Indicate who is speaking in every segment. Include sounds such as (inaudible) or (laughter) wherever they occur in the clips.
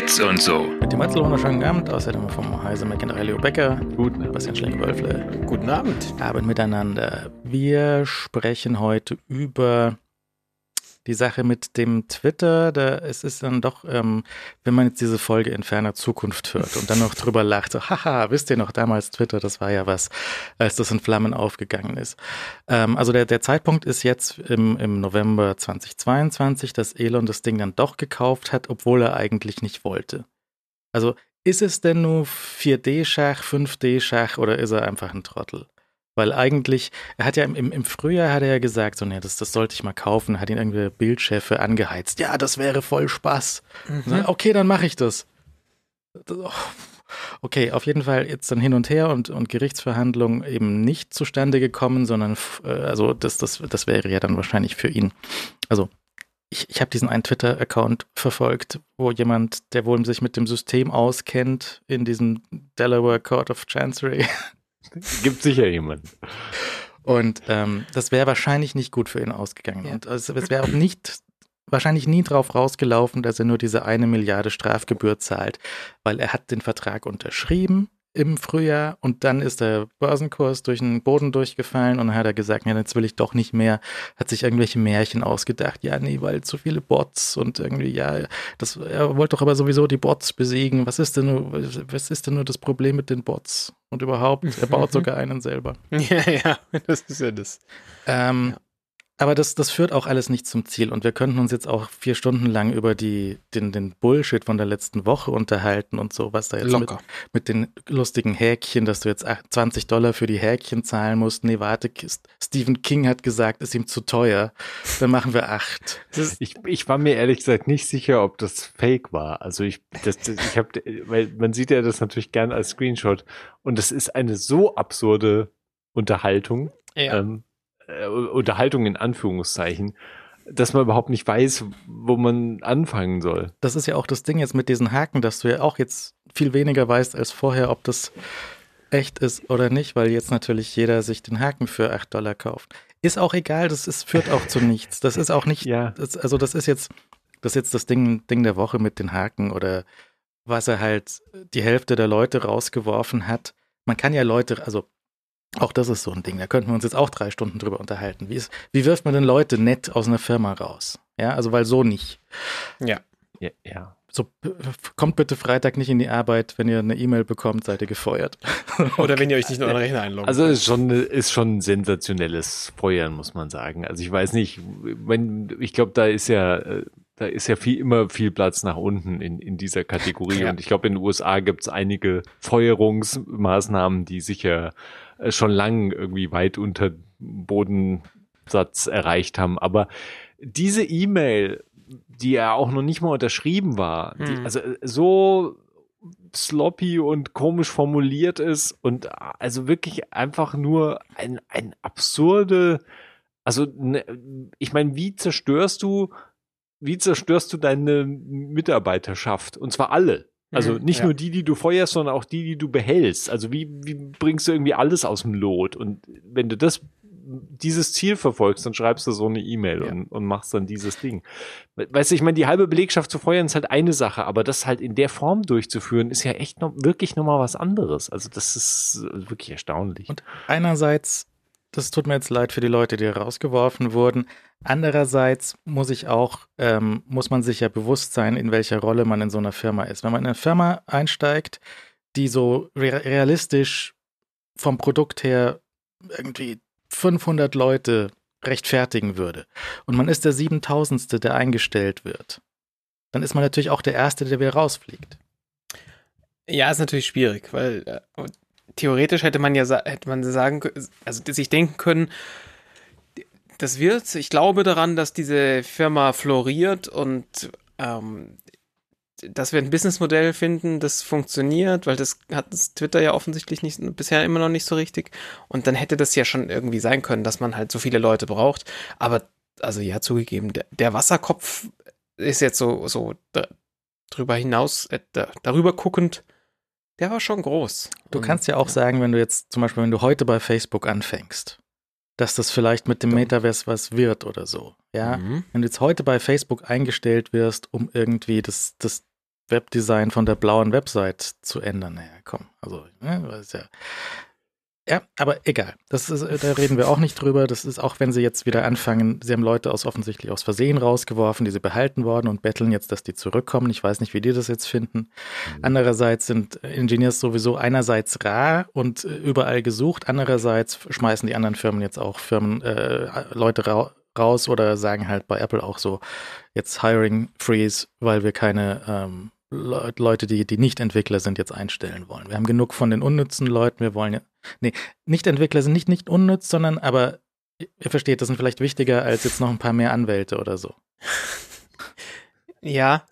Speaker 1: Bits und so.
Speaker 2: Mit dem Matzel wunderschönen Abend, außerdem vom Heise McIntyre Leo Becker.
Speaker 3: Guten Abend.
Speaker 2: Bastian Schlenk-Wölfle.
Speaker 3: Guten Abend.
Speaker 2: Abend miteinander. Wir sprechen heute über die Sache mit dem Twitter. Da es ist dann doch, ähm, wenn man jetzt diese Folge in ferner Zukunft hört und dann noch (laughs) drüber lacht, so, haha, wisst ihr noch damals Twitter, das war ja was, als das in Flammen aufgegangen ist. Ähm, also der, der Zeitpunkt ist jetzt im, im November 2022, dass Elon das Ding dann doch gekauft hat, obwohl er eigentlich nicht wollte. Also ist es denn nur 4D-Schach, 5D-Schach oder ist er einfach ein Trottel? Weil eigentlich, er hat ja im, im Frühjahr hat er ja gesagt, so, nee, das, das sollte ich mal kaufen, hat ihn irgendwie Bildchefe angeheizt. Ja, das wäre voll Spaß. Mhm. Okay, dann mache ich das. Okay, auf jeden Fall jetzt dann hin und her und, und Gerichtsverhandlungen eben nicht zustande gekommen, sondern äh, also das, das, das wäre ja dann wahrscheinlich für ihn. Also ich, ich habe diesen einen Twitter-Account verfolgt, wo jemand, der wohl sich mit dem System auskennt, in diesem Delaware Court of Chancery,
Speaker 3: Gibt sicher jemanden.
Speaker 2: Und ähm, das wäre wahrscheinlich nicht gut für ihn ausgegangen. Ja. Und also, es wäre auch nicht, wahrscheinlich nie drauf rausgelaufen, dass er nur diese eine Milliarde Strafgebühr zahlt, weil er hat den Vertrag unterschrieben im Frühjahr und dann ist der Börsenkurs durch den Boden durchgefallen und dann hat er gesagt, ja, jetzt will ich doch nicht mehr, hat sich irgendwelche Märchen ausgedacht, ja, nee, weil zu viele Bots und irgendwie, ja, das, er wollte doch aber sowieso die Bots besiegen, was ist denn nur, was ist denn nur das Problem mit den Bots und überhaupt, er baut sogar einen selber. (laughs)
Speaker 3: Ja, ja, das ist ja das.
Speaker 2: Ähm, ja. Aber das, das führt auch alles nicht zum Ziel. Und wir könnten uns jetzt auch vier Stunden lang über die, den, den Bullshit von der letzten Woche unterhalten und so, was da jetzt mit, mit, den lustigen Häkchen, dass du jetzt 20 Dollar für die Häkchen zahlen musst. Nee, warte, Stephen King hat gesagt, ist ihm zu teuer. Dann machen wir acht. (laughs)
Speaker 3: ich, ich war mir ehrlich gesagt nicht sicher, ob das fake war. Also ich, das, das, ich habe, weil man sieht ja das natürlich gern als Screenshot. Und das ist eine so absurde Unterhaltung. Ja. Ähm, äh, Unterhaltung in Anführungszeichen, dass man überhaupt nicht weiß, wo man anfangen soll.
Speaker 2: Das ist ja auch das Ding jetzt mit diesen Haken, dass du ja auch jetzt viel weniger weißt als vorher, ob das echt ist oder nicht, weil jetzt natürlich jeder sich den Haken für 8 Dollar kauft. Ist auch egal, das ist, führt auch zu nichts. Das ist auch nicht, ja. das, also das ist jetzt, das ist jetzt das Ding, Ding der Woche mit den Haken oder was er halt die Hälfte der Leute rausgeworfen hat. Man kann ja Leute, also auch das ist so ein Ding. Da könnten wir uns jetzt auch drei Stunden drüber unterhalten. Wie, ist, wie wirft man denn Leute nett aus einer Firma raus? Ja, also weil so nicht.
Speaker 3: Ja. Ja. ja.
Speaker 2: So, kommt bitte Freitag nicht in die Arbeit, wenn ihr eine E-Mail bekommt, seid ihr gefeuert. (laughs)
Speaker 3: Oder wenn ihr euch nicht nur an den Rechner einloggt. Also ist schon, ist schon ein sensationelles Feuern, muss man sagen. Also ich weiß nicht, wenn, ich glaube, da ist ja, äh, da ist ja viel, immer viel Platz nach unten in, in dieser Kategorie. Ja. Und ich glaube, in den USA gibt es einige Feuerungsmaßnahmen, die sicher schon lang irgendwie weit unter Bodensatz erreicht haben. Aber diese E-Mail, die ja auch noch nicht mal unterschrieben war, hm. die, also äh, so sloppy und komisch formuliert ist und äh, also wirklich einfach nur ein, ein absurde, also ne, ich meine, wie zerstörst du, wie zerstörst du deine Mitarbeiterschaft? Und zwar alle. Also nicht ja. nur die, die du feuerst, sondern auch die, die du behältst. Also wie, wie bringst du irgendwie alles aus dem Lot? Und wenn du das dieses Ziel verfolgst, dann schreibst du so eine E-Mail ja. und, und machst dann dieses Ding. Weißt du, ich meine, die halbe Belegschaft zu feuern ist halt eine Sache, aber das halt in der Form durchzuführen, ist ja echt noch wirklich nochmal was anderes. Also das ist wirklich erstaunlich.
Speaker 2: Und einerseits das tut mir jetzt leid für die Leute, die rausgeworfen wurden. Andererseits muss ich auch, ähm, muss man sich ja bewusst sein, in welcher Rolle man in so einer Firma ist. Wenn man in eine Firma einsteigt, die so realistisch vom Produkt her irgendwie 500 Leute rechtfertigen würde und man ist der 7000. der eingestellt wird, dann ist man natürlich auch der Erste, der wieder rausfliegt.
Speaker 4: Ja, ist natürlich schwierig, weil äh, theoretisch hätte man ja hätte man sagen, also sich denken können, das wird. Ich glaube daran, dass diese Firma floriert und ähm, dass wir ein Businessmodell finden, das funktioniert, weil das hat das Twitter ja offensichtlich nicht, bisher immer noch nicht so richtig. Und dann hätte das ja schon irgendwie sein können, dass man halt so viele Leute braucht. Aber, also ja, zugegeben, der, der Wasserkopf ist jetzt so, so drüber hinaus, äh, darüber guckend, der war schon groß.
Speaker 2: Du und, kannst ja auch ja. sagen, wenn du jetzt zum Beispiel, wenn du heute bei Facebook anfängst, dass das vielleicht mit dem Metaverse was wird oder so. Ja, mhm. wenn du jetzt heute bei Facebook eingestellt wirst, um irgendwie das, das Webdesign von der blauen Website zu ändern. Naja, komm, also, ne, ja. Ja, aber egal. Das ist, da reden wir auch nicht drüber. Das ist auch, wenn sie jetzt wieder anfangen, sie haben Leute aus offensichtlich aus Versehen rausgeworfen, die sie behalten worden und betteln jetzt, dass die zurückkommen. Ich weiß nicht, wie die das jetzt finden. Mhm. Andererseits sind Engineers sowieso einerseits rar und überall gesucht, andererseits schmeißen die anderen Firmen jetzt auch Firmen, äh, Leute ra raus oder sagen halt bei Apple auch so, jetzt Hiring Freeze, weil wir keine ähm, Leute, die, die nicht Entwickler sind, jetzt einstellen wollen. Wir haben genug von den unnützen Leuten. Wir wollen ja, nee, nicht Entwickler sind nicht, nicht unnütz, sondern aber, ihr versteht, das sind vielleicht wichtiger als jetzt noch ein paar mehr Anwälte oder so.
Speaker 4: Ja,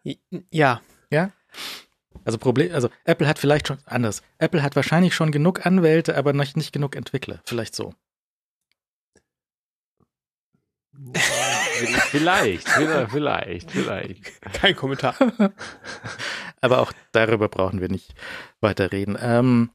Speaker 4: ja.
Speaker 2: Ja? Also Problem, also Apple hat vielleicht schon anders. Apple hat wahrscheinlich schon genug Anwälte, aber noch nicht genug Entwickler. Vielleicht so. (laughs)
Speaker 3: vielleicht, vielleicht, vielleicht.
Speaker 4: Kein Kommentar. (laughs)
Speaker 2: Aber auch darüber brauchen wir nicht weiter reden. Ähm,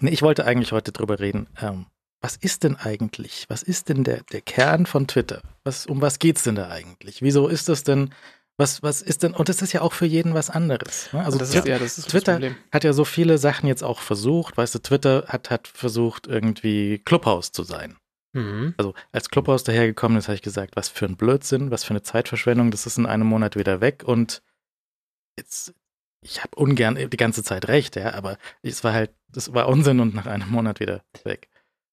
Speaker 2: nee, ich wollte eigentlich heute drüber reden. Ähm, was ist denn eigentlich, was ist denn der, der Kern von Twitter? Was, um was geht es denn da eigentlich? Wieso ist das denn, was, was ist denn, und das ist ja auch für jeden was anderes. Ne? Also
Speaker 4: das ist, ja, das ist
Speaker 2: Twitter hat ja so viele Sachen jetzt auch versucht. Weißt du, Twitter hat, hat versucht, irgendwie Clubhouse zu sein. Mhm. Also als Clubhaus dahergekommen ist, habe ich gesagt, was für ein Blödsinn, was für eine Zeitverschwendung, das ist in einem Monat wieder weg und jetzt, ich habe ungern die ganze Zeit recht, ja, aber es war halt, das war Unsinn und nach einem Monat wieder weg.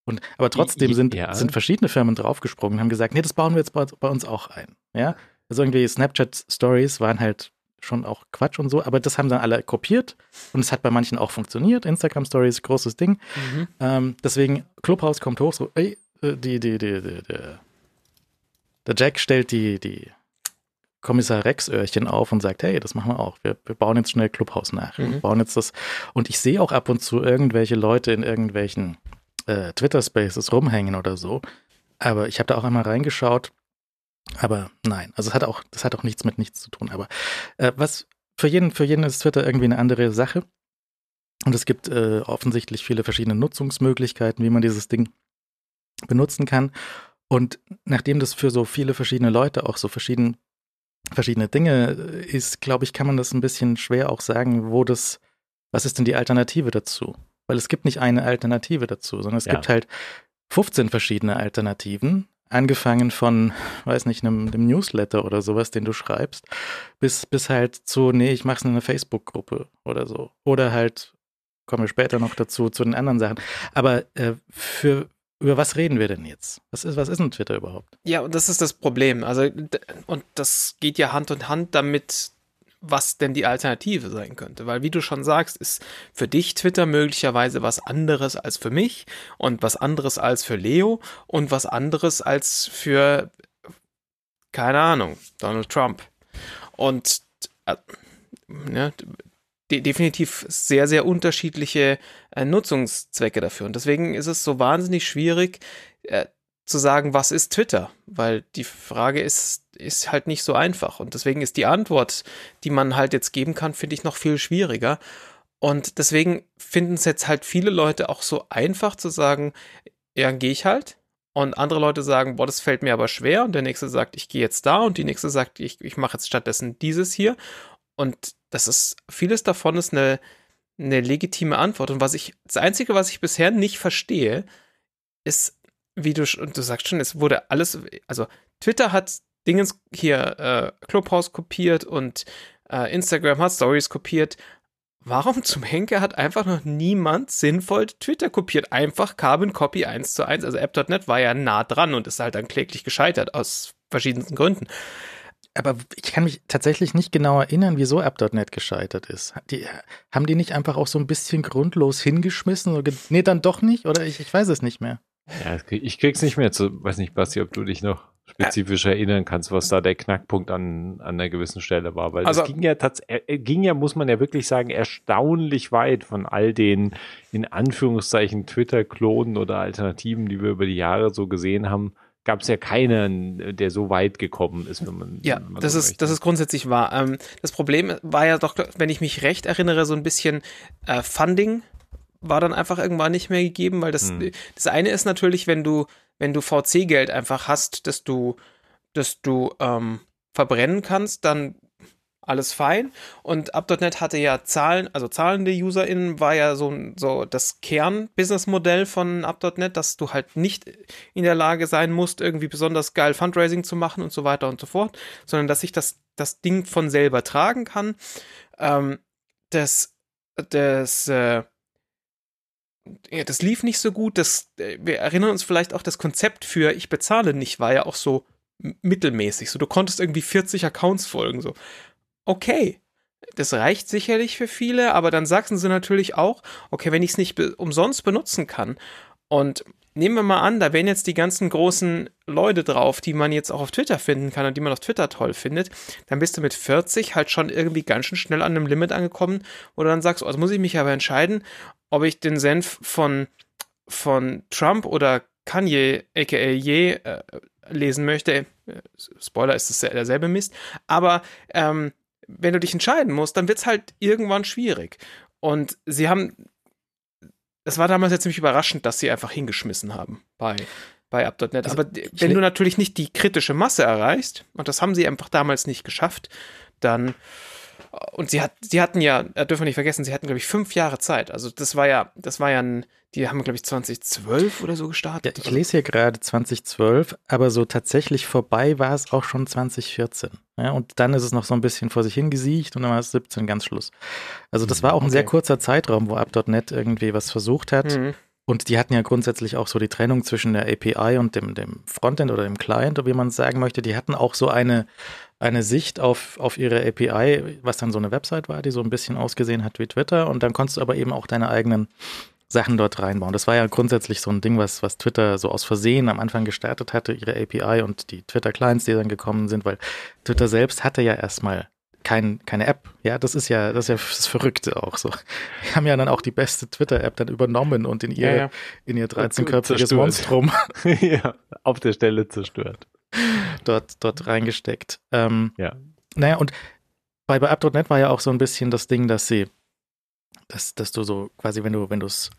Speaker 2: Und, aber trotzdem sind, ja. sind verschiedene Firmen draufgesprungen und haben gesagt, nee, das bauen wir jetzt bei, bei uns auch ein. Ja, also irgendwie Snapchat-Stories waren halt schon auch Quatsch und so, aber das haben dann alle kopiert und es hat bei manchen auch funktioniert. Instagram Stories, großes Ding. Mhm. Ähm, deswegen, Clubhouse kommt hoch, so, ey, äh, die, die, die, die, der, der Jack stellt die, die Kommissar Rex-Öhrchen auf und sagt, hey, das machen wir auch. Wir, wir bauen jetzt schnell Clubhaus nach. Mhm. Wir bauen jetzt das. Und ich sehe auch ab und zu irgendwelche Leute in irgendwelchen äh, Twitter-Spaces rumhängen oder so. Aber ich habe da auch einmal reingeschaut. Aber nein, also es hat auch, das hat auch nichts mit nichts zu tun. Aber äh, was für jeden, für jeden ist Twitter irgendwie eine andere Sache. Und es gibt äh, offensichtlich viele verschiedene Nutzungsmöglichkeiten, wie man dieses Ding benutzen kann. Und nachdem das für so viele verschiedene Leute auch so verschieden, verschiedene Dinge ist, glaube ich, kann man das ein bisschen schwer auch sagen, wo das, was ist denn die Alternative dazu? Weil es gibt nicht eine Alternative dazu, sondern es ja. gibt halt 15 verschiedene Alternativen, angefangen von, weiß nicht, einem, einem, Newsletter oder sowas, den du schreibst, bis, bis halt zu, nee, ich mach's in einer Facebook-Gruppe oder so. Oder halt, kommen wir später noch dazu, zu den anderen Sachen. Aber äh, für, über was reden wir denn jetzt? Was ist, was ist ein Twitter überhaupt?
Speaker 4: Ja, und das ist das Problem. Also, und das geht ja Hand in Hand damit, was denn die Alternative sein könnte. Weil, wie du schon sagst, ist für dich Twitter möglicherweise was anderes als für mich und was anderes als für Leo und was anderes als für, keine Ahnung, Donald Trump. Und äh, ne, de definitiv sehr, sehr unterschiedliche äh, Nutzungszwecke dafür. Und deswegen ist es so wahnsinnig schwierig äh, zu sagen, was ist Twitter? Weil die Frage ist, ist halt nicht so einfach. Und deswegen ist die Antwort, die man halt jetzt geben kann, finde ich noch viel schwieriger. Und deswegen finden es jetzt halt viele Leute auch so einfach zu sagen, ja, gehe ich halt. Und andere Leute sagen, boah, das fällt mir aber schwer. Und der nächste sagt, ich gehe jetzt da. Und die nächste sagt, ich, ich mache jetzt stattdessen dieses hier. Und das ist, vieles davon ist eine, eine legitime Antwort. Und was ich, das Einzige, was ich bisher nicht verstehe, ist, wie du, und du sagst schon, es wurde alles, also Twitter hat Dingens hier äh, Clubhouse kopiert und äh, Instagram hat Stories kopiert. Warum zum Henker hat einfach noch niemand sinnvoll Twitter kopiert? Einfach Carbon Copy 1 zu 1. Also App.net war ja nah dran und ist halt dann kläglich gescheitert aus verschiedensten Gründen.
Speaker 2: Aber ich kann mich tatsächlich nicht genau erinnern, wieso App.net gescheitert ist. Die, haben die nicht einfach auch so ein bisschen grundlos hingeschmissen? Oder nee, dann doch nicht? Oder ich, ich weiß es nicht mehr.
Speaker 3: Ja, ich krieg's nicht mehr zu. Weiß nicht, Basti, ob du dich noch spezifisch erinnern kannst, was da der Knackpunkt an, an einer gewissen Stelle war. Weil also, es ging ja tatsächlich, ging ja, muss man ja wirklich sagen, erstaunlich weit von all den in Anführungszeichen Twitter-Klonen oder Alternativen, die wir über die Jahre so gesehen haben gab es ja keinen, der so weit gekommen ist, wenn man.
Speaker 4: Ja,
Speaker 3: wenn man
Speaker 4: das, so ist, das ist grundsätzlich wahr. Ähm, das Problem war ja doch, wenn ich mich recht erinnere, so ein bisschen äh, Funding war dann einfach irgendwann nicht mehr gegeben, weil das, hm. das eine ist natürlich, wenn du, wenn du VC-Geld einfach hast, dass du, dass du ähm, verbrennen kannst, dann alles fein. Und Up.net hatte ja Zahlen, also zahlende UserInnen war ja so, so das Kern-Business-Modell von Up.net, dass du halt nicht in der Lage sein musst, irgendwie besonders geil Fundraising zu machen und so weiter und so fort, sondern dass sich das, das Ding von selber tragen kann. Ähm, das, das, äh, ja, das lief nicht so gut. Das, äh, wir erinnern uns vielleicht auch, das Konzept für ich bezahle nicht war ja auch so mittelmäßig. So, du konntest irgendwie 40 Accounts folgen. So, okay, das reicht sicherlich für viele, aber dann sagten sie natürlich auch, okay, wenn ich es nicht be umsonst benutzen kann und nehmen wir mal an, da wären jetzt die ganzen großen Leute drauf, die man jetzt auch auf Twitter finden kann und die man auf Twitter toll findet, dann bist du mit 40 halt schon irgendwie ganz schön schnell an einem Limit angekommen, wo du dann sagst, oh, jetzt muss ich mich aber entscheiden, ob ich den Senf von, von Trump oder Kanye, aka Ye, äh, lesen möchte. Äh, Spoiler ist es derselbe Mist. Aber ähm, wenn du dich entscheiden musst, dann wird es halt irgendwann schwierig. Und sie haben, es war damals ja ziemlich überraschend, dass sie einfach hingeschmissen haben bei, bei Up.net. Also, Aber wenn du natürlich nicht die kritische Masse erreichst, und das haben sie einfach damals nicht geschafft, dann und sie hat, sie hatten ja, dürfen wir nicht vergessen, sie hatten, glaube ich, fünf Jahre Zeit. Also das war ja, das war ja ein, die haben, glaube ich, 2012 oder so gestartet.
Speaker 2: Ja, ich lese hier gerade 2012, aber so tatsächlich vorbei war es auch schon 2014. Ja, und dann ist es noch so ein bisschen vor sich hingesiegt und dann war es 17 ganz Schluss. Also das war auch ein okay. sehr kurzer Zeitraum, wo App.net irgendwie was versucht hat. Mhm. Und die hatten ja grundsätzlich auch so die Trennung zwischen der API und dem, dem Frontend oder dem Client, wie man es sagen möchte. Die hatten auch so eine, eine Sicht auf, auf ihre API, was dann so eine Website war, die so ein bisschen ausgesehen hat wie Twitter. Und dann konntest du aber eben auch deine eigenen Sachen dort reinbauen. Das war ja grundsätzlich so ein Ding, was, was Twitter so aus Versehen am Anfang gestartet hatte, ihre API und die Twitter-Clients, die dann gekommen sind, weil Twitter selbst hatte ja erstmal kein, keine App. Ja, das ist ja, das ist ja das Verrückte auch so. Wir haben ja dann auch die beste Twitter-App dann übernommen und in ihr, ja, ja. in ihr 13-köpfiges Monstrum. (laughs)
Speaker 3: ja, auf der Stelle zerstört. (laughs)
Speaker 2: Dort, dort reingesteckt. Ähm, ja. Naja, und bei, bei App.net war ja auch so ein bisschen das Ding, dass sie, dass, dass du so quasi, wenn du, wenn du es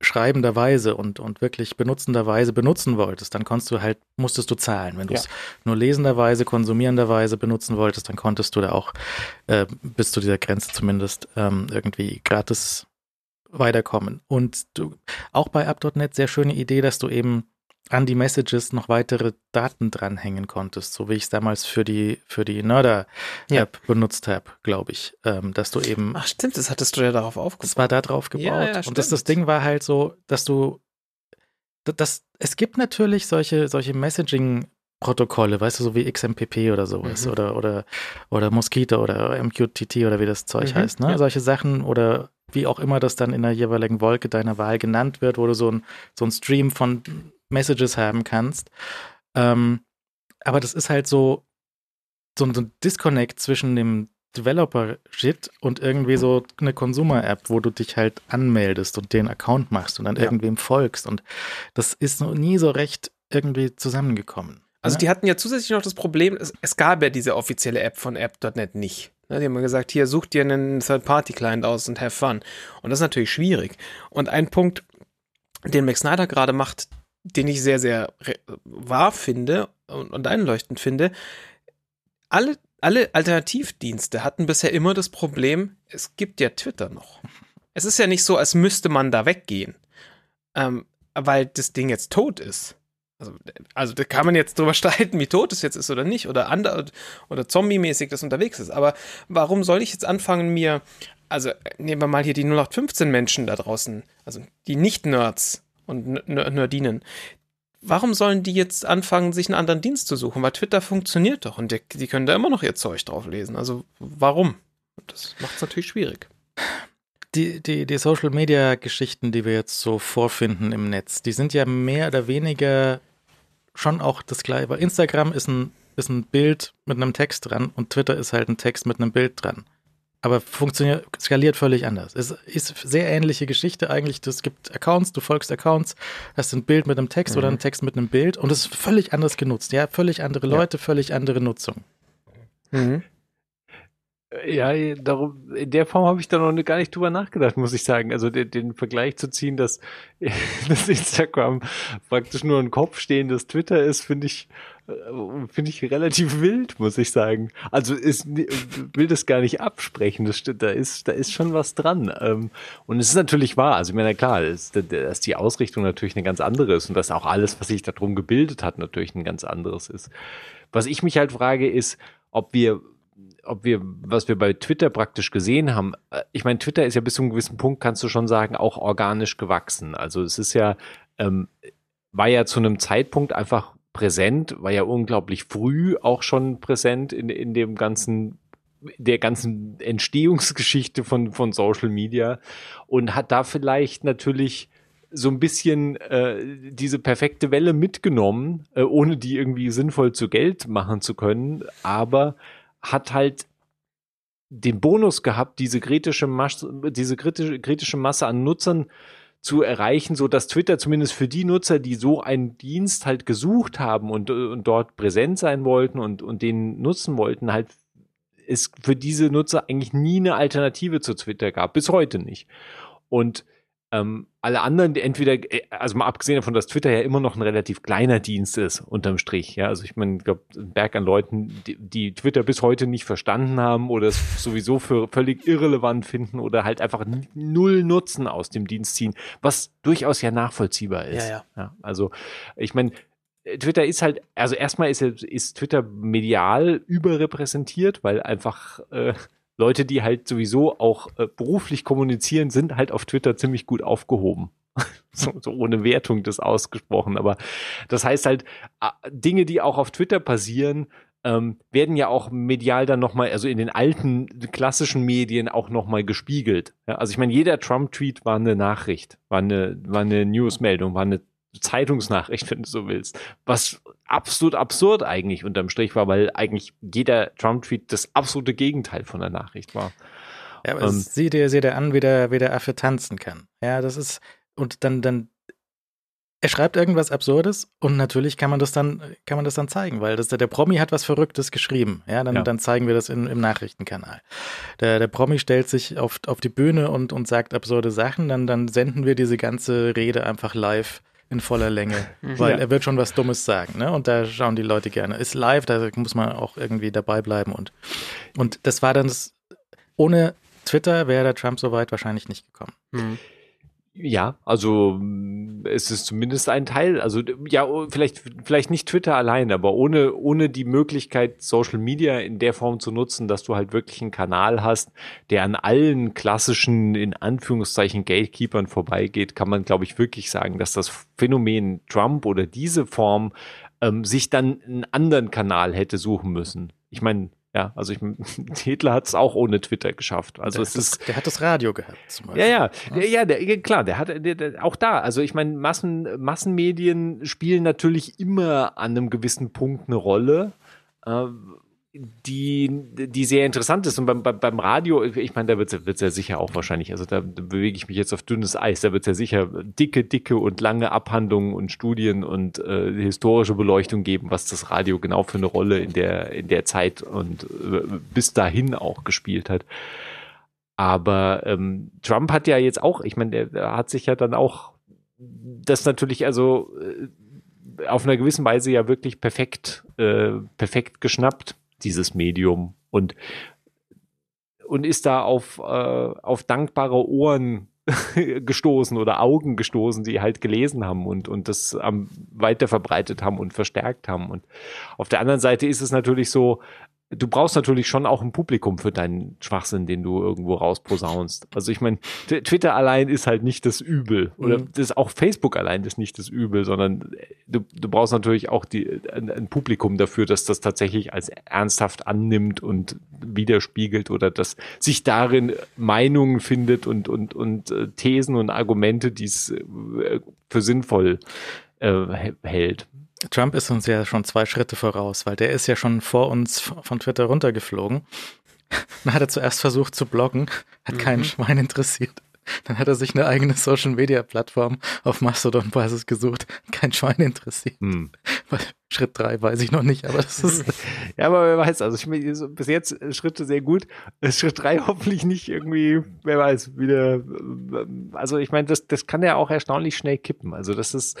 Speaker 2: schreibenderweise und, und wirklich benutzenderweise benutzen wolltest, dann konntest du halt, musstest du zahlen. Wenn du es ja. nur lesenderweise, konsumierenderweise benutzen wolltest, dann konntest du da auch äh, bis zu dieser Grenze zumindest ähm, irgendwie gratis weiterkommen. Und du, auch bei App.net sehr schöne Idee, dass du eben an die Messages noch weitere Daten dranhängen konntest, so wie ich es damals für die für die Nerder App ja. benutzt habe, glaube ich, ähm, dass du eben
Speaker 4: Ach stimmt, das hattest du ja darauf aufgebaut.
Speaker 2: Das war da drauf gebaut ja, ja, und das, das Ding war halt so, dass du das es gibt natürlich solche solche Messaging Protokolle, weißt du, so wie XMPP oder sowas mhm. oder oder oder Mosquito oder MQTT oder wie das Zeug mhm, heißt, ne? Solche Sachen oder wie auch immer das dann in der jeweiligen Wolke deiner Wahl genannt wird, wo du so ein so ein Stream von Messages haben kannst. Ähm, aber das ist halt so, so, ein Disconnect zwischen dem Developer-Shit und irgendwie so eine Consumer-App, wo du dich halt anmeldest und den Account machst und dann ja. irgendwem folgst. Und das ist noch nie so recht irgendwie zusammengekommen.
Speaker 4: Also ja? die hatten ja zusätzlich noch das Problem, es, es gab ja diese offizielle App von App.net nicht. Ne, die haben gesagt, hier such dir einen Third-Party-Client aus und have fun. Und das ist natürlich schwierig. Und ein Punkt, den Max Snyder gerade macht, den ich sehr, sehr wahr finde und, und einleuchtend finde. Alle, alle Alternativdienste hatten bisher immer das Problem, es gibt ja Twitter noch. Es ist ja nicht so, als müsste man da weggehen, ähm, weil das Ding jetzt tot ist. Also, also da kann man jetzt drüber (laughs) streiten, wie tot es jetzt ist oder nicht, oder ander oder zombie-mäßig das unterwegs ist. Aber warum soll ich jetzt anfangen, mir, also nehmen wir mal hier die 0815 Menschen da draußen, also die Nicht-Nerds, und Nerdinen. Warum sollen die jetzt anfangen, sich einen anderen Dienst zu suchen? Weil Twitter funktioniert doch und die, die können da immer noch ihr Zeug drauf lesen. Also warum? Das macht es natürlich schwierig.
Speaker 2: Die, die, die Social Media Geschichten, die wir jetzt so vorfinden im Netz, die sind ja mehr oder weniger schon auch das gleiche. Instagram ist ein, ist ein Bild mit einem Text dran und Twitter ist halt ein Text mit einem Bild dran aber funktioniert, skaliert völlig anders. Es ist sehr ähnliche Geschichte eigentlich. Es gibt Accounts, du folgst Accounts, hast ein Bild mit einem Text mhm. oder ein Text mit einem Bild und es ist völlig anders genutzt. Ja, völlig andere Leute, ja. völlig andere Nutzung.
Speaker 3: Mhm. Ja, darum, in der Form habe ich da noch gar nicht drüber nachgedacht, muss ich sagen. Also den, den Vergleich zu ziehen, dass, (laughs) dass Instagram praktisch nur ein Kopf stehendes Twitter ist, finde ich, finde ich relativ wild, muss ich sagen. Also ist, will das gar nicht absprechen. Das, da, ist, da ist schon was dran. Ähm, und es ist natürlich wahr. Also ich meine, klar, ist, dass die Ausrichtung natürlich eine ganz andere ist und dass auch alles, was sich darum gebildet hat, natürlich ein ganz anderes ist. Was ich mich halt frage, ist, ob wir ob wir, was wir bei Twitter praktisch gesehen haben, äh, ich meine, Twitter ist ja bis zu einem gewissen Punkt, kannst du schon sagen, auch organisch gewachsen. Also es ist ja, ähm, war ja zu einem Zeitpunkt einfach präsent, war ja unglaublich früh auch schon präsent in, in dem ganzen der ganzen Entstehungsgeschichte von, von Social Media und hat da vielleicht natürlich so ein bisschen äh, diese perfekte Welle mitgenommen, äh, ohne die irgendwie sinnvoll zu Geld machen zu können, aber hat halt den Bonus gehabt, diese kritische Masse, diese kritische, kritische Masse an Nutzern zu erreichen, so dass Twitter zumindest für die Nutzer, die so einen Dienst halt gesucht haben und, und dort präsent sein wollten und, und den nutzen wollten, halt es für diese Nutzer eigentlich nie eine Alternative zu Twitter gab, bis heute nicht. Und ähm, alle anderen, die entweder, äh, also mal abgesehen davon, dass Twitter ja immer noch ein relativ kleiner Dienst ist, unterm Strich, ja, also ich meine, ich glaube, ein Berg an Leuten, die, die, Twitter bis heute nicht verstanden haben oder es sowieso für völlig irrelevant finden oder halt einfach null Nutzen aus dem Dienst ziehen, was durchaus ja nachvollziehbar ist.
Speaker 4: Ja, ja.
Speaker 3: ja also ich meine, Twitter ist halt, also erstmal ist, ist Twitter medial überrepräsentiert, weil einfach äh, Leute, die halt sowieso auch äh, beruflich kommunizieren, sind halt auf Twitter ziemlich gut aufgehoben. (laughs) so, so, ohne Wertung das ausgesprochen. Aber das heißt halt, Dinge, die auch auf Twitter passieren, ähm, werden ja auch medial dann nochmal, also in den alten klassischen Medien auch nochmal gespiegelt. Ja, also ich meine, jeder Trump-Tweet war eine Nachricht, war eine, war eine Newsmeldung, war eine Zeitungsnachricht, wenn du so willst. Was absolut absurd eigentlich unterm Strich war, weil eigentlich jeder Trump-Tweet das absolute Gegenteil von der Nachricht war.
Speaker 2: Ja, aber ähm, sieh dir, sieh dir an, wie der, wie der Affe tanzen kann. Ja, das ist, und dann, dann, er schreibt irgendwas Absurdes und natürlich kann man das dann, kann man das dann zeigen, weil das, der Promi hat was Verrücktes geschrieben. Ja, dann, ja. dann zeigen wir das in, im Nachrichtenkanal. Der, der Promi stellt sich auf, auf die Bühne und, und sagt absurde Sachen, dann, dann senden wir diese ganze Rede einfach live in voller Länge, (laughs) mhm. weil ja. er wird schon was Dummes sagen, ne? Und da schauen die Leute gerne. Ist live, da muss man auch irgendwie dabei bleiben und und das war dann das, ohne Twitter wäre der Trump so weit wahrscheinlich nicht gekommen. Mhm.
Speaker 3: Ja, also es ist zumindest ein Teil. Also ja, oh, vielleicht vielleicht nicht Twitter allein, aber ohne ohne die Möglichkeit Social Media in der Form zu nutzen, dass du halt wirklich einen Kanal hast, der an allen klassischen in Anführungszeichen Gatekeepers vorbeigeht, kann man glaube ich wirklich sagen, dass das Phänomen Trump oder diese Form ähm, sich dann einen anderen Kanal hätte suchen müssen. Ich meine, ja, also ich, (laughs) Hitler hat es auch ohne Twitter geschafft. Also
Speaker 2: der
Speaker 3: es ist,
Speaker 2: das, der hat das Radio gehabt.
Speaker 3: Zum Beispiel. Ja, ja, ja, ja der, klar, der hat der, der, auch da. Also ich meine, Massen, Massenmedien spielen natürlich immer an einem gewissen Punkt eine Rolle. Äh, die, die sehr interessant ist. Und beim, beim, Radio, ich meine, da wird es ja sicher auch wahrscheinlich, also da bewege ich mich jetzt auf dünnes Eis, da wird es ja sicher dicke, dicke und lange Abhandlungen und Studien und äh, historische Beleuchtung geben, was das Radio genau für eine Rolle in der, in der Zeit und äh, bis dahin auch gespielt hat. Aber ähm, Trump hat ja jetzt auch, ich meine, der, der hat sich ja dann auch das natürlich, also äh, auf einer gewissen Weise ja wirklich perfekt, äh, perfekt geschnappt dieses Medium und und ist da auf, äh, auf dankbare Ohren (laughs) gestoßen oder Augen gestoßen, die halt gelesen haben und, und das weiter verbreitet haben und verstärkt haben. Und auf der anderen Seite ist es natürlich so, du brauchst natürlich schon auch ein Publikum für deinen Schwachsinn, den du irgendwo rausposaunst. Also ich meine, Twitter allein ist halt nicht das Übel. Oder mhm. das auch Facebook allein ist nicht das Übel, sondern du, du brauchst natürlich auch die, ein, ein, Publikum dafür, dass das tatsächlich als ernsthaft annimmt und widerspiegelt oder dass sich darin Meinungen findet und, und, und äh, Thesen und Argumente, die es äh, für sinnvoll äh, hält.
Speaker 2: Trump ist uns ja schon zwei Schritte voraus, weil der ist ja schon vor uns von Twitter runtergeflogen. Dann hat er zuerst versucht zu bloggen, hat mhm. keinen Schwein interessiert. Dann hat er sich eine eigene Social Media Plattform auf Mastodon-Basis gesucht, kein Schwein interessiert. Mhm. Schritt drei weiß ich noch nicht, aber das ist. (laughs)
Speaker 3: ja, aber wer weiß, also ich so bis jetzt äh, Schritte sehr gut. Äh, Schritt drei (laughs) hoffentlich nicht irgendwie, wer weiß, wieder. Äh, also ich meine, das, das kann ja auch erstaunlich schnell kippen. Also das ist,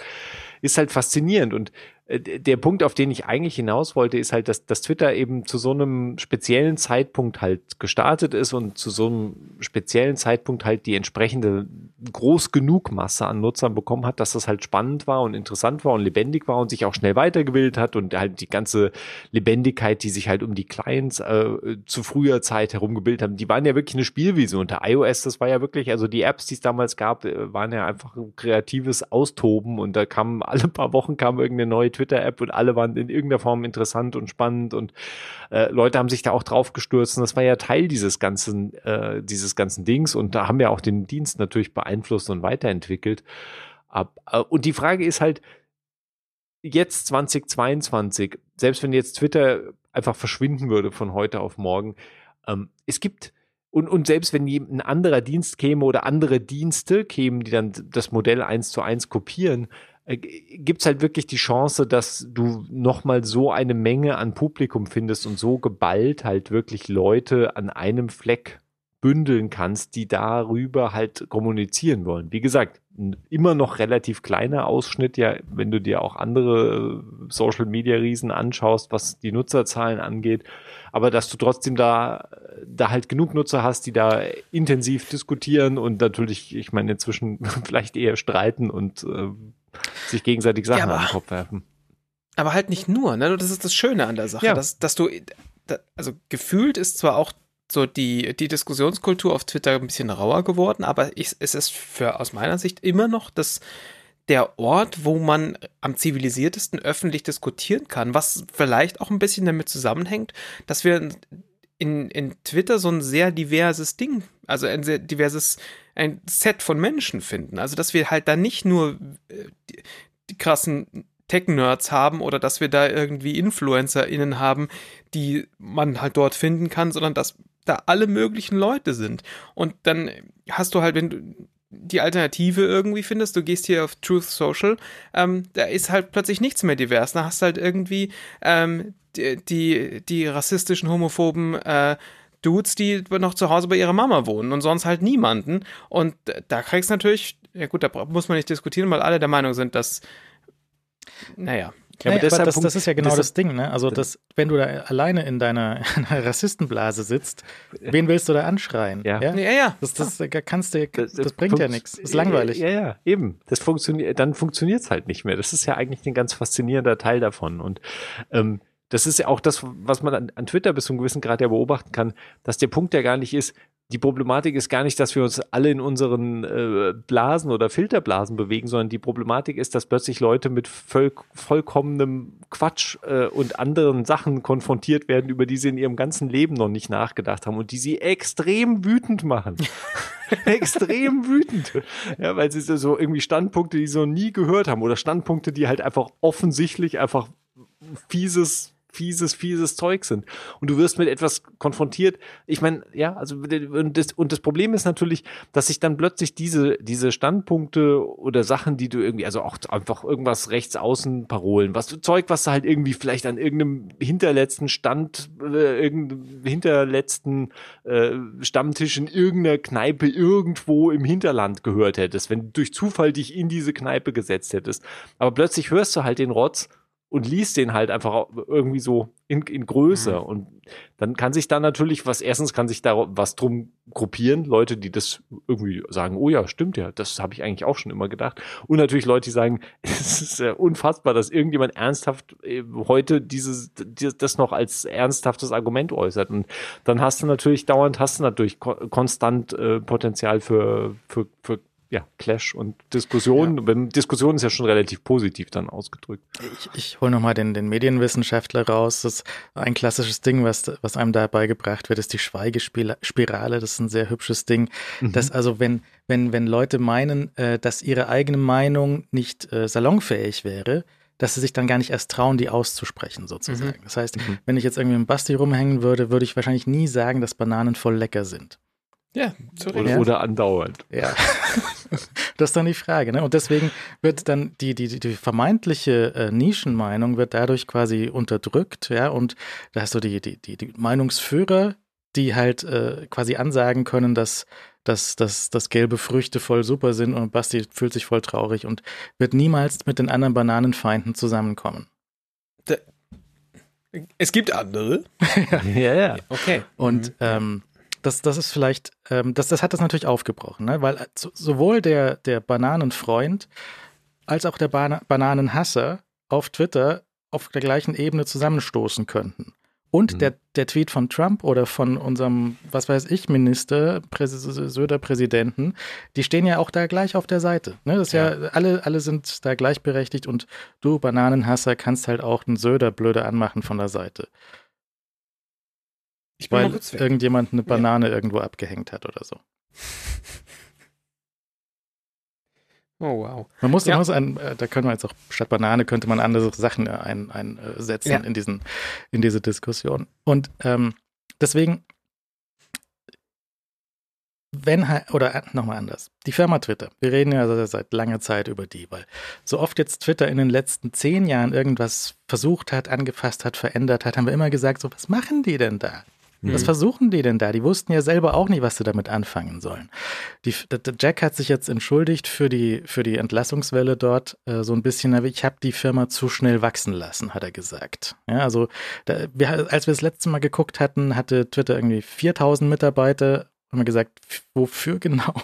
Speaker 3: ist halt faszinierend und der Punkt, auf den ich eigentlich hinaus wollte, ist halt, dass, dass Twitter eben zu so einem speziellen Zeitpunkt halt gestartet ist und zu so einem speziellen Zeitpunkt halt die entsprechende groß genug Masse an Nutzern bekommen hat, dass das halt spannend war und interessant war und lebendig war und sich auch schnell weitergebildet hat und halt die ganze Lebendigkeit, die sich halt um die Clients äh, zu früher Zeit herum gebildet haben, die waren ja wirklich eine Spielwiese. Unter iOS, das war ja wirklich, also die Apps, die es damals gab, äh, waren ja einfach ein kreatives Austoben und da kam (laughs) alle paar Wochen kam irgendeine neue Twitter-App und alle waren in irgendeiner Form interessant und spannend und äh, Leute haben sich da auch drauf gestürzt und das war ja Teil dieses ganzen, äh, dieses ganzen Dings und da haben wir auch den Dienst natürlich beeinflusst und weiterentwickelt. Ab, äh, und die Frage ist halt, jetzt 2022, selbst wenn jetzt Twitter einfach verschwinden würde von heute auf morgen, ähm, es gibt und, und selbst wenn ein anderer Dienst käme oder andere Dienste kämen, die dann das Modell eins zu eins kopieren, äh, gibt es halt wirklich die Chance, dass du nochmal so eine Menge an Publikum findest und so geballt halt wirklich Leute an einem Fleck bündeln kannst, die darüber halt kommunizieren wollen. Wie gesagt, immer noch relativ kleiner Ausschnitt, ja, wenn du dir auch andere äh, Social Media Riesen anschaust, was die Nutzerzahlen angeht, aber dass du trotzdem da, da halt genug Nutzer hast, die da intensiv diskutieren und natürlich, ich meine, inzwischen (laughs) vielleicht eher streiten und äh, sich gegenseitig Sachen ja, aber, an den Kopf werfen.
Speaker 4: Aber halt nicht nur, ne? Das ist das Schöne an der Sache, ja. dass, dass du, also gefühlt ist zwar auch so die, die Diskussionskultur auf Twitter ein bisschen rauer geworden, aber ich, es ist für aus meiner Sicht immer noch das, der Ort, wo man am zivilisiertesten öffentlich diskutieren kann, was vielleicht auch ein bisschen damit zusammenhängt, dass wir in, in Twitter so ein sehr diverses Ding, also ein sehr diverses, ein Set von Menschen finden. Also, dass wir halt da nicht nur äh, die, die krassen Tech-Nerds haben oder dass wir da irgendwie InfluencerInnen haben, die man halt dort finden kann, sondern dass da alle möglichen Leute sind. Und dann hast du halt, wenn du die Alternative irgendwie findest, du gehst hier auf Truth Social, ähm, da ist halt plötzlich nichts mehr divers. Da hast du halt irgendwie ähm, die, die, die, rassistischen, homophoben äh, Dudes, die noch zu Hause bei ihrer Mama wohnen und sonst halt niemanden. Und da kriegst du natürlich, ja gut, da muss man nicht diskutieren, weil alle der Meinung sind, dass, naja,
Speaker 2: ja, aber, aber das, das, ist ja genau das Ding, ne? Also, das, wenn du da alleine in deiner, (laughs) in Rassistenblase sitzt, wen willst du da anschreien?
Speaker 4: Ja, ja, ja. ja.
Speaker 2: Das, das, kannst du, das, das bringt ja nichts. Ist langweilig.
Speaker 3: Ja, ja, eben. Das funktioniert, dann funktioniert es halt nicht mehr. Das ist ja eigentlich ein ganz faszinierender Teil davon. Und ähm, das ist ja auch das, was man an, an Twitter bis zu einem gewissen Grad ja beobachten kann, dass der Punkt ja gar nicht ist, die Problematik ist gar nicht, dass wir uns alle in unseren äh, Blasen oder Filterblasen bewegen, sondern die Problematik ist, dass plötzlich Leute mit voll, vollkommenem Quatsch äh, und anderen Sachen konfrontiert werden, über die sie in ihrem ganzen Leben noch nicht nachgedacht haben und die sie extrem wütend machen. (laughs) extrem wütend. Ja, weil sie so irgendwie Standpunkte, die sie noch nie gehört haben oder Standpunkte, die halt einfach offensichtlich einfach fieses fieses, fieses Zeug sind. Und du wirst mit etwas konfrontiert. Ich meine, ja, also und das, und das Problem ist natürlich, dass sich dann plötzlich diese, diese Standpunkte oder Sachen, die du irgendwie, also auch einfach irgendwas rechts außen Parolen, was du Zeug, was du halt irgendwie vielleicht an irgendeinem hinterletzten Stand, äh, irgendeinem hinterletzten äh, Stammtisch in irgendeiner Kneipe irgendwo im Hinterland gehört hättest, wenn du durch Zufall dich in diese Kneipe gesetzt hättest. Aber plötzlich hörst du halt den Rotz und liest den halt einfach irgendwie so in, in Größe. Mhm. Und dann kann sich da natürlich was, erstens kann sich da was drum gruppieren, Leute, die das irgendwie sagen, oh ja, stimmt ja, das habe ich eigentlich auch schon immer gedacht. Und natürlich Leute, die sagen, (laughs) es ist ja unfassbar, dass irgendjemand ernsthaft äh, heute dieses, das noch als ernsthaftes Argument äußert. Und dann hast du natürlich dauernd, hast du natürlich konstant äh, Potenzial für, für, für ja, Clash und Diskussion. Ja. Diskussion ist ja schon relativ positiv dann ausgedrückt.
Speaker 2: Ich, ich hole nochmal den, den Medienwissenschaftler raus. Das ist ein klassisches Ding, was, was einem da beigebracht wird, ist die Schweigespirale. Das ist ein sehr hübsches Ding. Mhm. Dass also, wenn, wenn, wenn Leute meinen, äh, dass ihre eigene Meinung nicht äh, salonfähig wäre, dass sie sich dann gar nicht erst trauen, die auszusprechen, sozusagen. Mhm. Das heißt, mhm. wenn ich jetzt irgendwie im Basti rumhängen würde, würde ich wahrscheinlich nie sagen, dass Bananen voll lecker sind.
Speaker 3: Ja, zu Oder, oder andauernd.
Speaker 2: Ja. (laughs) Das ist dann die Frage. Ne? Und deswegen wird dann die, die, die vermeintliche äh, Nischenmeinung wird dadurch quasi unterdrückt, ja, und da hast du die, die, die, die Meinungsführer, die halt äh, quasi ansagen können, dass, dass, dass, dass gelbe Früchte voll super sind und Basti fühlt sich voll traurig und wird niemals mit den anderen Bananenfeinden zusammenkommen.
Speaker 4: Es gibt andere. (laughs)
Speaker 3: ja, ja.
Speaker 2: Okay. Und mhm. ähm, das, das ist vielleicht, ähm, das, das hat das natürlich aufgebrochen, ne? weil äh, sowohl der, der Bananenfreund als auch der Bana Bananenhasser auf Twitter auf der gleichen Ebene zusammenstoßen könnten. Und mhm. der, der Tweet von Trump oder von unserem, was weiß ich, Minister, Präs Söder-Präsidenten, die stehen ja auch da gleich auf der Seite. Ne? Das ist ja, ja, alle, alle sind da gleichberechtigt und du, Bananenhasser, kannst halt auch einen Söder blöde anmachen von der Seite. Ich bin Weil irgendjemand eine Banane ja. irgendwo abgehängt hat oder so. (laughs)
Speaker 4: Oh, wow.
Speaker 2: Man muss, ja. muss ein, äh, da können wir jetzt auch, statt Banane könnte man andere Sachen einsetzen ein, ja. in, diesen, in diese Diskussion. Und ähm, deswegen, wenn, oder äh, nochmal anders, die Firma Twitter, wir reden ja seit langer Zeit über die, weil so oft jetzt Twitter in den letzten zehn Jahren irgendwas versucht hat, angefasst hat, verändert hat, haben wir immer gesagt, so, was machen die denn da? Mhm. Was versuchen die denn da? Die wussten ja selber auch nicht, was sie damit anfangen sollen. Die, Jack hat sich jetzt entschuldigt für die, für die Entlassungswelle dort äh, so ein bisschen. Ich habe die Firma zu schnell wachsen lassen, hat er gesagt. Ja, also da, wir, als wir das letzte Mal geguckt hatten, hatte Twitter irgendwie 4000 Mitarbeiter. Haben wir gesagt, wofür genau?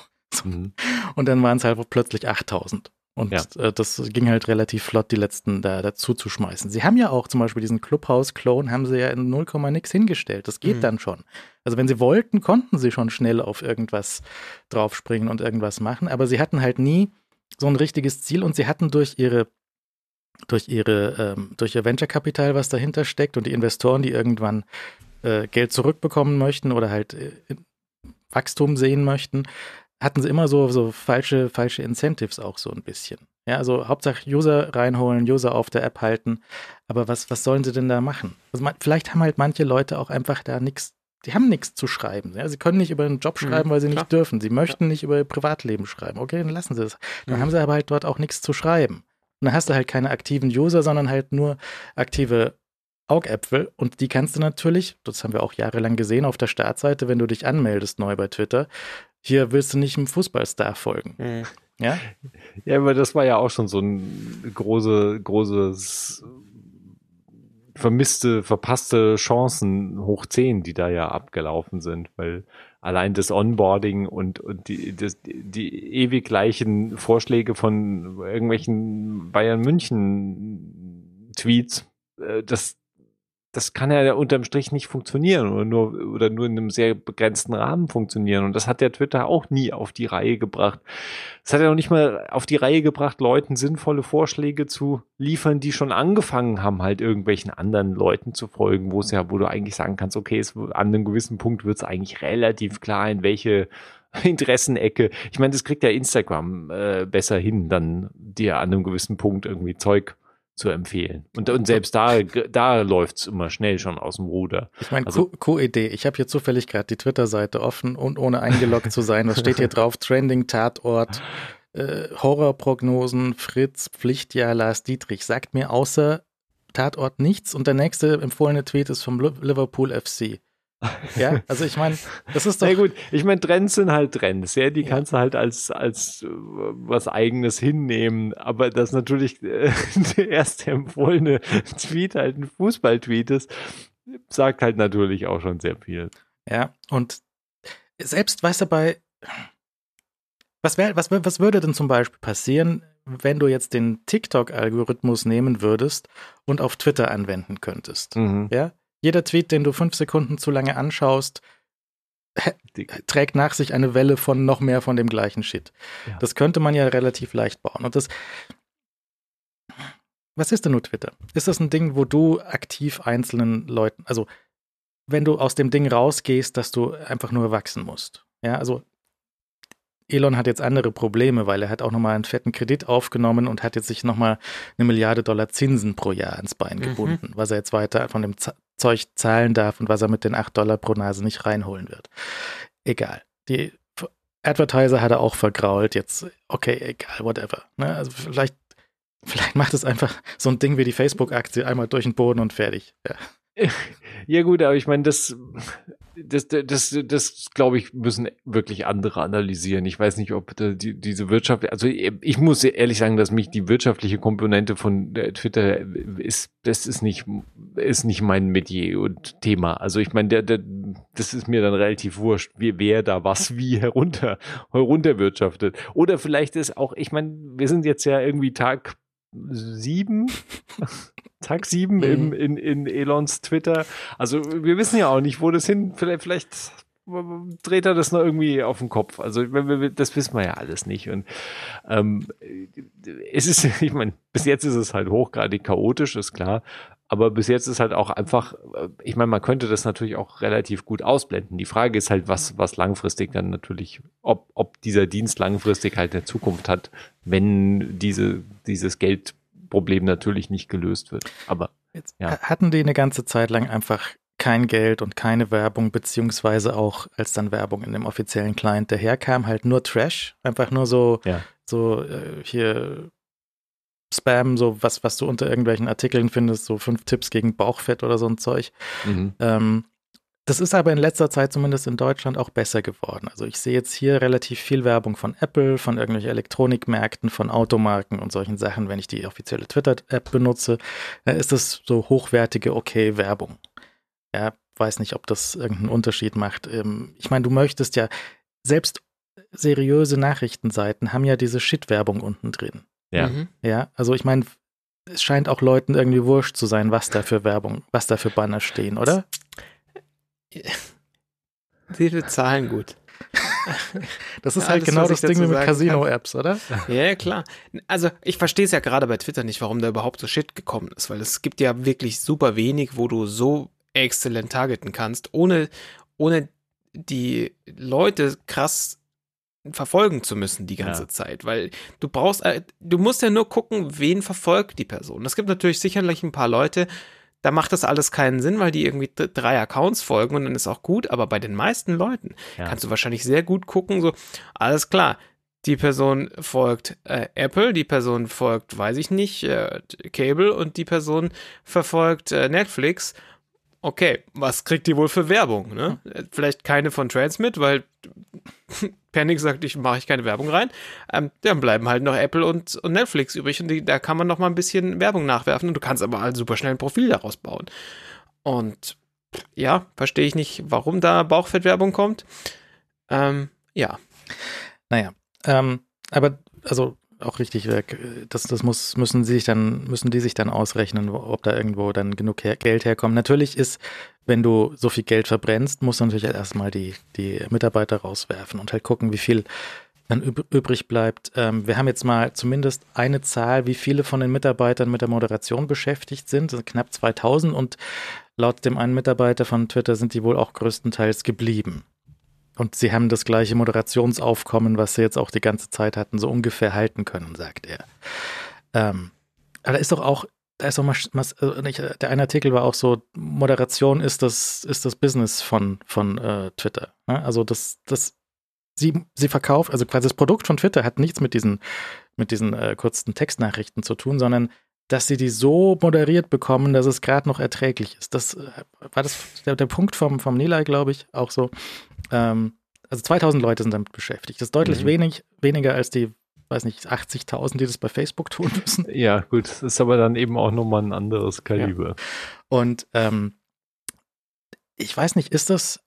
Speaker 2: Mhm. Und dann waren es halt plötzlich 8000. Und ja. äh, das ging halt relativ flott, die letzten da dazu zu schmeißen. Sie haben ja auch zum Beispiel diesen Clubhouse-Clone, haben sie ja in 0, nix hingestellt. Das geht mhm. dann schon. Also wenn sie wollten, konnten sie schon schnell auf irgendwas draufspringen und irgendwas machen, aber sie hatten halt nie so ein richtiges Ziel und sie hatten durch ihre durch ihre ähm, durch ihr Venture-Kapital, was dahinter steckt und die Investoren, die irgendwann äh, Geld zurückbekommen möchten oder halt äh, Wachstum sehen möchten, hatten sie immer so, so falsche, falsche Incentives auch so ein bisschen. Ja, also Hauptsache User reinholen, User auf der App halten. Aber was, was sollen sie denn da machen? Also man, vielleicht haben halt manche Leute auch einfach da nichts, die haben nichts zu schreiben. Ja? Sie können nicht über einen Job mhm, schreiben, weil sie klar. nicht dürfen. Sie möchten ja. nicht über ihr Privatleben schreiben. Okay, dann lassen sie es. Dann mhm. haben sie aber halt dort auch nichts zu schreiben. Und dann hast du halt keine aktiven User, sondern halt nur aktive Augäpfel und die kannst du natürlich, das haben wir auch jahrelang gesehen auf der Startseite, wenn du dich anmeldest neu bei Twitter, hier willst du nicht einem Fußballstar folgen. Mhm. Ja?
Speaker 3: Ja, aber das war ja auch schon so ein große, großes vermisste, verpasste Chancen hoch 10, die da ja abgelaufen sind, weil allein das Onboarding und, und die, das, die ewig gleichen Vorschläge von irgendwelchen Bayern München Tweets, äh, das, das kann ja unterm Strich nicht funktionieren oder nur, oder nur in einem sehr begrenzten Rahmen funktionieren. Und das hat der Twitter auch nie auf die Reihe gebracht. Es hat ja noch nicht mal auf die Reihe gebracht, Leuten sinnvolle Vorschläge zu liefern, die schon angefangen haben, halt irgendwelchen anderen Leuten zu folgen, wo es ja, wo du eigentlich sagen kannst, okay, es, an einem gewissen Punkt wird es eigentlich relativ klar, in welche (laughs) Interessenecke. Ich meine, das kriegt ja Instagram äh, besser hin, dann dir an einem gewissen Punkt irgendwie Zeug zu empfehlen. Und, und selbst da, da läuft's immer schnell schon aus dem Ruder.
Speaker 2: Ich meine, also, Co-Idee. Ich habe hier zufällig gerade die Twitter-Seite offen und ohne eingeloggt zu sein. Was steht hier drauf? (laughs) Trending, Tatort, äh, Horrorprognosen, Fritz, Pflichtjahr, Lars Dietrich. Sagt mir außer Tatort nichts. Und der nächste empfohlene Tweet ist vom Liverpool FC. (laughs) Ja, also ich meine, das ist doch.
Speaker 3: Sehr gut. Ich meine, Trends sind halt Trends, ja. Die ja. kannst du halt als, als äh, was Eigenes hinnehmen. Aber dass natürlich äh, (laughs) der erste empfohlene Tweet halt ein Fußball-Tweet ist, sagt halt natürlich auch schon sehr viel.
Speaker 2: Ja, und selbst, weißt du, bei. Was, wär, was, was würde denn zum Beispiel passieren, wenn du jetzt den TikTok-Algorithmus nehmen würdest und auf Twitter anwenden könntest? Mhm. Ja? Jeder Tweet, den du fünf Sekunden zu lange anschaust, trägt nach sich eine Welle von noch mehr von dem gleichen Shit. Ja. Das könnte man ja relativ leicht bauen. Und das. Was ist denn nur Twitter? Ist das ein Ding, wo du aktiv einzelnen Leuten, also wenn du aus dem Ding rausgehst, dass du einfach nur wachsen musst? Ja, also Elon hat jetzt andere Probleme, weil er hat auch nochmal einen fetten Kredit aufgenommen und hat jetzt sich nochmal eine Milliarde Dollar Zinsen pro Jahr ins Bein mhm. gebunden, was er jetzt weiter von dem Zeug zahlen darf und was er mit den 8 Dollar pro Nase nicht reinholen wird. Egal. Die, Advertiser hat er auch vergrault. Jetzt, okay, egal, whatever. Ne? Also vielleicht, (laughs) vielleicht macht es einfach so ein Ding wie die Facebook-Aktie einmal durch den Boden und fertig. Ja. (laughs)
Speaker 3: Ja gut, aber ich meine, das, das, das, das, glaube ich, müssen wirklich andere analysieren. Ich weiß nicht, ob die, diese Wirtschaft, also ich muss ehrlich sagen, dass mich die wirtschaftliche Komponente von Twitter ist, das ist nicht, ist nicht mein Metier und Thema. Also ich meine, der, der, das ist mir dann relativ wurscht, wie, wer da was (laughs) wie herunter, herunterwirtschaftet. Oder vielleicht ist auch, ich meine, wir sind jetzt ja irgendwie Tag sieben, (laughs) Tag sieben mhm. in, in Elons Twitter. Also wir wissen ja auch nicht, wo das hin, vielleicht, vielleicht dreht er das noch irgendwie auf den Kopf. Also das wissen wir ja alles nicht. Und ähm, es ist, (laughs) ich meine, bis jetzt ist es halt hochgradig chaotisch, ist klar. Aber bis jetzt ist halt auch einfach, äh, ich meine, man könnte das natürlich auch relativ gut ausblenden. Die Frage ist halt, was, was langfristig dann natürlich, ob, ob dieser Dienst langfristig halt eine Zukunft hat, wenn diese, dieses Geldproblem natürlich nicht gelöst wird. Aber
Speaker 2: jetzt ja. hatten die eine ganze Zeit lang einfach kein Geld und keine Werbung, beziehungsweise auch als dann Werbung in dem offiziellen Client daherkam, halt nur Trash, einfach nur so, ja. so äh, hier Spam, so was, was du unter irgendwelchen Artikeln findest, so fünf Tipps gegen Bauchfett oder so ein Zeug. Mhm. Ähm, das ist aber in letzter Zeit zumindest in Deutschland auch besser geworden. Also ich sehe jetzt hier relativ viel Werbung von Apple, von irgendwelchen Elektronikmärkten, von Automarken und solchen Sachen. Wenn ich die offizielle Twitter-App benutze, dann ist das so hochwertige, okay Werbung. Ja, weiß nicht, ob das irgendeinen Unterschied macht. Ähm, ich meine, du möchtest ja, selbst seriöse Nachrichtenseiten haben ja diese Shit-Werbung unten drin.
Speaker 3: Ja. Mhm.
Speaker 2: Ja, also ich meine, es scheint auch Leuten irgendwie wurscht zu sein, was da für Werbung, was da für Banner stehen, oder? (laughs)
Speaker 4: Sie bezahlen gut.
Speaker 2: Das ist ja, halt das, genau das Ding mit Casino-Apps, oder?
Speaker 4: Ja, klar. Also ich verstehe es ja gerade bei Twitter nicht, warum da überhaupt so Shit gekommen ist, weil es gibt ja wirklich super wenig, wo du so exzellent targeten kannst, ohne, ohne die Leute krass verfolgen zu müssen die ganze ja. Zeit, weil du brauchst, äh, du musst ja nur gucken, wen verfolgt die Person. Es gibt natürlich sicherlich ein paar Leute, da macht das alles keinen Sinn, weil die irgendwie drei Accounts folgen und dann ist auch gut, aber bei den meisten Leuten ja. kannst du wahrscheinlich sehr gut gucken, so, alles klar, die Person folgt äh, Apple, die Person folgt, weiß ich nicht, äh, Cable und die Person verfolgt äh, Netflix okay, was kriegt die wohl für Werbung? Ne? Vielleicht keine von Transmit, weil (laughs) Panic sagt, ich mache ich keine Werbung rein. Ähm, dann bleiben halt noch Apple und, und Netflix übrig und die, da kann man noch mal ein bisschen Werbung nachwerfen und du kannst aber halt super schnell ein Profil daraus bauen. Und ja, verstehe ich nicht, warum da Bauchfettwerbung kommt. Ähm, ja.
Speaker 2: Naja, ähm, aber also auch richtig weg. Das, das muss, müssen sie sich dann, müssen die sich dann ausrechnen, ob da irgendwo dann genug her Geld herkommt. Natürlich ist, wenn du so viel Geld verbrennst, musst du natürlich halt erstmal die, die Mitarbeiter rauswerfen und halt gucken, wie viel dann übrig bleibt. Ähm, wir haben jetzt mal zumindest eine Zahl, wie viele von den Mitarbeitern mit der Moderation beschäftigt sind. Sind knapp 2000 und laut dem einen Mitarbeiter von Twitter sind die wohl auch größtenteils geblieben. Und sie haben das gleiche Moderationsaufkommen, was sie jetzt auch die ganze Zeit hatten, so ungefähr halten können, sagt er. Ähm, aber da ist doch auch, da ist doch mal, äh, nicht, der eine Artikel war auch so, Moderation ist das, ist das Business von, von äh, Twitter. Ne? Also das, das, sie, sie verkauft, also quasi das Produkt von Twitter hat nichts mit diesen, mit diesen äh, kurzen Textnachrichten zu tun, sondern dass sie die so moderiert bekommen, dass es gerade noch erträglich ist. Das äh, war das der, der Punkt vom, vom Nilay, glaube ich, auch so. Ähm, also 2000 Leute sind damit beschäftigt. Das ist deutlich mhm. wenig, weniger als die, weiß nicht, 80.000, die das bei Facebook tun (laughs) müssen.
Speaker 3: Ja, gut, das ist aber dann eben auch nochmal ein anderes Kaliber. Ja.
Speaker 2: Und ähm, ich weiß nicht, ist das,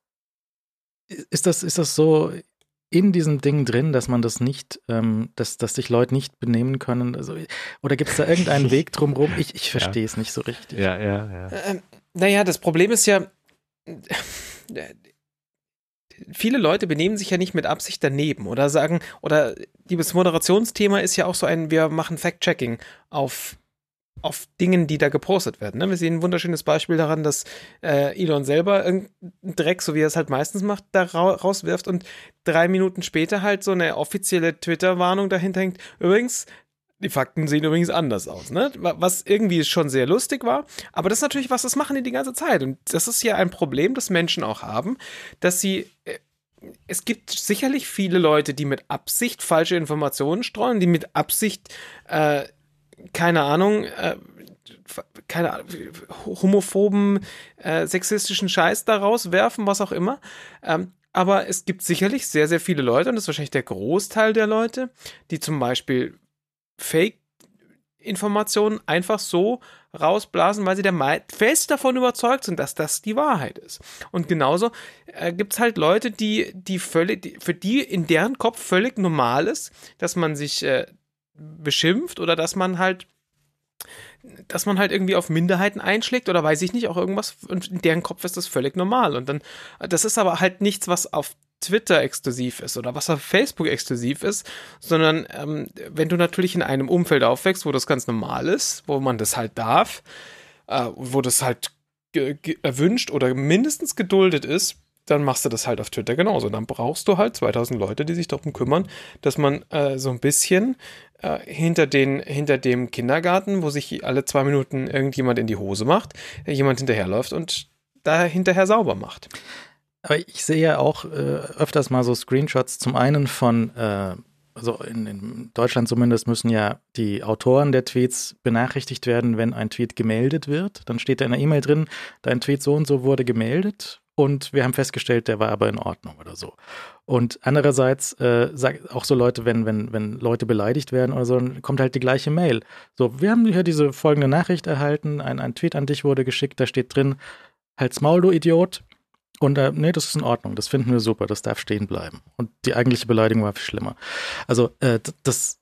Speaker 2: ist das, ist das so in diesem Ding drin, dass man das nicht, ähm, dass, dass sich Leute nicht benehmen können? Also, oder gibt es da irgendeinen (laughs) Weg drumherum? Ich, ich verstehe es nicht so richtig.
Speaker 3: Ja, ja, ja.
Speaker 4: Ähm, naja, das Problem ist ja, viele Leute benehmen sich ja nicht mit Absicht daneben oder sagen, oder das Moderationsthema ist ja auch so ein, wir machen Fact-Checking auf, auf Dingen, die da gepostet werden. Ne? Wir sehen ein wunderschönes Beispiel daran, dass äh, Elon selber irgendeinen Dreck, so wie er es halt meistens macht, da ra rauswirft und drei Minuten später halt so eine offizielle Twitter-Warnung dahinter hängt. Übrigens, die Fakten sehen übrigens anders aus, ne? Was irgendwie schon sehr lustig war. Aber das ist natürlich was, das machen die die ganze Zeit. Und das ist ja ein Problem, das Menschen auch haben, dass sie äh, es gibt sicherlich viele Leute, die mit Absicht falsche Informationen streuen, die mit Absicht, äh, keine Ahnung, äh, keine homophoben, äh, sexistischen Scheiß daraus werfen, was auch immer. Ähm, aber es gibt sicherlich sehr, sehr viele Leute, und das ist wahrscheinlich der Großteil der Leute, die zum Beispiel Fake-Informationen einfach so rausblasen, weil sie der fest davon überzeugt sind, dass das die Wahrheit ist. Und genauso äh, gibt es halt Leute, die, die völlig, die, für die in deren Kopf völlig normal ist, dass man sich äh, beschimpft oder dass man halt dass man halt irgendwie auf Minderheiten einschlägt oder weiß ich nicht, auch irgendwas, und in deren Kopf ist das völlig normal. Und dann, das ist aber halt nichts, was auf Twitter exklusiv ist oder was auf Facebook exklusiv ist, sondern ähm, wenn du natürlich in einem Umfeld aufwächst, wo das ganz normal ist, wo man das halt darf, äh, wo das halt erwünscht oder mindestens geduldet ist, dann machst du das halt auf Twitter genauso. Dann brauchst du halt 2000 Leute, die sich darum kümmern, dass man äh, so ein bisschen äh, hinter, den, hinter dem Kindergarten, wo sich alle zwei Minuten irgendjemand in die Hose macht, jemand hinterherläuft und da hinterher sauber macht.
Speaker 2: Aber ich sehe ja auch äh, öfters mal so Screenshots zum einen von, äh, also in, in, Deutschland zumindest müssen ja die Autoren der Tweets benachrichtigt werden, wenn ein Tweet gemeldet wird. Dann steht da in der E-Mail drin, dein Tweet so und so wurde gemeldet und wir haben festgestellt, der war aber in Ordnung oder so. Und andererseits äh, sag, auch so Leute, wenn, wenn, wenn Leute beleidigt werden oder so, dann kommt halt die gleiche Mail. So, wir haben hier diese folgende Nachricht erhalten, ein, ein Tweet an dich wurde geschickt, da steht drin, halt's Maul, du Idiot. Und äh, nee, das ist in Ordnung, das finden wir super, das darf stehen bleiben. Und die eigentliche Beleidigung war viel schlimmer. Also, äh, das,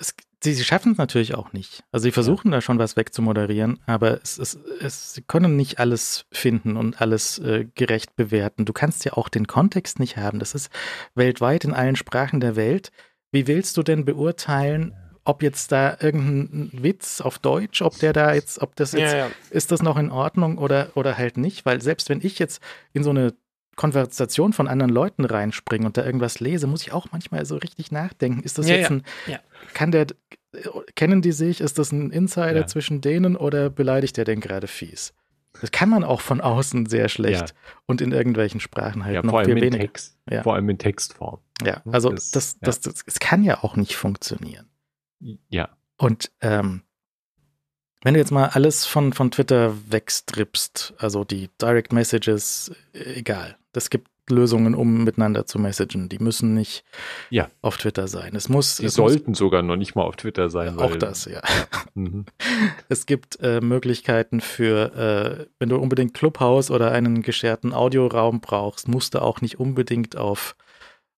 Speaker 2: es, sie, sie schaffen es natürlich auch nicht. Also sie versuchen ja. da schon was wegzumoderieren, aber es, es, es, sie können nicht alles finden und alles äh, gerecht bewerten. Du kannst ja auch den Kontext nicht haben. Das ist weltweit in allen Sprachen der Welt. Wie willst du denn beurteilen, ob jetzt da irgendein Witz auf Deutsch, ob der da jetzt, ob das jetzt, ja, ja. ist das noch in Ordnung oder, oder halt nicht? Weil selbst wenn ich jetzt in so eine Konversation von anderen Leuten reinspringe und da irgendwas lese, muss ich auch manchmal so richtig nachdenken. Ist das ja, jetzt ein, ja. kann der, kennen die sich, ist das ein Insider ja. zwischen denen oder beleidigt der denn gerade fies? Das kann man auch von außen sehr schlecht und in irgendwelchen Sprachen halt noch viel weniger.
Speaker 3: Text, Vor allem in Textform.
Speaker 2: Ja, also das, das, das, das, das kann ja auch nicht funktionieren.
Speaker 3: Ja.
Speaker 2: Und ähm, wenn du jetzt mal alles von, von Twitter wegstrippst, also die Direct Messages, egal. Es gibt Lösungen, um miteinander zu messagen. Die müssen nicht ja. auf Twitter sein. Es muss.
Speaker 3: Die
Speaker 2: es
Speaker 3: sollten muss, sogar noch nicht mal auf Twitter sein.
Speaker 2: Auch das, ja. Mhm. (laughs) Es gibt äh, Möglichkeiten für, äh, wenn du unbedingt Clubhouse oder einen gescherten Audioraum brauchst, musst du auch nicht unbedingt auf,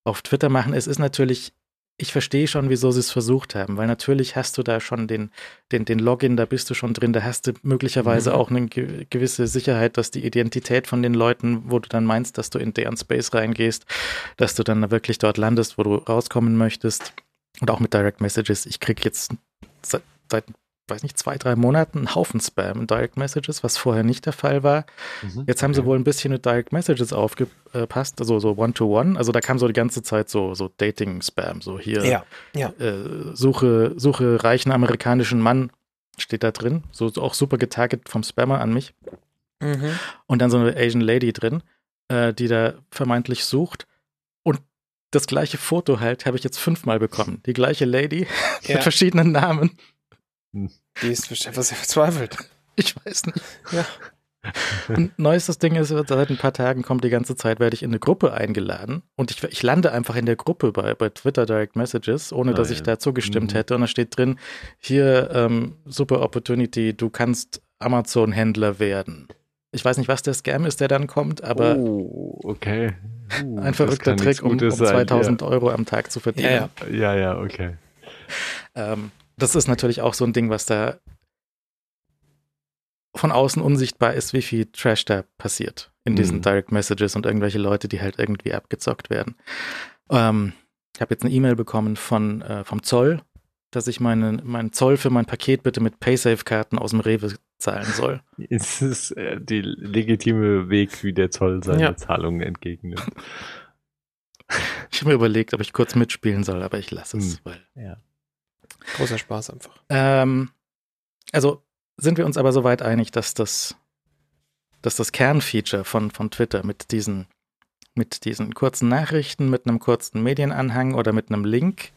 Speaker 2: auf Twitter machen. Es ist natürlich ich verstehe schon, wieso sie es versucht haben, weil natürlich hast du da schon den, den, den Login, da bist du schon drin, da hast du möglicherweise mhm. auch eine gewisse Sicherheit, dass die Identität von den Leuten, wo du dann meinst, dass du in deren Space reingehst, dass du dann wirklich dort landest, wo du rauskommen möchtest. Und auch mit Direct Messages. Ich kriege jetzt seit, seit weiß nicht, zwei, drei Monaten einen Haufen Spam in Direct Messages, was vorher nicht der Fall war. Mhm, Jetzt haben okay. sie wohl ein bisschen mit Direct Messages aufgepasst, also so One-to-One. -one. Also da kam so die ganze Zeit so, so Dating-Spam, so hier
Speaker 4: ja, ja.
Speaker 2: Äh, suche, suche reichen amerikanischen Mann, steht da drin. So, auch super getarget vom Spammer an mich. Mhm. Und dann so eine Asian Lady drin, äh, die da vermeintlich sucht. Und das gleiche Foto halt habe ich jetzt fünfmal bekommen. Die gleiche Lady (laughs) ja. mit verschiedenen Namen.
Speaker 4: Die ist bestimmt was verzweifelt.
Speaker 2: Ich weiß nicht. Ja. Und neuestes Ding ist, seit ein paar Tagen kommt die ganze Zeit, werde ich in eine Gruppe eingeladen und ich, ich lande einfach in der Gruppe bei, bei Twitter Direct Messages, ohne dass ich da zugestimmt mhm. hätte. Und da steht drin, hier, ähm, super Opportunity, du kannst Amazon-Händler werden. Ich weiß nicht, was der Scam ist, der dann kommt, aber
Speaker 3: oh, okay.
Speaker 2: Uh, ein verrückter Trick, um, um 2000 ja. Euro am Tag zu verdienen.
Speaker 3: Ja, ja, ja, okay.
Speaker 2: Ähm, das ist natürlich auch so ein Ding, was da von außen unsichtbar ist, wie viel Trash da passiert in diesen mhm. Direct Messages und irgendwelche Leute, die halt irgendwie abgezockt werden. Ähm, ich habe jetzt eine E-Mail bekommen von, äh, vom Zoll, dass ich meinen mein Zoll für mein Paket bitte mit Paysafe-Karten aus dem Rewe zahlen soll.
Speaker 3: Es ist äh, der legitime Weg, wie der Zoll seine ja. Zahlungen entgegnet.
Speaker 2: Ich habe mir überlegt, ob ich kurz mitspielen soll, aber ich lasse es,
Speaker 3: hm. weil ja.
Speaker 4: Großer Spaß einfach.
Speaker 2: Ähm, also sind wir uns aber soweit einig, dass das, dass das Kernfeature von, von Twitter mit diesen mit diesen kurzen Nachrichten, mit einem kurzen Medienanhang oder mit einem Link,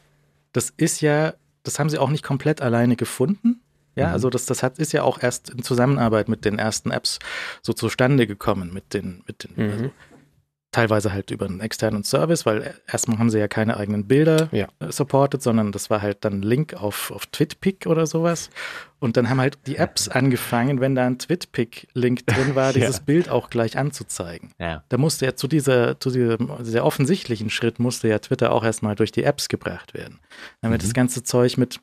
Speaker 2: das ist ja, das haben sie auch nicht komplett alleine gefunden. Ja, mhm. also das, das hat, ist ja auch erst in Zusammenarbeit mit den ersten Apps so zustande gekommen, mit den, mit den, mhm. also teilweise halt über einen externen Service, weil erstmal haben sie ja keine eigenen Bilder ja. Äh, supported, sondern das war halt dann Link auf, auf TwitPic oder sowas. Und dann haben halt die Apps angefangen, wenn da ein TwitPic-Link drin war, (laughs) dieses ja. Bild auch gleich anzuzeigen. Ja. Da musste ja zu dieser, zu diesem sehr offensichtlichen Schritt musste ja Twitter auch erstmal durch die Apps gebracht werden. Dann wird mhm. das ganze Zeug mit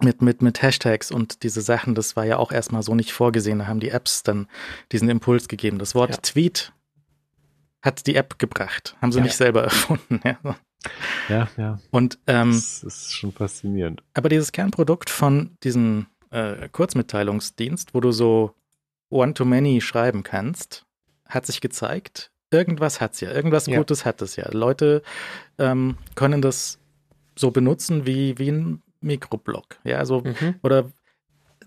Speaker 2: mit, mit, mit Hashtags und diese Sachen, das war ja auch erstmal so nicht vorgesehen. Da haben die Apps dann diesen Impuls gegeben. Das Wort ja. Tweet hat die App gebracht. Haben sie ja. nicht selber (laughs) erfunden. Ja,
Speaker 3: ja. ja.
Speaker 2: Und ähm,
Speaker 3: das ist schon faszinierend.
Speaker 2: Aber dieses Kernprodukt von diesem äh, Kurzmitteilungsdienst, wo du so One-to-Many schreiben kannst, hat sich gezeigt, irgendwas hat es ja, irgendwas. Gutes hat es ja. Leute ähm, können das so benutzen wie, wie ein Mikroblog. Ja, also, mhm. oder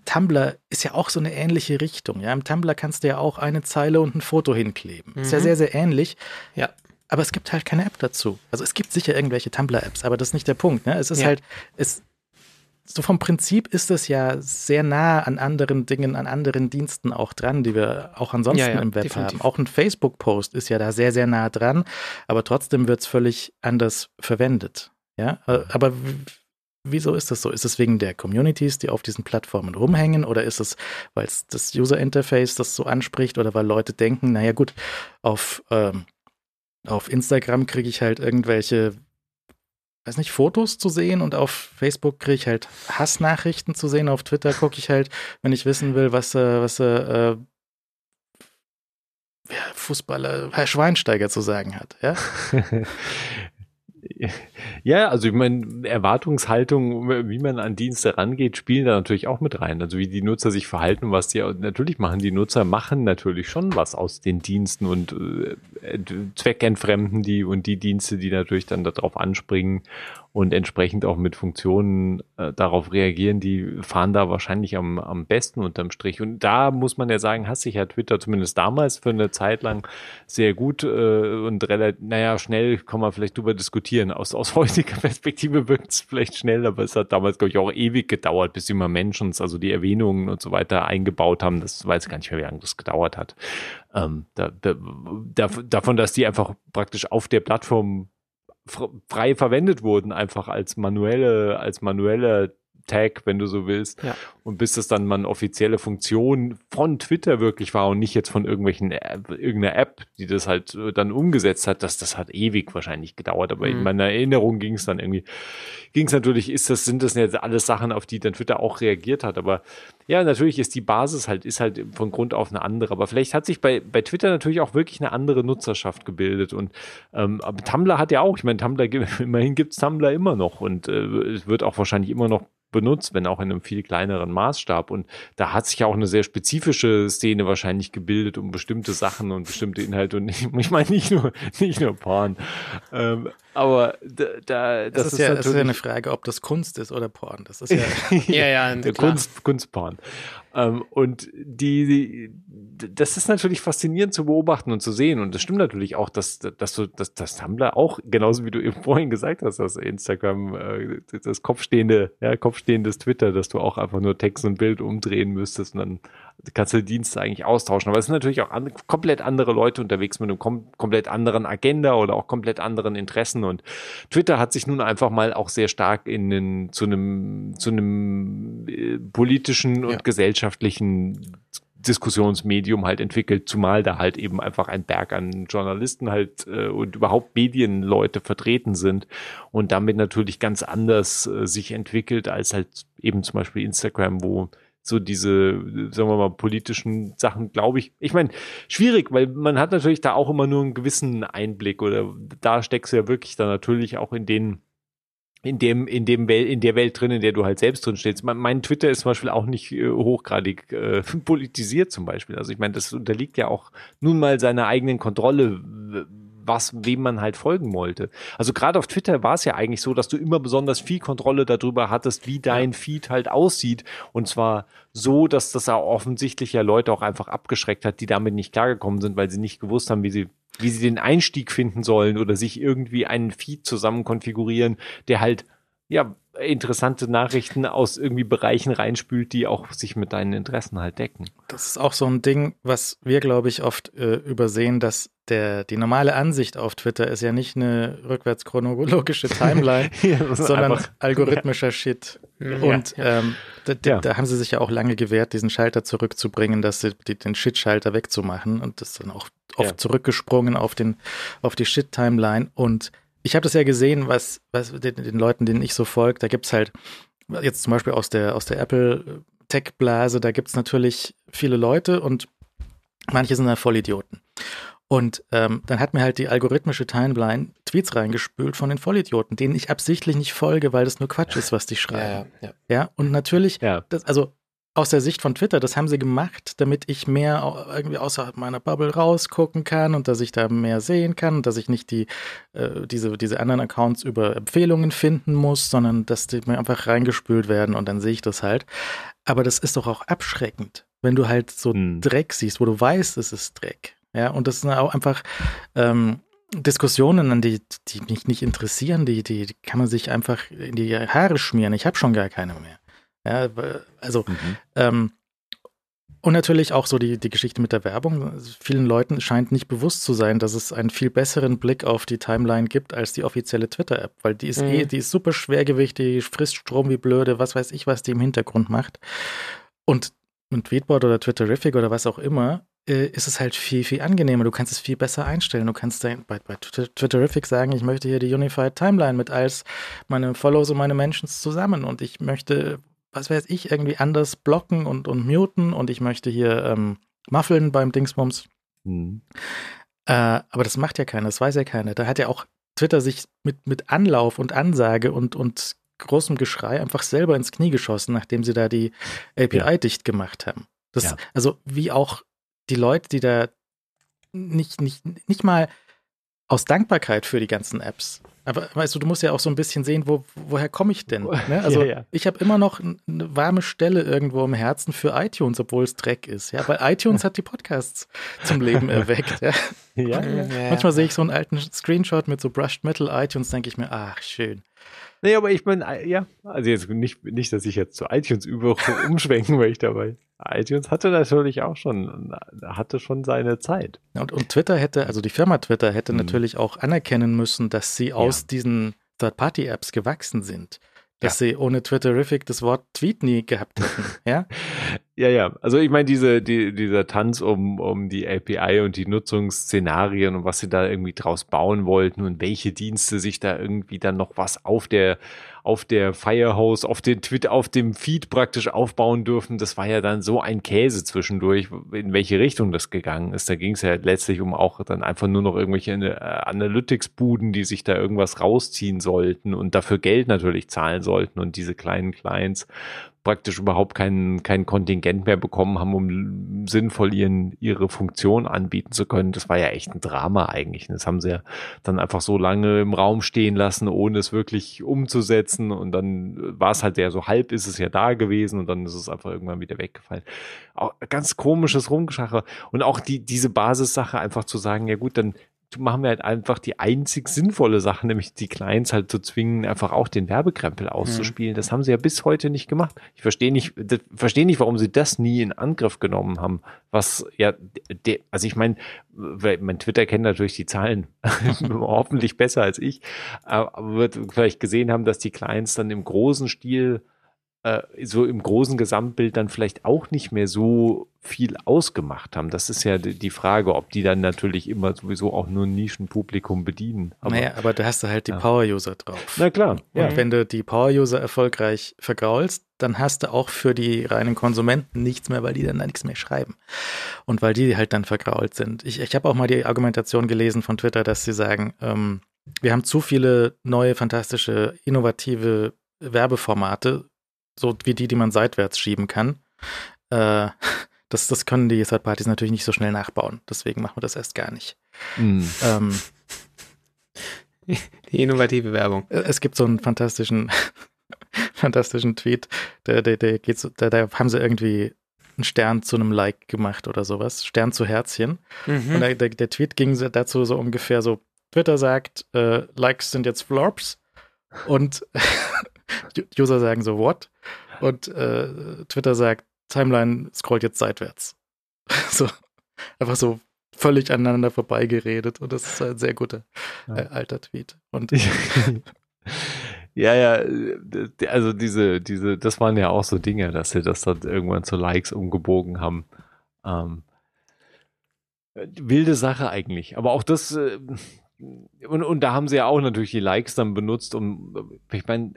Speaker 2: Tumblr ist ja auch so eine ähnliche Richtung. Ja, im Tumblr kannst du ja auch eine Zeile und ein Foto hinkleben. Mhm. Ist ja mhm. sehr, sehr ähnlich. Ja. Aber es gibt halt keine App dazu. Also es gibt sicher irgendwelche Tumblr-Apps, aber das ist nicht der Punkt. Ne? Es ist ja. halt, es, so vom Prinzip ist es ja sehr nah an anderen Dingen, an anderen Diensten auch dran, die wir auch ansonsten ja, ja, im Web definitiv. haben. Auch ein Facebook-Post ist ja da sehr, sehr nah dran, aber trotzdem wird es völlig anders verwendet. Ja, äh, aber Wieso ist das so? Ist es wegen der Communities, die auf diesen Plattformen rumhängen oder ist es, weil es das User Interface das so anspricht oder weil Leute denken, naja gut, auf, ähm, auf Instagram kriege ich halt irgendwelche, weiß nicht, Fotos zu sehen und auf Facebook kriege ich halt Hassnachrichten zu sehen, auf Twitter gucke ich halt, wenn ich wissen will, was, äh, was äh, Fußballer Herr Schweinsteiger zu sagen hat, ja? (laughs) (laughs)
Speaker 3: Ja, also ich meine, Erwartungshaltung, wie man an Dienste rangeht, spielen da natürlich auch mit rein. Also wie die Nutzer sich verhalten, was die natürlich machen. Die Nutzer machen natürlich schon was aus den Diensten und äh, zweckentfremden die und die Dienste, die natürlich dann darauf anspringen und entsprechend auch mit Funktionen äh, darauf reagieren, die fahren da wahrscheinlich am, am besten unterm Strich. Und da muss man ja sagen, hat sich ja Twitter zumindest damals für eine Zeit lang sehr gut äh, und relativ, naja, schnell kann man vielleicht drüber diskutieren. Aus, aus (laughs) heutiger Perspektive wirkt es vielleicht schnell, aber es hat damals, glaube ich, auch ewig gedauert, bis immer Menschen, also die Erwähnungen und so weiter eingebaut haben. Das weiß ich gar nicht mehr, wie lange das gedauert hat. Ähm, da, da, davon, dass die einfach praktisch auf der Plattform frei verwendet wurden, einfach als manuelle, als manuelle Tag, wenn du so willst. Ja. Und bis das dann mal eine offizielle Funktion von Twitter wirklich war und nicht jetzt von irgendwelchen irgendeiner App, die das halt äh, dann umgesetzt hat, dass das hat ewig wahrscheinlich gedauert. Aber mhm. in meiner Erinnerung ging es dann irgendwie, ging es natürlich, ist das, sind das jetzt alles Sachen, auf die dann Twitter auch reagiert hat. Aber ja, natürlich ist die Basis halt, ist halt von Grund auf eine andere. Aber vielleicht hat sich bei, bei Twitter natürlich auch wirklich eine andere Nutzerschaft gebildet. Und ähm, Tumblr hat ja auch, ich meine, Tumblr, (laughs) immerhin gibt's Tumblr immer noch und äh, es wird auch wahrscheinlich immer noch benutzt, wenn auch in einem viel kleineren Maßstab. Und da hat sich ja auch eine sehr spezifische Szene wahrscheinlich gebildet um bestimmte Sachen und bestimmte Inhalte. Und (laughs) ich, meine nicht nur, nicht nur Porn. Ähm, aber da, da
Speaker 2: das, das ist, ist, ja, ist ja eine Frage, ob das Kunst ist oder Porn. Das ist ja, (laughs)
Speaker 3: ja, ja, Kunst, Kunstporn. Ähm, und die, die, das ist natürlich faszinierend zu beobachten und zu sehen. Und das stimmt natürlich auch, dass, dass du, dass das Tumblr auch, genauso wie du eben (laughs) vorhin gesagt hast, dass Instagram, äh, das kopfstehende, ja, kopfstehendes Twitter, dass du auch einfach nur Text und Bild umdrehen müsstest und dann kannst du die Dienste eigentlich austauschen. Aber es sind natürlich auch an, komplett andere Leute unterwegs mit einem kom komplett anderen Agenda oder auch komplett anderen Interessen. Und Twitter hat sich nun einfach mal auch sehr stark in den, zu einem, zu einem äh, politischen und ja. gesellschaftlichen Diskussionsmedium halt entwickelt, zumal da halt eben einfach ein Berg an Journalisten halt äh, und überhaupt Medienleute vertreten sind und damit natürlich ganz anders äh, sich entwickelt als halt eben zum Beispiel Instagram, wo so diese, sagen wir mal, politischen Sachen, glaube ich. Ich meine, schwierig, weil man hat natürlich da auch immer nur einen gewissen Einblick oder da steckst du ja wirklich dann natürlich auch in den in dem, in dem Welt, in der Welt drin, in der du halt selbst drin stehst. Mein, mein Twitter ist zum Beispiel auch nicht äh, hochgradig äh, (laughs) politisiert zum Beispiel. Also ich meine, das unterliegt ja auch nun mal seiner eigenen Kontrolle, was, wem man halt folgen wollte. Also gerade auf Twitter war es ja eigentlich so, dass du immer besonders viel Kontrolle darüber hattest, wie dein Feed halt aussieht. Und zwar so, dass das auch offensichtlich ja Leute auch einfach abgeschreckt hat, die damit nicht klargekommen sind, weil sie nicht gewusst haben, wie sie wie sie den Einstieg finden sollen oder sich irgendwie einen Feed zusammen konfigurieren, der halt ja interessante Nachrichten aus irgendwie Bereichen reinspült, die auch sich mit deinen Interessen halt decken.
Speaker 2: Das ist auch so ein Ding, was wir, glaube ich, oft äh, übersehen, dass der, die normale Ansicht auf Twitter ist ja nicht eine rückwärts chronologische (laughs) Timeline, ja, sondern einfach, algorithmischer ja. Shit. Und ja, ähm, da, da, haben sie sich ja auch lange gewehrt, diesen Schalter zurückzubringen, dass sie die, den Shit-Schalter wegzumachen und das dann auch oft zurückgesprungen auf den auf die Shit-Timeline und ich habe das ja gesehen, was, was den, den Leuten, denen ich so folge, da gibt's halt, jetzt zum Beispiel aus der, aus der Apple Tech-Blase, da gibt's natürlich viele Leute und manche sind da Vollidioten. Und ähm, dann hat mir halt die algorithmische Timeline Tweets reingespült von den Vollidioten, denen ich absichtlich nicht folge, weil das nur Quatsch ist, was die schreiben. Ja, ja, ja. ja und natürlich, ja. Das, also aus der Sicht von Twitter, das haben sie gemacht, damit ich mehr irgendwie außerhalb meiner Bubble rausgucken kann und dass ich da mehr sehen kann und dass ich nicht die, äh, diese, diese anderen Accounts über Empfehlungen finden muss, sondern dass die mir einfach reingespült werden und dann sehe ich das halt. Aber das ist doch auch abschreckend, wenn du halt so hm. Dreck siehst, wo du weißt, es ist Dreck. Ja, und das sind auch einfach ähm, Diskussionen, an die, die mich nicht interessieren, die, die, die kann man sich einfach in die Haare schmieren. Ich habe schon gar keine mehr. Ja, also mhm. ähm, und natürlich auch so die, die Geschichte mit der Werbung. Also vielen Leuten scheint nicht bewusst zu sein, dass es einen viel besseren Blick auf die Timeline gibt als die offizielle Twitter-App, weil die ist eh, mhm. eh, die ist super schwergewichtig, die frisst Strom wie blöde, was weiß ich, was die im Hintergrund macht. Und mit Tweetbot oder Twitterific oder was auch immer, äh, ist es halt viel, viel angenehmer. Du kannst es viel besser einstellen. Du kannst bei, bei Twitterific sagen, ich möchte hier die Unified Timeline mit als meine Follows und meine Mentions zusammen und ich möchte was weiß ich, irgendwie anders blocken und, und muten und ich möchte hier ähm, muffeln beim Dingsbums. Mhm. Äh, aber das macht ja keiner, das weiß ja keiner. Da hat ja auch Twitter sich mit, mit Anlauf und Ansage und, und großem Geschrei einfach selber ins Knie geschossen, nachdem sie da die API ja. dicht gemacht haben. Das, ja. Also wie auch die Leute, die da nicht, nicht, nicht mal aus Dankbarkeit für die ganzen Apps. Aber weißt du, du musst ja auch so ein bisschen sehen, wo, woher komme ich denn? Ne? Also ja, ja. ich habe immer noch eine warme Stelle irgendwo im Herzen für iTunes, obwohl es Dreck ist. Ja, weil iTunes hat die Podcasts zum Leben (laughs) erweckt. Ja. ja Manchmal sehe ich so einen alten Screenshot mit so Brushed Metal iTunes, denke ich mir, ach schön.
Speaker 3: Nee, aber ich meine, ja, also jetzt nicht, nicht, dass ich jetzt zu iTunes über (laughs) umschwenken möchte, aber iTunes hatte natürlich auch schon, hatte schon seine Zeit.
Speaker 2: Und, und Twitter hätte, also die Firma Twitter hätte mhm. natürlich auch anerkennen müssen, dass sie aus ja. diesen Third-Party-Apps gewachsen sind dass ja. sie ohne Twitterific das Wort Tweet nie gehabt hätten, (laughs) ja?
Speaker 3: Ja, ja. Also ich meine, diese, die, dieser Tanz um, um die API und die Nutzungsszenarien und was sie da irgendwie draus bauen wollten und welche Dienste sich da irgendwie dann noch was auf der auf der Firehose, auf den Twitter, auf dem Feed praktisch aufbauen dürfen. Das war ja dann so ein Käse zwischendurch, in welche Richtung das gegangen ist. Da ging es ja letztlich um auch dann einfach nur noch irgendwelche äh, Analytics-Buden, die sich da irgendwas rausziehen sollten und dafür Geld natürlich zahlen sollten und diese kleinen Clients praktisch überhaupt kein, kein Kontingent mehr bekommen haben, um sinnvoll ihren, ihre Funktion anbieten zu können. Das war ja echt ein Drama eigentlich. Das haben sie ja dann einfach so lange im Raum stehen lassen, ohne es wirklich umzusetzen. Und dann war es halt ja so halb ist es ja da gewesen und dann ist es einfach irgendwann wieder weggefallen. Auch ganz komisches Rumgeschache. Und auch die, diese Basissache einfach zu sagen, ja gut, dann machen wir halt einfach die einzig sinnvolle Sache, nämlich die Clients halt zu zwingen, einfach auch den Werbekrempel auszuspielen. Mhm. Das haben sie ja bis heute nicht gemacht. Ich verstehe nicht, verstehe nicht, warum sie das nie in Angriff genommen haben. Was ja, de, also ich meine, mein Twitter kennt natürlich die Zahlen (laughs) hoffentlich besser als ich, aber wird vielleicht gesehen haben, dass die Clients dann im großen Stil so im großen Gesamtbild dann vielleicht auch nicht mehr so viel ausgemacht haben. Das ist ja die Frage, ob die dann natürlich immer sowieso auch nur ein Nischenpublikum bedienen.
Speaker 2: Aber, naja, aber da hast du halt die ja. Power-User drauf.
Speaker 3: Na klar. Und
Speaker 2: ja. wenn du die Power-User erfolgreich vergraulst, dann hast du auch für die reinen Konsumenten nichts mehr, weil die dann da nichts mehr schreiben. Und weil die halt dann vergrault sind. Ich, ich habe auch mal die Argumentation gelesen von Twitter, dass sie sagen, ähm, wir haben zu viele neue, fantastische, innovative Werbeformate, so wie die, die man seitwärts schieben kann. Äh, (laughs) das, das können die Third-Partys natürlich nicht so schnell nachbauen. Deswegen machen wir das erst gar nicht. Mm. Ähm, (laughs)
Speaker 4: die innovative Werbung.
Speaker 2: Äh, es gibt so einen fantastischen, (laughs) fantastischen Tweet, der, der, der geht so, da, da haben sie irgendwie einen Stern zu einem Like gemacht oder sowas. Stern zu Herzchen. Mhm. Und der, der, der, Tweet ging dazu so ungefähr so: Twitter sagt, äh, Likes sind jetzt Flops. Und User sagen so, what? Und äh, Twitter sagt, Timeline scrollt jetzt seitwärts. (laughs) so, einfach so völlig aneinander vorbeigeredet. Und das ist ein sehr guter äh, alter Tweet. Und (laughs)
Speaker 3: Ja, ja, also diese, diese, das waren ja auch so Dinge, dass sie das dann irgendwann zu Likes umgebogen haben. Ähm, wilde Sache eigentlich. Aber auch das, äh, und, und da haben sie ja auch natürlich die Likes dann benutzt, um, ich meine,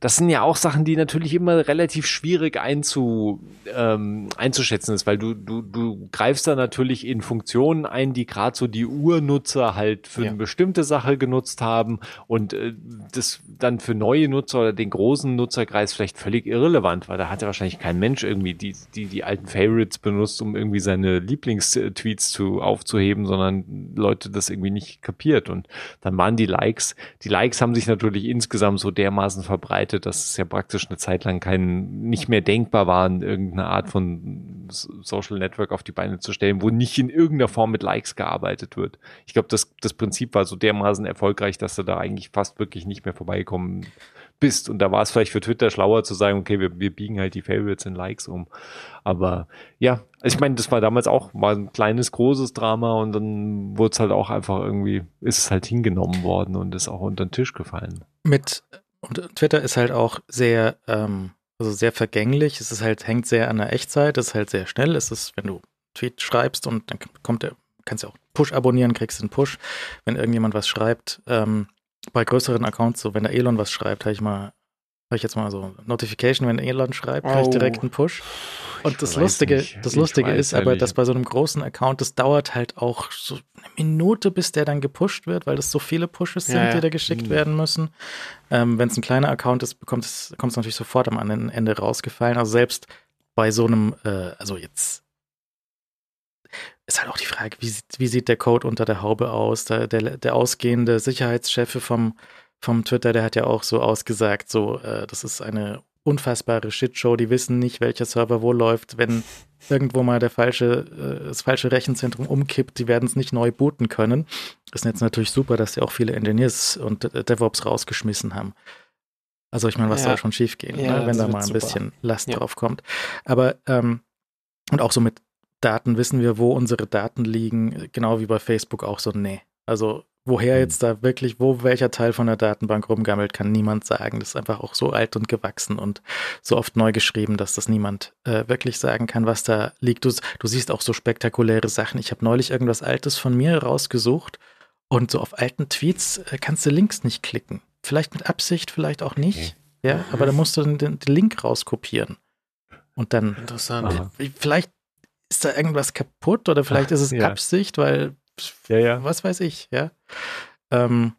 Speaker 3: das sind ja auch Sachen, die natürlich immer relativ schwierig einzu, ähm, einzuschätzen ist, weil du, du, du greifst da natürlich in Funktionen ein, die gerade so die Urnutzer halt für ja. eine bestimmte Sache genutzt haben und äh, das dann für neue Nutzer oder den großen Nutzerkreis vielleicht völlig irrelevant, weil da hat ja wahrscheinlich kein Mensch irgendwie die, die, die alten Favorites benutzt, um irgendwie seine Lieblingstweets zu aufzuheben, sondern Leute das irgendwie nicht kapiert und dann waren die Likes, die Likes haben sich natürlich insgesamt so dermaßen dermaßen verbreitet, dass es ja praktisch eine Zeit lang kein, nicht mehr denkbar war, irgendeine Art von Social Network auf die Beine zu stellen, wo nicht in irgendeiner Form mit Likes gearbeitet wird. Ich glaube, das, das Prinzip war so dermaßen erfolgreich, dass du da eigentlich fast wirklich nicht mehr vorbeikommen bist. Und da war es vielleicht für Twitter schlauer zu sagen, okay, wir, wir biegen halt die Favorites in Likes um. Aber ja, also ich meine, das war damals auch mal ein kleines, großes Drama und dann wurde es halt auch einfach irgendwie, ist es halt hingenommen worden und ist auch unter den Tisch gefallen.
Speaker 2: Mit und Twitter ist halt auch sehr, ähm, also sehr vergänglich. Es ist halt, hängt sehr an der Echtzeit, es ist halt sehr schnell. Es ist, wenn du Tweet schreibst und dann kommt der, kannst du auch Push abonnieren, kriegst einen Push, wenn irgendjemand was schreibt. Ähm, bei größeren Accounts, so wenn der Elon was schreibt, habe ich mal habe ich jetzt mal so Notification, wenn Elon schreibt, kriege ich direkt einen Push. Und das Lustige, nicht. das Lustige ist aber, dass bei so einem großen Account, das dauert halt auch so eine Minute, bis der dann gepusht wird, weil das so viele Pushes sind, ja, ja. die da geschickt mhm. werden müssen. Ähm, wenn es ein kleiner Account ist, kommt es natürlich sofort am Ende rausgefallen. Also selbst bei so einem, äh, also jetzt ist halt auch die Frage, wie, wie sieht der Code unter der Haube aus? Der, der, der ausgehende Sicherheitschef vom vom Twitter, der hat ja auch so ausgesagt, so, äh, das ist eine unfassbare Shitshow, die wissen nicht, welcher Server wo läuft, wenn irgendwo mal der falsche, äh, das falsche Rechenzentrum umkippt, die werden es nicht neu booten können. Ist jetzt natürlich super, dass sie auch viele Engineers und DevOps rausgeschmissen haben. Also ich meine, was ja. soll schon schief gehen, ja, ne, wenn da mal ein super. bisschen Last ja. drauf kommt. Aber ähm, und auch so mit Daten wissen wir, wo unsere Daten liegen, genau wie bei Facebook auch so, nee. Also Woher hm. jetzt da wirklich, wo welcher Teil von der Datenbank rumgammelt, kann niemand sagen. Das ist einfach auch so alt und gewachsen und so oft neu geschrieben, dass das niemand äh, wirklich sagen kann, was da liegt. Du, du siehst auch so spektakuläre Sachen. Ich habe neulich irgendwas Altes von mir rausgesucht und so auf alten Tweets äh, kannst du Links nicht klicken. Vielleicht mit Absicht, vielleicht auch nicht. Okay. Ja, aber da musst du den, den, Link rauskopieren. Und dann.
Speaker 4: Interessant.
Speaker 2: Vielleicht ist da irgendwas kaputt oder vielleicht ist es ja. Absicht, weil
Speaker 3: ja, ja.
Speaker 2: was weiß ich, ja. Ähm,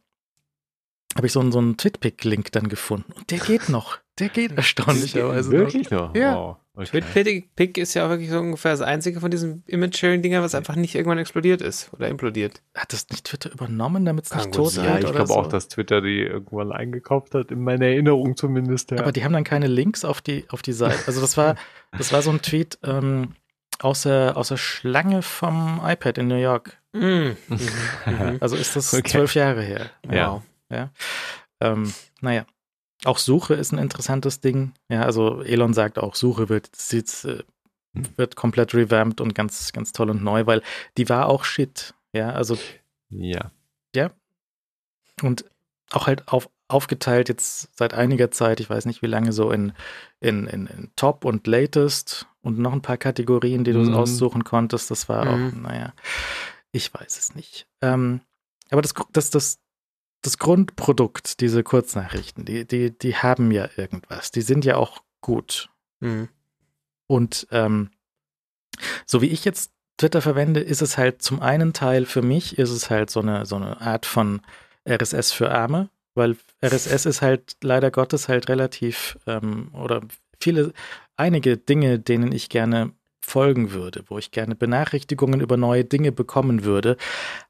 Speaker 2: habe ich so einen, so einen Twitpic-Link dann gefunden. Und der geht noch. Der geht erstaunlicherweise
Speaker 3: Wirklich noch? noch?
Speaker 2: Ja. Wow.
Speaker 4: Okay. Twitpic ist ja auch wirklich so ungefähr das einzige von diesen Image-Sharing-Dinger, was einfach nicht irgendwann explodiert ist oder implodiert.
Speaker 2: Hat das nicht Twitter übernommen, damit es nicht tot
Speaker 3: sein. Ja, ich glaube so? auch, dass Twitter die irgendwann eingekauft hat, in meiner Erinnerung zumindest. Ja.
Speaker 2: Aber die haben dann keine Links auf die, auf die Seite. Also das war, das war so ein Tweet ähm, aus, der, aus der Schlange vom iPad in New York. Mm. Mhm. (laughs) also ist das okay. zwölf Jahre her.
Speaker 3: Wow.
Speaker 2: Ja. ja. Ähm, naja. Auch Suche ist ein interessantes Ding. Ja, also Elon sagt auch, Suche wird, äh, wird komplett revamped und ganz, ganz toll und neu, weil die war auch shit. Ja, also.
Speaker 3: Ja.
Speaker 2: Ja. Und auch halt auf, aufgeteilt jetzt seit einiger Zeit, ich weiß nicht wie lange, so in, in, in, in Top und Latest und noch ein paar Kategorien, die du mhm. aussuchen konntest. Das war mhm. auch, naja. Ich weiß es nicht. Ähm, aber das, das, das, das Grundprodukt, diese Kurznachrichten, die, die, die haben ja irgendwas. Die sind ja auch gut. Mhm. Und ähm, so wie ich jetzt Twitter verwende, ist es halt zum einen Teil für mich, ist es halt so eine, so eine Art von RSS für Arme, weil RSS ist halt leider Gottes halt relativ ähm, oder viele, einige Dinge, denen ich gerne folgen würde, wo ich gerne Benachrichtigungen über neue Dinge bekommen würde,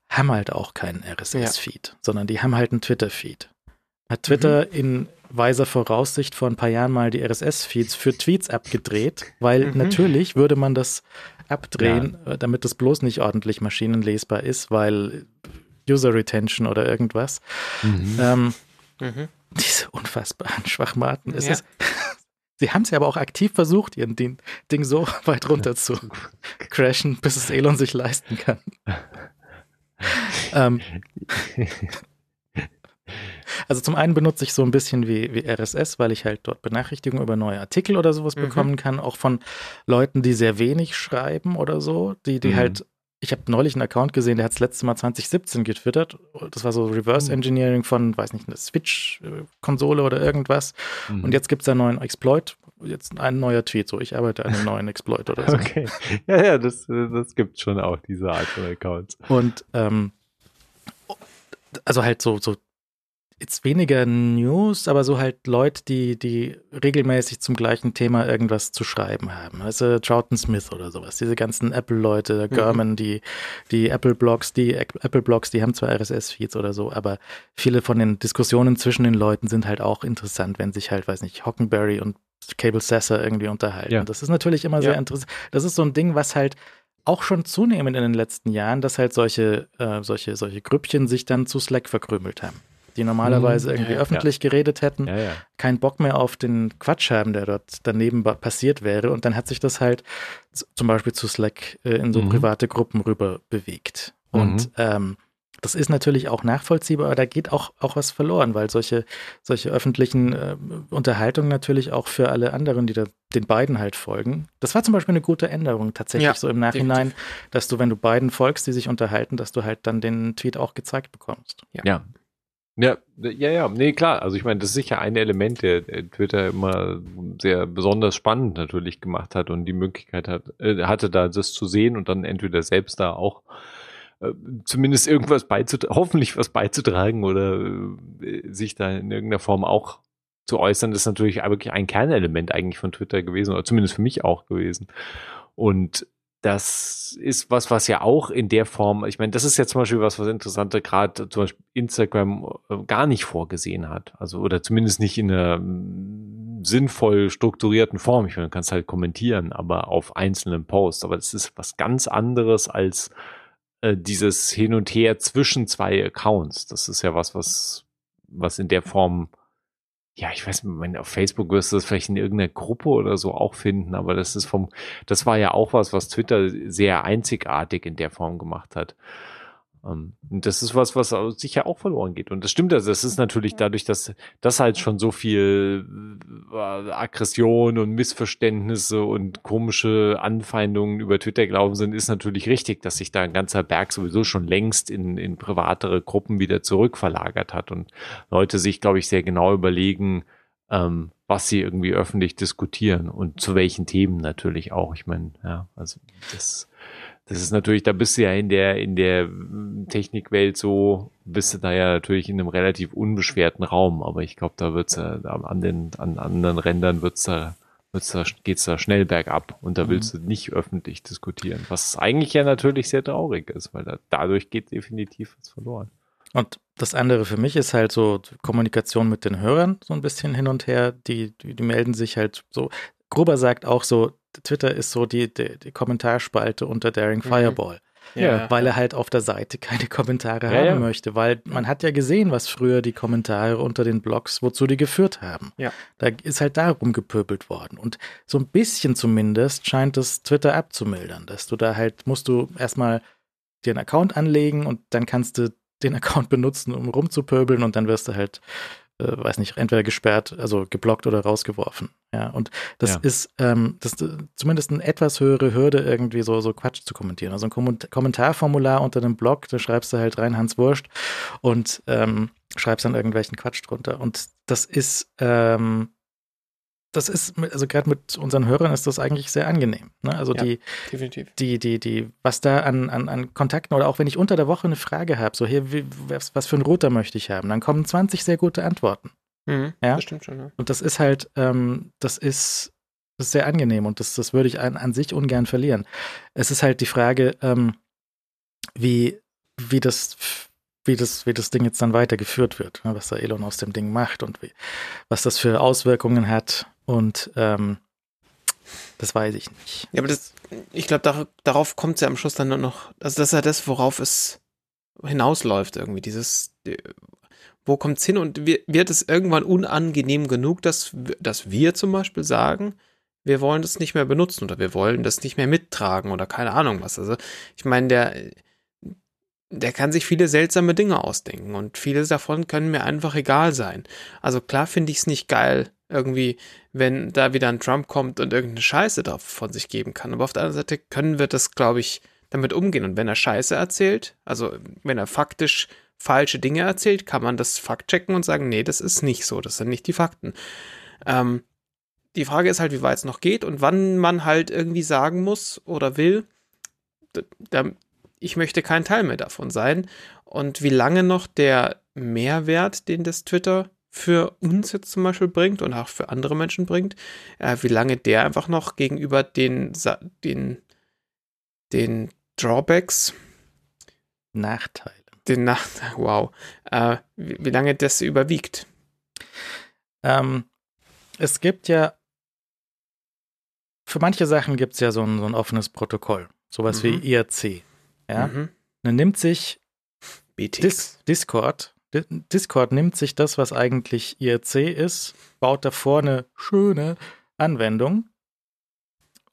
Speaker 2: haben halt auch keinen RSS-Feed, ja. sondern die haben halt einen Twitter-Feed. Hat Twitter mhm. in weiser Voraussicht vor ein paar Jahren mal die RSS-Feeds für Tweets abgedreht, weil mhm. natürlich würde man das abdrehen, ja. Äh, damit das bloß nicht ordentlich maschinenlesbar ist, weil User Retention oder irgendwas. Mhm. Ähm, mhm. Diese unfassbaren (laughs) Schwachmaten. Es ja. ist, (laughs) Sie haben es ja aber auch aktiv versucht, ihren Ding, Ding so (laughs) weit runter zu crashen, bis es Elon sich leisten kann. ähm, also zum einen benutze ich so ein bisschen wie, wie RSS, weil ich halt dort Benachrichtigungen über neue Artikel oder sowas mhm. bekommen kann, auch von Leuten, die sehr wenig schreiben oder so, die, die mhm. halt ich habe neulich einen Account gesehen, der hat das letzte Mal 2017 getwittert. Das war so Reverse mhm. Engineering von, weiß nicht, einer Switch-Konsole oder irgendwas. Mhm. Und jetzt gibt es einen neuen Exploit. Jetzt ein neuer Tweet, so ich arbeite an einem (laughs) neuen Exploit oder so.
Speaker 3: Okay. Ja, ja, das, das gibt schon auch, diese Art von Accounts.
Speaker 2: Und ähm, also halt so, so jetzt weniger News, aber so halt Leute, die, die regelmäßig zum gleichen Thema irgendwas zu schreiben haben. Also Troughton Smith oder sowas. Diese ganzen Apple-Leute, mhm. German, mhm. die, die Apple-Blogs, die Apple-Blogs, die haben zwar RSS-Feeds oder so, aber viele von den Diskussionen zwischen den Leuten sind halt auch interessant, wenn sich halt, weiß nicht, Hockenberry und Cable Sasser irgendwie unterhalten. Ja. Das ist natürlich immer ja. sehr interessant. Das ist so ein Ding, was halt auch schon zunehmend in den letzten Jahren, dass halt solche, äh, solche, solche Grüppchen sich dann zu Slack verkrümelt haben die normalerweise mhm. irgendwie ja, öffentlich ja. geredet hätten, keinen Bock mehr auf den Quatsch haben, der dort daneben passiert wäre. Und dann hat sich das halt zum Beispiel zu Slack äh, in so mhm. private Gruppen rüber bewegt. Und mhm. ähm, das ist natürlich auch nachvollziehbar, aber da geht auch, auch was verloren, weil solche, solche öffentlichen äh, Unterhaltungen natürlich auch für alle anderen, die da, den beiden halt folgen. Das war zum Beispiel eine gute Änderung tatsächlich ja, so im Nachhinein, definitiv. dass du, wenn du beiden folgst, die sich unterhalten, dass du halt dann den Tweet auch gezeigt bekommst.
Speaker 3: Ja, ja ja, ja, ja, nee, klar. Also ich meine, das ist sicher ein Element, der, Twitter immer sehr besonders spannend natürlich gemacht hat und die Möglichkeit hat, äh, hatte da das zu sehen und dann entweder selbst da auch äh, zumindest irgendwas beizutragen, hoffentlich was beizutragen oder äh, sich da in irgendeiner Form auch zu äußern, ist natürlich wirklich ein Kernelement eigentlich von Twitter gewesen oder zumindest für mich auch gewesen. Und das ist was, was ja auch in der Form, ich meine, das ist ja zum Beispiel was, was interessante gerade zum Beispiel Instagram äh, gar nicht vorgesehen hat. Also, oder zumindest nicht in einer mm, sinnvoll strukturierten Form. Ich meine, du kannst halt kommentieren, aber auf einzelnen Posts. Aber das ist was ganz anderes als äh, dieses Hin und Her zwischen zwei Accounts. Das ist ja was, was, was in der Form ja, ich weiß nicht, auf Facebook wirst du das vielleicht in irgendeiner Gruppe oder so auch finden, aber das ist vom, das war ja auch was, was Twitter sehr einzigartig in der Form gemacht hat. Ähm, und das ist was, was sicher auch verloren geht. Und das stimmt also. Das ist natürlich dadurch, dass das halt schon so viel äh, Aggression und Missverständnisse und komische Anfeindungen über Twitter gelaufen sind, ist natürlich richtig, dass sich da ein ganzer Berg sowieso schon längst in, in privatere Gruppen wieder zurückverlagert hat und Leute sich, glaube ich, sehr genau überlegen, ähm, was sie irgendwie öffentlich diskutieren und zu welchen Themen natürlich auch. Ich meine, ja, also das das ist natürlich, da bist du ja in der, in der Technikwelt so, bist du da ja natürlich in einem relativ unbeschwerten Raum, aber ich glaube, da wird's ja, an den, an anderen Rändern wird's da, wird's da, geht's da schnell bergab und da mhm. willst du nicht öffentlich diskutieren, was eigentlich ja natürlich sehr traurig ist, weil da, dadurch geht definitiv was verloren.
Speaker 2: Und das andere für mich ist halt so Kommunikation mit den Hörern so ein bisschen hin und her. Die, die, die melden sich halt so. Gruber sagt auch so, Twitter ist so die, die, die Kommentarspalte unter Daring mhm. Fireball. Ja. Weil er halt auf der Seite keine Kommentare ja, haben ja. möchte, weil man hat ja gesehen, was früher die Kommentare unter den Blogs, wozu die geführt haben. Ja. Da ist halt darum gepöbelt worden. Und so ein bisschen zumindest scheint es Twitter abzumildern, dass du da halt, musst du erstmal dir einen Account anlegen und dann kannst du den (laughs) Account benutzen, um rumzupöbeln und dann wirst du halt äh, weiß nicht, entweder gesperrt, also geblockt oder rausgeworfen. Ja, und das ja. ist ähm, das ist zumindest eine etwas höhere Hürde, irgendwie so, so Quatsch zu kommentieren. Also ein Kommentarformular unter einem Blog, da schreibst du halt rein Hans Wurscht und ähm, schreibst dann irgendwelchen Quatsch drunter. Und das ist ähm, das ist, also gerade mit unseren Hörern ist das eigentlich sehr angenehm. Ne? Also ja, die, definitiv. die, die, die, was da an, an, an Kontakten oder auch wenn ich unter der Woche eine Frage habe, so hier, wie, was, was für einen Router möchte ich haben, dann kommen 20 sehr gute Antworten. Mhm, ja? Das stimmt schon, ja. Und das ist halt, ähm, das ist, das ist sehr angenehm und das, das würde ich an, an sich ungern verlieren. Es ist halt die Frage, ähm, wie, wie das wie das, wie das Ding jetzt dann weitergeführt wird, ne, was da Elon aus dem Ding macht und wie, was das für Auswirkungen hat. Und ähm, das weiß ich nicht.
Speaker 4: Ja, aber das, ich glaube, dar darauf kommt es ja am Schluss dann nur noch, also das ist ja das, worauf es hinausläuft irgendwie, dieses, wo kommt es hin und wird es irgendwann unangenehm genug, dass, dass wir zum Beispiel sagen, wir wollen das nicht mehr benutzen oder wir wollen das nicht mehr mittragen oder keine Ahnung was. Also ich meine, der, der kann sich viele seltsame Dinge ausdenken und viele davon können mir einfach egal sein. Also klar finde ich es nicht geil, irgendwie, wenn da wieder ein Trump kommt und irgendeine Scheiße da von sich geben kann. Aber auf der anderen Seite können wir das, glaube ich, damit umgehen. Und wenn er Scheiße erzählt, also wenn er faktisch falsche Dinge erzählt, kann man das Fakt checken und sagen, nee, das ist nicht so, das sind nicht die Fakten. Ähm, die Frage ist halt, wie weit es noch geht und wann man halt irgendwie sagen muss oder will, ich möchte kein Teil mehr davon sein und wie lange noch der Mehrwert, den das Twitter für uns jetzt zum Beispiel bringt und auch für andere Menschen bringt, äh, wie lange der einfach noch gegenüber den, den, den Drawbacks
Speaker 2: Nachteile.
Speaker 4: Den Nachteil, (laughs) wow. Äh, wie, wie, lange das überwiegt.
Speaker 2: Ähm, es gibt ja, für manche Sachen gibt es ja so ein, so ein offenes Protokoll, sowas mhm. wie IRC. Ja? Mhm. Dann nimmt sich Dis Discord Discord nimmt sich das, was eigentlich IRC ist, baut davor eine schöne Anwendung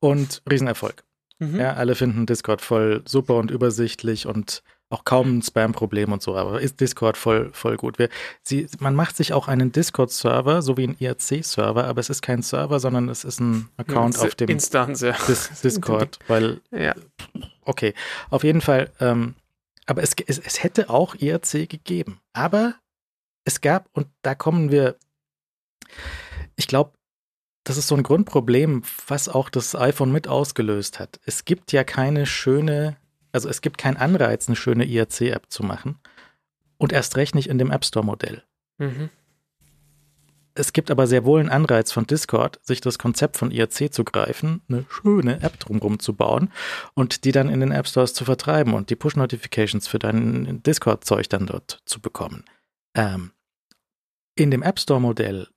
Speaker 2: und Riesenerfolg. Mhm. Ja, alle finden Discord voll super und übersichtlich und auch kaum ein Spam-Problem und so, aber ist Discord voll, voll gut. Wir, sie, man macht sich auch einen Discord-Server, so wie ein IRC-Server, aber es ist kein Server, sondern es ist ein Account ja, auf dem
Speaker 4: Instanz, ja.
Speaker 2: Dis Discord, (laughs) weil, ja. okay, auf jeden Fall, ähm, aber es, es, es hätte auch IRC gegeben. Aber es gab, und da kommen wir, ich glaube, das ist so ein Grundproblem, was auch das iPhone mit ausgelöst hat. Es gibt ja keine schöne, also es gibt keinen Anreiz, eine schöne IRC-App zu machen. Und erst recht nicht in dem App Store-Modell. Mhm. Es gibt aber sehr wohl einen Anreiz von Discord, sich das Konzept von IRC zu greifen, eine schöne App drumherum zu bauen und die dann in den App Stores zu vertreiben und die Push-Notifications für dein Discord-Zeug dann dort zu bekommen. Ähm, in dem App Store-Modell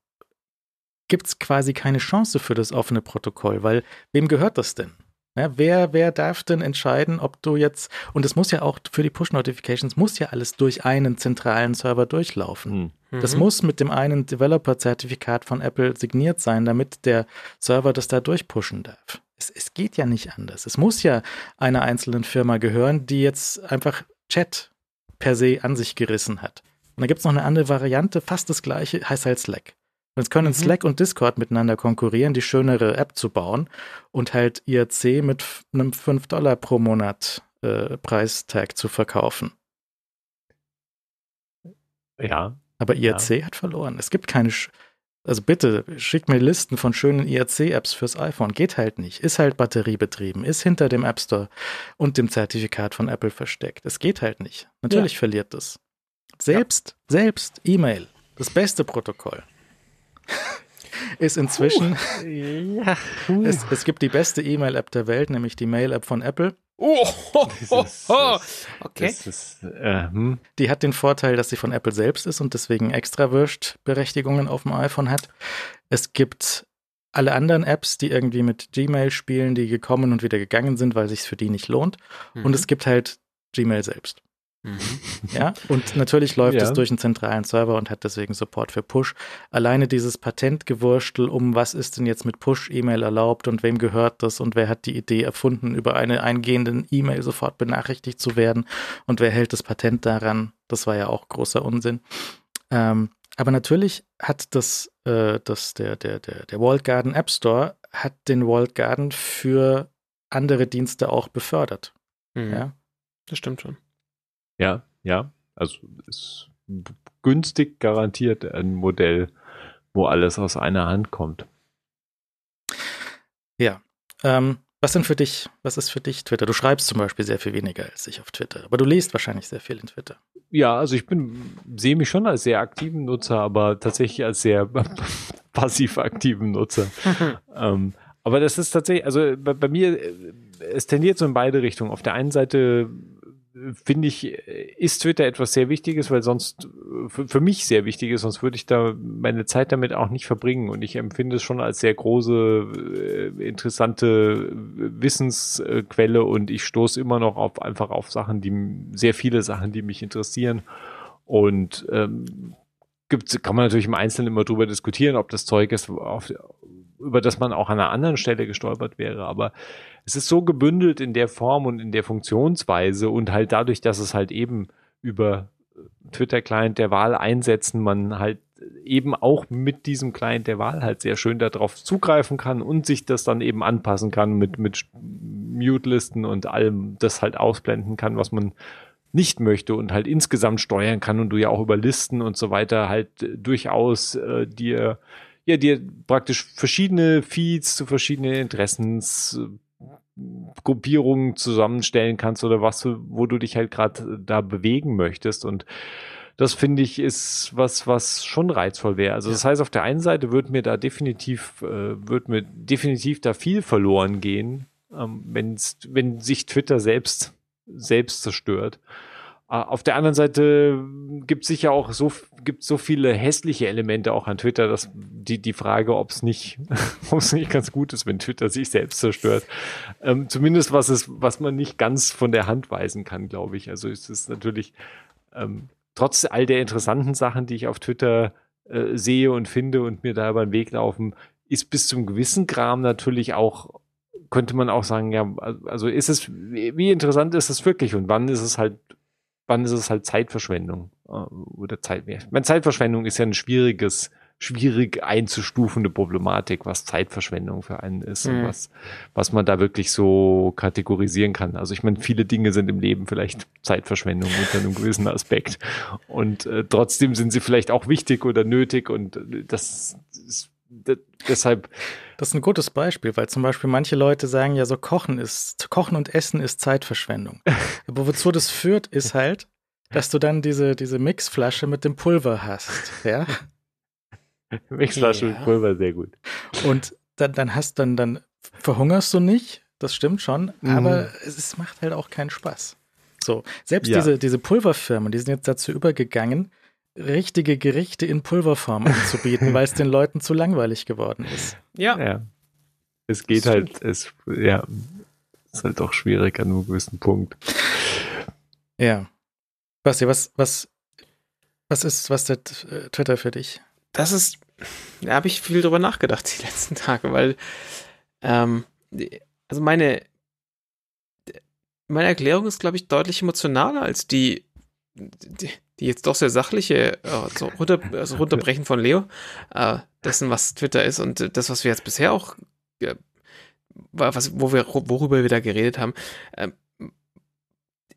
Speaker 2: gibt es quasi keine Chance für das offene Protokoll, weil wem gehört das denn? Ja, wer, wer darf denn entscheiden, ob du jetzt, und es muss ja auch für die Push-Notifications, muss ja alles durch einen zentralen Server durchlaufen. Mhm. Das muss mit dem einen Developer-Zertifikat von Apple signiert sein, damit der Server das da durchpushen darf. Es, es geht ja nicht anders. Es muss ja einer einzelnen Firma gehören, die jetzt einfach Chat per se an sich gerissen hat. Und dann gibt es noch eine andere Variante, fast das gleiche, heißt halt Slack. Jetzt können mhm. Slack und Discord miteinander konkurrieren, die schönere App zu bauen und halt IRC mit einem 5 Dollar pro Monat äh, Preistag zu verkaufen.
Speaker 3: Ja.
Speaker 2: Aber IRC ja. hat verloren. Es gibt keine, Sch also bitte, schickt mir Listen von schönen IRC-Apps fürs iPhone. Geht halt nicht. Ist halt batteriebetrieben. Ist hinter dem App Store und dem Zertifikat von Apple versteckt. Es geht halt nicht. Natürlich ja. verliert es. Selbst, ja. selbst E-Mail, das beste Protokoll, ist inzwischen. Uh, ja. uh. es, es, gibt die beste E-Mail-App der Welt, nämlich die Mail-App von Apple. Oh, ho, ho, ho. okay. Ist, äh, hm. Die hat den Vorteil, dass sie von Apple selbst ist und deswegen Extrawurst-Berechtigungen auf dem iPhone hat. Es gibt alle anderen Apps, die irgendwie mit Gmail spielen, die gekommen und wieder gegangen sind, weil sich für die nicht lohnt. Mhm. Und es gibt halt Gmail selbst. Mhm. Ja, und natürlich läuft ja. es durch einen zentralen Server und hat deswegen Support für Push. Alleine dieses Patentgewurstel um, was ist denn jetzt mit Push-E-Mail erlaubt und wem gehört das und wer hat die Idee erfunden, über eine eingehende E-Mail sofort benachrichtigt zu werden und wer hält das Patent daran, das war ja auch großer Unsinn. Ähm, aber natürlich hat das, äh, das der, der, der, der Walled Garden App Store hat den Walled Garden für andere Dienste auch befördert.
Speaker 4: Mhm. Ja. Das stimmt schon.
Speaker 3: Ja, ja. Also ist günstig garantiert ein Modell, wo alles aus einer Hand kommt.
Speaker 2: Ja. Ähm, was denn für dich, was ist für dich Twitter? Du schreibst zum Beispiel sehr viel weniger als ich auf Twitter, aber du liest wahrscheinlich sehr viel in Twitter.
Speaker 3: Ja, also ich bin, sehe mich schon als sehr aktiven Nutzer, aber tatsächlich als sehr (laughs) passiv aktiven Nutzer. (laughs) ähm, aber das ist tatsächlich, also bei, bei, mir, äh, es tendiert so in beide Richtungen. Auf der einen Seite finde ich, ist Twitter etwas sehr Wichtiges, weil sonst für, für, mich sehr wichtig ist, sonst würde ich da meine Zeit damit auch nicht verbringen. Und ich empfinde es schon als sehr große, äh, interessante Wissensquelle und ich stoße immer noch auf einfach auf Sachen, die sehr viele Sachen, die mich interessieren. Und ähm, gibt, kann man natürlich im Einzelnen immer drüber diskutieren, ob das Zeug ist, auf, über das man auch an einer anderen Stelle gestolpert wäre. Aber es ist so gebündelt in der Form und in der Funktionsweise und halt dadurch, dass es halt eben über Twitter-Client der Wahl einsetzen, man halt eben auch mit diesem Client der Wahl halt sehr schön darauf zugreifen kann und sich das dann eben anpassen kann mit, mit Mute-Listen und allem das halt ausblenden kann, was man nicht möchte und halt insgesamt steuern kann und du ja auch über Listen und so weiter halt durchaus äh, dir ja dir praktisch verschiedene Feeds zu verschiedenen Interessens Gruppierungen zusammenstellen kannst oder was, wo du dich halt gerade da bewegen möchtest. Und das finde ich ist was, was schon reizvoll wäre. Also das heißt, auf der einen Seite wird mir da definitiv, äh, wird mir definitiv da viel verloren gehen, ähm, wenn's, wenn sich Twitter selbst, selbst zerstört. Äh, auf der anderen Seite gibt es sicher auch so, gibt so viele hässliche Elemente auch an Twitter, dass die, die Frage, ob es nicht, (laughs) nicht ganz gut ist, wenn Twitter sich selbst zerstört. Ähm, zumindest was es, was man nicht ganz von der Hand weisen kann, glaube ich. Also es ist natürlich, ähm, trotz all der interessanten Sachen, die ich auf Twitter äh, sehe und finde und mir da über den Weg laufen, ist bis zum gewissen Kram natürlich auch könnte man auch sagen, ja, also ist es, wie interessant ist es wirklich und wann ist es halt wann ist es halt Zeitverschwendung äh, oder Zeit mehr. Meine Zeitverschwendung ist ja ein schwieriges, schwierig einzustufende Problematik, was Zeitverschwendung für einen ist mhm. und was, was man da wirklich so kategorisieren kann. Also ich meine, viele Dinge sind im Leben vielleicht Zeitverschwendung unter einem gewissen Aspekt und äh, trotzdem sind sie vielleicht auch wichtig oder nötig und das ist deshalb.
Speaker 2: Das ist ein gutes Beispiel, weil zum Beispiel manche Leute sagen ja so, Kochen ist, Kochen und Essen ist Zeitverschwendung. (laughs) Aber wozu das führt, ist halt, dass du dann diese, diese Mixflasche mit dem Pulver hast, ja? (laughs)
Speaker 3: Mixflasche ja. mit Pulver, sehr gut.
Speaker 2: Und dann, dann hast dann, dann verhungerst du nicht, das stimmt schon, mhm. aber es, es, macht halt auch keinen Spaß. So, selbst ja. diese, diese Pulverfirmen, die sind jetzt dazu übergegangen, richtige Gerichte in Pulverform (laughs) anzubieten, weil es den Leuten zu langweilig geworden ist.
Speaker 3: Ja. ja. Es geht halt, es, ja, ist halt doch schwierig an einem gewissen Punkt.
Speaker 2: Ja. Basti, was, was, was ist, was der äh, Twitter für dich?
Speaker 4: Das ist, da habe ich viel drüber nachgedacht die (laughs) letzten Tage, weil, ähm, also meine, meine Erklärung ist, glaube ich, deutlich emotionaler als die, die, die jetzt doch sehr sachliche äh, so runter, also (laughs) runterbrechen von Leo, äh, dessen, was Twitter ist und das, was wir jetzt bisher auch, äh, was, wo wir, worüber wir da geredet haben. Äh,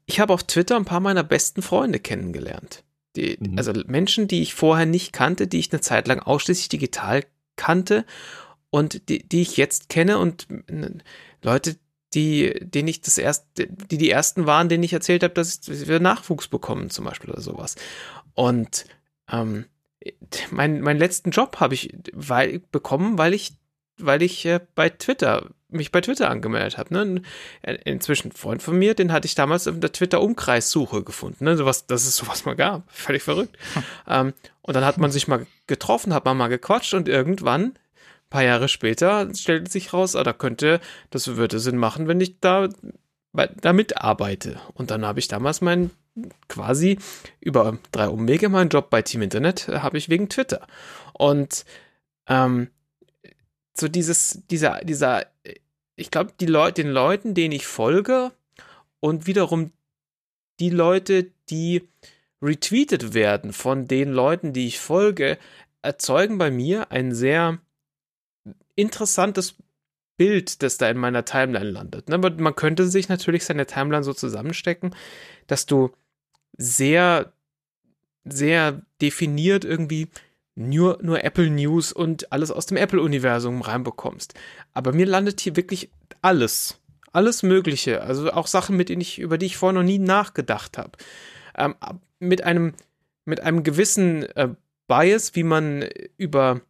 Speaker 4: ich habe auf Twitter ein paar meiner besten Freunde kennengelernt. Die, mhm. Also Menschen, die ich vorher nicht kannte, die ich eine Zeit lang ausschließlich digital kannte und die, die ich jetzt kenne und Leute, die, denen ich das erst, die die ersten waren, denen ich erzählt habe, dass wir Nachwuchs bekommen, zum Beispiel oder sowas. Und ähm, mein, meinen letzten Job habe ich weil, bekommen, weil ich, weil ich äh, bei Twitter mich bei Twitter angemeldet habe. Ne? Äh, inzwischen ein Freund von mir, den hatte ich damals in der Twitter-Umkreissuche gefunden. Ne? Sowas, dass es sowas mal gab. Völlig verrückt. Hm. Ähm, und dann hat man sich mal getroffen, hat man mal gequatscht und irgendwann paar Jahre später stellte sich raus, ah, da könnte, das würde Sinn machen, wenn ich da, da mitarbeite. Und dann habe ich damals meinen quasi über drei Umwege meinen Job bei Team Internet äh, habe ich wegen Twitter. Und ähm, so dieses, dieser, dieser, ich glaube, die Leute, den Leuten, denen ich folge und wiederum die Leute, die retweetet werden von den Leuten, die ich folge, erzeugen bei mir ein sehr interessantes Bild, das da in meiner Timeline landet. Ne? Aber man könnte sich natürlich seine Timeline so zusammenstecken, dass du sehr, sehr definiert irgendwie nur, nur Apple News und alles aus dem Apple-Universum reinbekommst. Aber mir landet hier wirklich alles. Alles Mögliche. Also auch Sachen, mit denen ich, über die ich vorher noch nie nachgedacht habe. Ähm, mit einem, mit einem gewissen äh, Bias, wie man über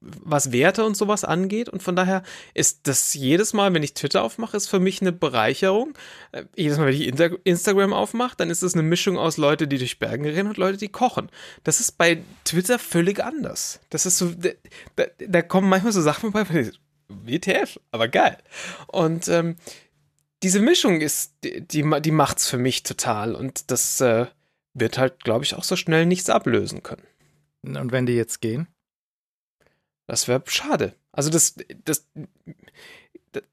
Speaker 4: was Werte und sowas angeht. Und von daher ist das jedes Mal, wenn ich Twitter aufmache, ist für mich eine Bereicherung. Äh, jedes Mal, wenn ich Instagram aufmache, dann ist es eine Mischung aus Leute, die durch Bergen rennen und Leute, die kochen. Das ist bei Twitter völlig anders. Das ist so, da, da kommen manchmal so Sachen vorbei, WTF, aber geil. Und ähm, diese Mischung ist, die, die, die macht's für mich total. Und das äh, wird halt, glaube ich, auch so schnell nichts ablösen können.
Speaker 2: Und wenn die jetzt gehen?
Speaker 4: Das wäre schade. Also das, das, das,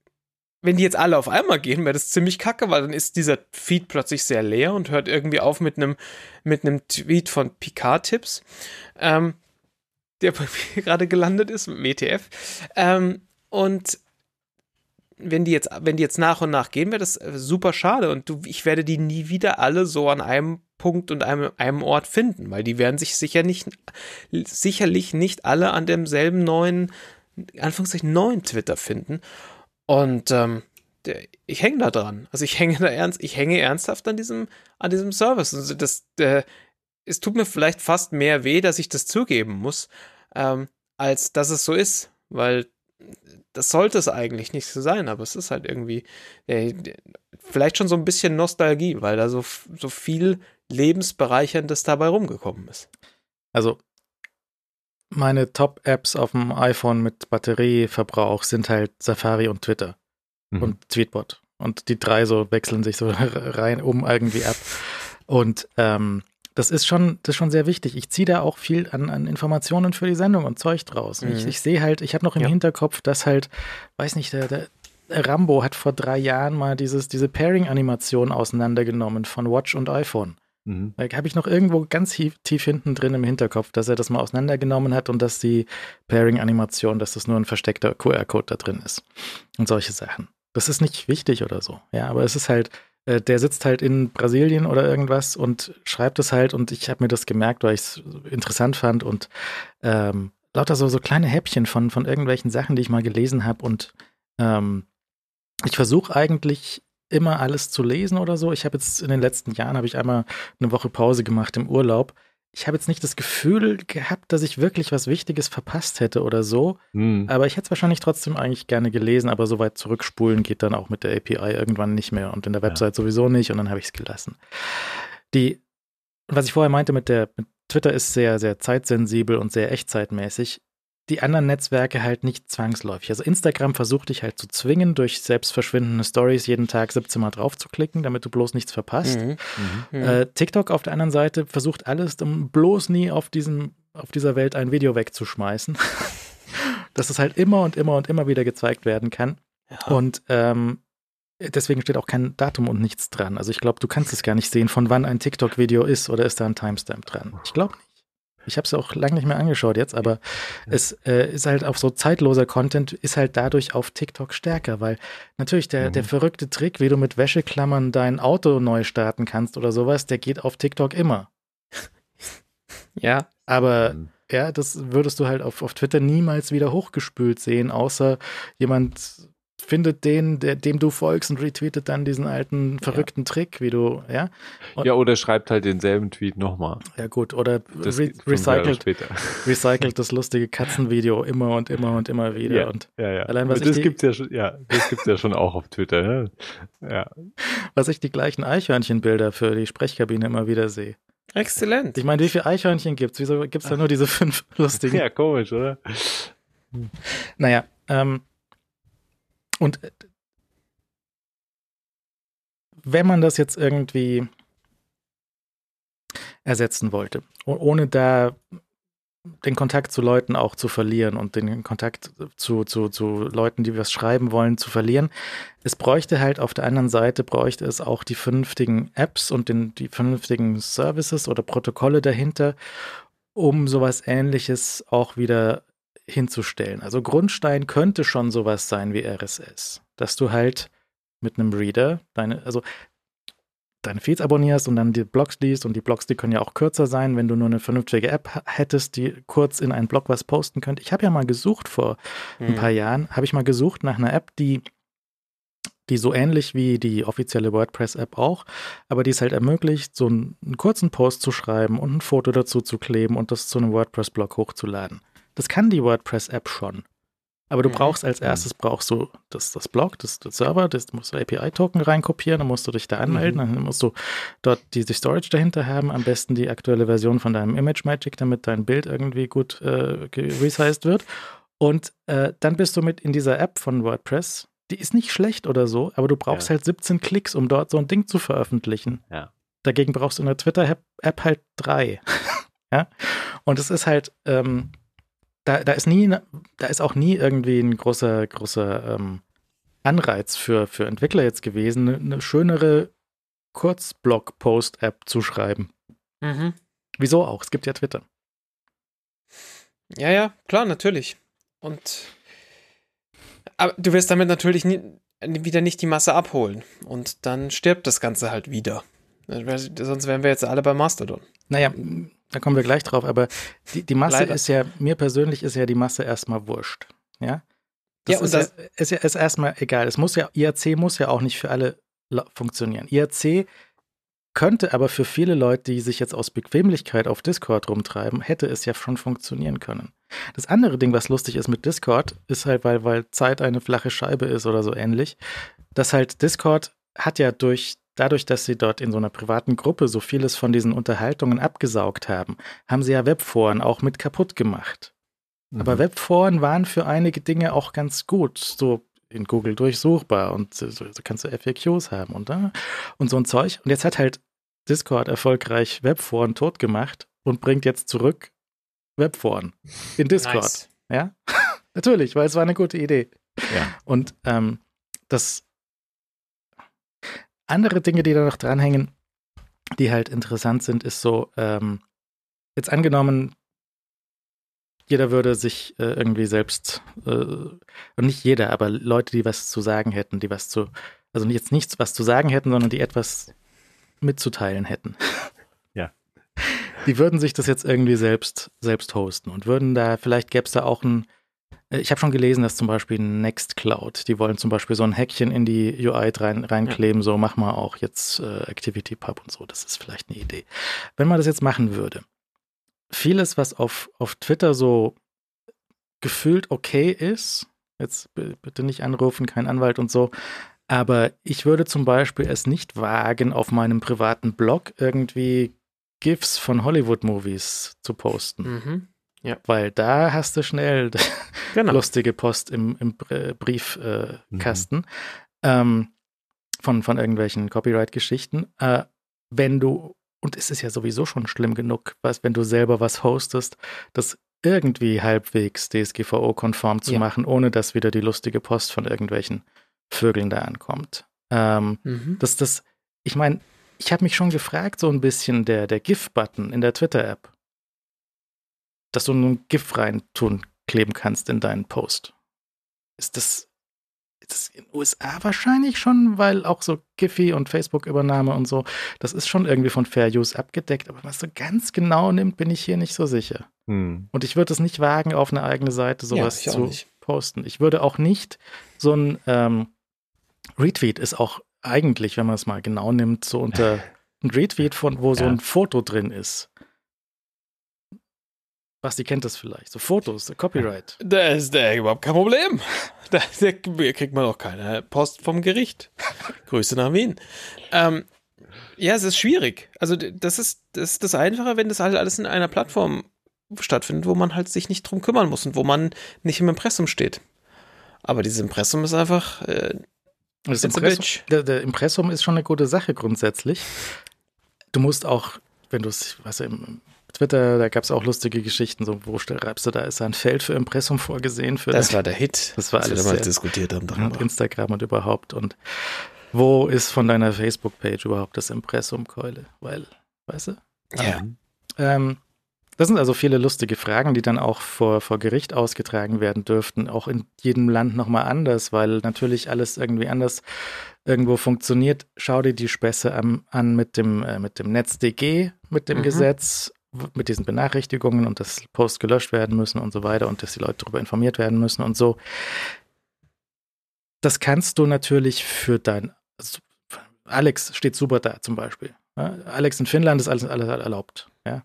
Speaker 4: wenn die jetzt alle auf einmal gehen, wäre das ziemlich kacke, weil dann ist dieser Feed plötzlich sehr leer und hört irgendwie auf mit einem mit einem Tweet von Picard-Tipps, ähm, der bei (laughs) mir gerade gelandet ist WTF. Ähm, und wenn die jetzt, wenn die jetzt nach und nach gehen, wäre das super schade und du, ich werde die nie wieder alle so an einem Punkt und einem, einem Ort finden, weil die werden sich sicher nicht, sicherlich nicht alle an demselben neuen, Anführungszeichen neuen Twitter finden. Und ähm, ich hänge da dran. Also ich hänge da ernst, ich hänge ernsthaft an diesem, an diesem Service. Also das, äh, es tut mir vielleicht fast mehr weh, dass ich das zugeben muss, ähm, als dass es so ist, weil das sollte es eigentlich nicht so sein, aber es ist halt irgendwie äh, vielleicht schon so ein bisschen Nostalgie, weil da so, so viel lebensbereicherndes dabei rumgekommen ist.
Speaker 2: Also meine Top-Apps auf dem iPhone mit Batterieverbrauch sind halt Safari und Twitter mhm. und Tweetbot. Und die drei so wechseln sich so (laughs) rein um irgendwie ab. Und ähm, das ist schon, das ist schon sehr wichtig. Ich ziehe da auch viel an, an Informationen für die Sendung und Zeug draus. Mhm. Ich, ich sehe halt, ich habe noch im ja. Hinterkopf, dass halt, weiß nicht, der, der Rambo hat vor drei Jahren mal dieses, diese Pairing-Animation auseinandergenommen von Watch und iPhone. Mhm. Habe ich noch irgendwo ganz tief, tief, hinten drin im Hinterkopf, dass er das mal auseinandergenommen hat und dass die Pairing-Animation, dass das nur ein versteckter QR-Code da drin ist. Und solche Sachen. Das ist nicht wichtig oder so. Ja, aber es ist halt, äh, der sitzt halt in Brasilien oder irgendwas und schreibt es halt und ich habe mir das gemerkt, weil ich es interessant fand und ähm, lauter so, so kleine Häppchen von, von irgendwelchen Sachen, die ich mal gelesen habe und ähm, ich versuche eigentlich immer alles zu lesen oder so. Ich habe jetzt in den letzten Jahren habe ich einmal eine Woche Pause gemacht im Urlaub. Ich habe jetzt nicht das Gefühl gehabt, dass ich wirklich was Wichtiges verpasst hätte oder so. Mhm. Aber ich hätte es wahrscheinlich trotzdem eigentlich gerne gelesen, aber so weit zurückspulen geht dann auch mit der API irgendwann nicht mehr und in der Website ja. sowieso nicht und dann habe ich es gelassen. Die, was ich vorher meinte mit der mit Twitter ist sehr, sehr zeitsensibel und sehr echtzeitmäßig die anderen Netzwerke halt nicht zwangsläufig. Also Instagram versucht dich halt zu zwingen, durch selbstverschwindende Stories jeden Tag 17 Mal drauf zu klicken, damit du bloß nichts verpasst. Mhm. Mhm. Äh, TikTok auf der anderen Seite versucht alles, um bloß nie auf diesem, auf dieser Welt ein Video wegzuschmeißen. (laughs) Dass es halt immer und immer und immer wieder gezeigt werden kann. Ja. Und ähm, deswegen steht auch kein Datum und nichts dran. Also ich glaube, du kannst es gar nicht sehen, von wann ein TikTok-Video ist oder ist da ein Timestamp dran. Ich glaube nicht. Ich habe es auch lange nicht mehr angeschaut jetzt, aber es äh, ist halt auch so zeitloser Content, ist halt dadurch auf TikTok stärker, weil natürlich der, mhm. der verrückte Trick, wie du mit Wäscheklammern dein Auto neu starten kannst oder sowas, der geht auf TikTok immer. (laughs) ja. Aber mhm. ja, das würdest du halt auf, auf Twitter niemals wieder hochgespült sehen, außer jemand findet den, der, dem du folgst und retweetet dann diesen alten verrückten ja. Trick, wie du, ja.
Speaker 3: Und, ja, oder schreibt halt denselben Tweet nochmal.
Speaker 2: Ja, gut, oder re recycelt, recycelt das lustige Katzenvideo immer und immer und immer wieder.
Speaker 3: Ja,
Speaker 2: und
Speaker 3: ja, ja. Allein, was das gibt es ja schon, ja, das gibt's ja schon auch auf Twitter, ne? Ja.
Speaker 2: Was ich die gleichen Eichhörnchenbilder für die Sprechkabine immer wieder sehe.
Speaker 4: Exzellent.
Speaker 2: Ich meine, wie viele Eichhörnchen gibt es? Wieso gibt es da (laughs) nur diese fünf lustigen?
Speaker 3: Ja, komisch, oder?
Speaker 2: Naja, ähm, und äh, wenn man das jetzt irgendwie ersetzen wollte, ohne da den Kontakt zu Leuten auch zu verlieren und den Kontakt zu, zu, zu Leuten, die was schreiben wollen, zu verlieren. Es bräuchte halt auf der anderen Seite, bräuchte es auch die vernünftigen Apps und den, die vernünftigen Services oder Protokolle dahinter, um sowas ähnliches auch wieder hinzustellen. Also Grundstein könnte schon sowas sein wie RSS, dass du halt mit einem Reader deine, also deine Feeds abonnierst und dann die Blogs liest und die Blogs, die können ja auch kürzer sein, wenn du nur eine vernünftige App hättest, die kurz in einen Blog was posten könnte. Ich habe ja mal gesucht vor mhm. ein paar Jahren, habe ich mal gesucht nach einer App, die die so ähnlich wie die offizielle WordPress-App auch, aber die es halt ermöglicht, so einen, einen kurzen Post zu schreiben und ein Foto dazu zu kleben und das zu einem WordPress-Blog hochzuladen. Das kann die WordPress-App schon. Aber du mhm. brauchst als erstes brauchst du das, das Blog, das, das Server, das musst du API-Token reinkopieren, dann musst du dich da anmelden, mhm. dann musst du dort diese Storage dahinter haben, am besten die aktuelle Version von deinem ImageMagick, damit dein Bild irgendwie gut äh, resized wird. Und äh, dann bist du mit in dieser App von WordPress. Die ist nicht schlecht oder so, aber du brauchst ja. halt 17 Klicks, um dort so ein Ding zu veröffentlichen.
Speaker 3: Ja.
Speaker 2: Dagegen brauchst du in der Twitter-App halt drei. (laughs) ja. Und es ist halt, ähm, da, da ist nie, da ist auch nie irgendwie ein großer, großer ähm, Anreiz für, für Entwickler jetzt gewesen, eine, eine schönere Kurzblog-Post-App zu schreiben. Mhm. Wieso auch? Es gibt ja Twitter.
Speaker 4: Ja, ja, klar, natürlich. Und aber du wirst damit natürlich nie, wieder nicht die Masse abholen. Und dann stirbt das Ganze halt wieder. Sonst wären wir jetzt alle bei Mastodon.
Speaker 2: Naja, da kommen wir gleich drauf, aber die, die Masse Leider. ist ja, mir persönlich ist ja die Masse erstmal wurscht. Ja. Das ja, und ist, das ja, ist ja ist erstmal egal. Es muss ja, IRC muss ja auch nicht für alle funktionieren. IRC könnte aber für viele Leute, die sich jetzt aus Bequemlichkeit auf Discord rumtreiben, hätte es ja schon funktionieren können. Das andere Ding, was lustig ist mit Discord, ist halt, weil, weil Zeit eine flache Scheibe ist oder so ähnlich, dass halt Discord hat ja durch dadurch, dass sie dort in so einer privaten Gruppe so vieles von diesen Unterhaltungen abgesaugt haben, haben sie ja Webforen auch mit kaputt gemacht. Mhm. Aber Webforen waren für einige Dinge auch ganz gut, so in Google durchsuchbar und so, so kannst du FAQs haben und, äh, und so ein Zeug. Und jetzt hat halt Discord erfolgreich Webforen tot gemacht und bringt jetzt zurück Webforen in Discord. Nice. Ja, (laughs) natürlich, weil es war eine gute Idee.
Speaker 3: Ja.
Speaker 2: Und ähm, das andere Dinge, die da noch dranhängen, die halt interessant sind, ist so, ähm, jetzt angenommen, jeder würde sich äh, irgendwie selbst, äh, und nicht jeder, aber Leute, die was zu sagen hätten, die was zu, also jetzt nichts was zu sagen hätten, sondern die etwas mitzuteilen hätten.
Speaker 3: Ja.
Speaker 2: Die würden sich das jetzt irgendwie selbst, selbst hosten und würden da, vielleicht gäbe es da auch ein, ich habe schon gelesen, dass zum Beispiel Nextcloud, die wollen zum Beispiel so ein Häkchen in die UI rein, reinkleben, ja. so mach mal auch jetzt äh, ActivityPub und so, das ist vielleicht eine Idee. Wenn man das jetzt machen würde, vieles, was auf, auf Twitter so gefühlt okay ist, jetzt bitte nicht anrufen, kein Anwalt und so, aber ich würde zum Beispiel es nicht wagen, auf meinem privaten Blog irgendwie GIFs von Hollywood-Movies zu posten. Mhm. Ja. Weil da hast du schnell (laughs) genau. lustige Post im, im Briefkasten mhm. ähm, von, von irgendwelchen Copyright-Geschichten. Äh, wenn du, und es ist ja sowieso schon schlimm genug, was, wenn du selber was hostest, das irgendwie halbwegs DSGVO-konform zu ja. machen, ohne dass wieder die lustige Post von irgendwelchen Vögeln da ankommt. Ähm, mhm. Das, das, ich meine, ich habe mich schon gefragt, so ein bisschen der, der GIF-Button in der Twitter-App, dass du ein GIF reintun, kleben kannst in deinen Post. Ist das, ist das in den USA wahrscheinlich schon, weil auch so Giphy und Facebook-Übernahme und so, das ist schon irgendwie von Fair Use abgedeckt, aber was so ganz genau nimmt, bin ich hier nicht so sicher. Hm. Und ich würde es nicht wagen, auf eine eigene Seite sowas ja, zu posten. Ich würde auch nicht so ein ähm, Retweet ist auch eigentlich, wenn man es mal genau nimmt, so unter (laughs) ein Retweet von, wo ja. so ein Foto drin ist. Basti kennt das vielleicht. So Fotos, Copyright. (laughs)
Speaker 4: Da ist der überhaupt kein Problem. (laughs) Da, da kriegt man auch keine Post vom Gericht. (laughs) Grüße nach Wien. Ähm, ja, es ist schwierig. Also, das ist, das ist das Einfache, wenn das halt alles in einer Plattform stattfindet, wo man halt sich nicht drum kümmern muss und wo man nicht im Impressum steht. Aber dieses Impressum ist einfach äh,
Speaker 2: das Impressum, der, der, Impressum ist schon eine gute Sache grundsätzlich. Du musst auch, wenn du es, was im Twitter, da gab es auch lustige Geschichten, so wo schreibst du, da ist ein Feld für Impressum vorgesehen. Für
Speaker 4: das war der Hit,
Speaker 2: das war alles,
Speaker 4: wir mal diskutiert haben.
Speaker 2: Und Instagram und überhaupt. Und wo ist von deiner Facebook-Page überhaupt das Impressum-Keule? Weil, weißt du?
Speaker 4: Ja.
Speaker 2: Ähm, das sind also viele lustige Fragen, die dann auch vor, vor Gericht ausgetragen werden dürften, auch in jedem Land nochmal anders, weil natürlich alles irgendwie anders irgendwo funktioniert. Schau dir die Späße an, an mit dem, äh, mit dem NetzDG, mit dem mhm. Gesetz, mit diesen Benachrichtigungen und dass Posts gelöscht werden müssen und so weiter und dass die Leute darüber informiert werden müssen und so. Das kannst du natürlich für dein. Alex steht super da zum Beispiel. Alex in Finnland ist alles, alles erlaubt. Ja.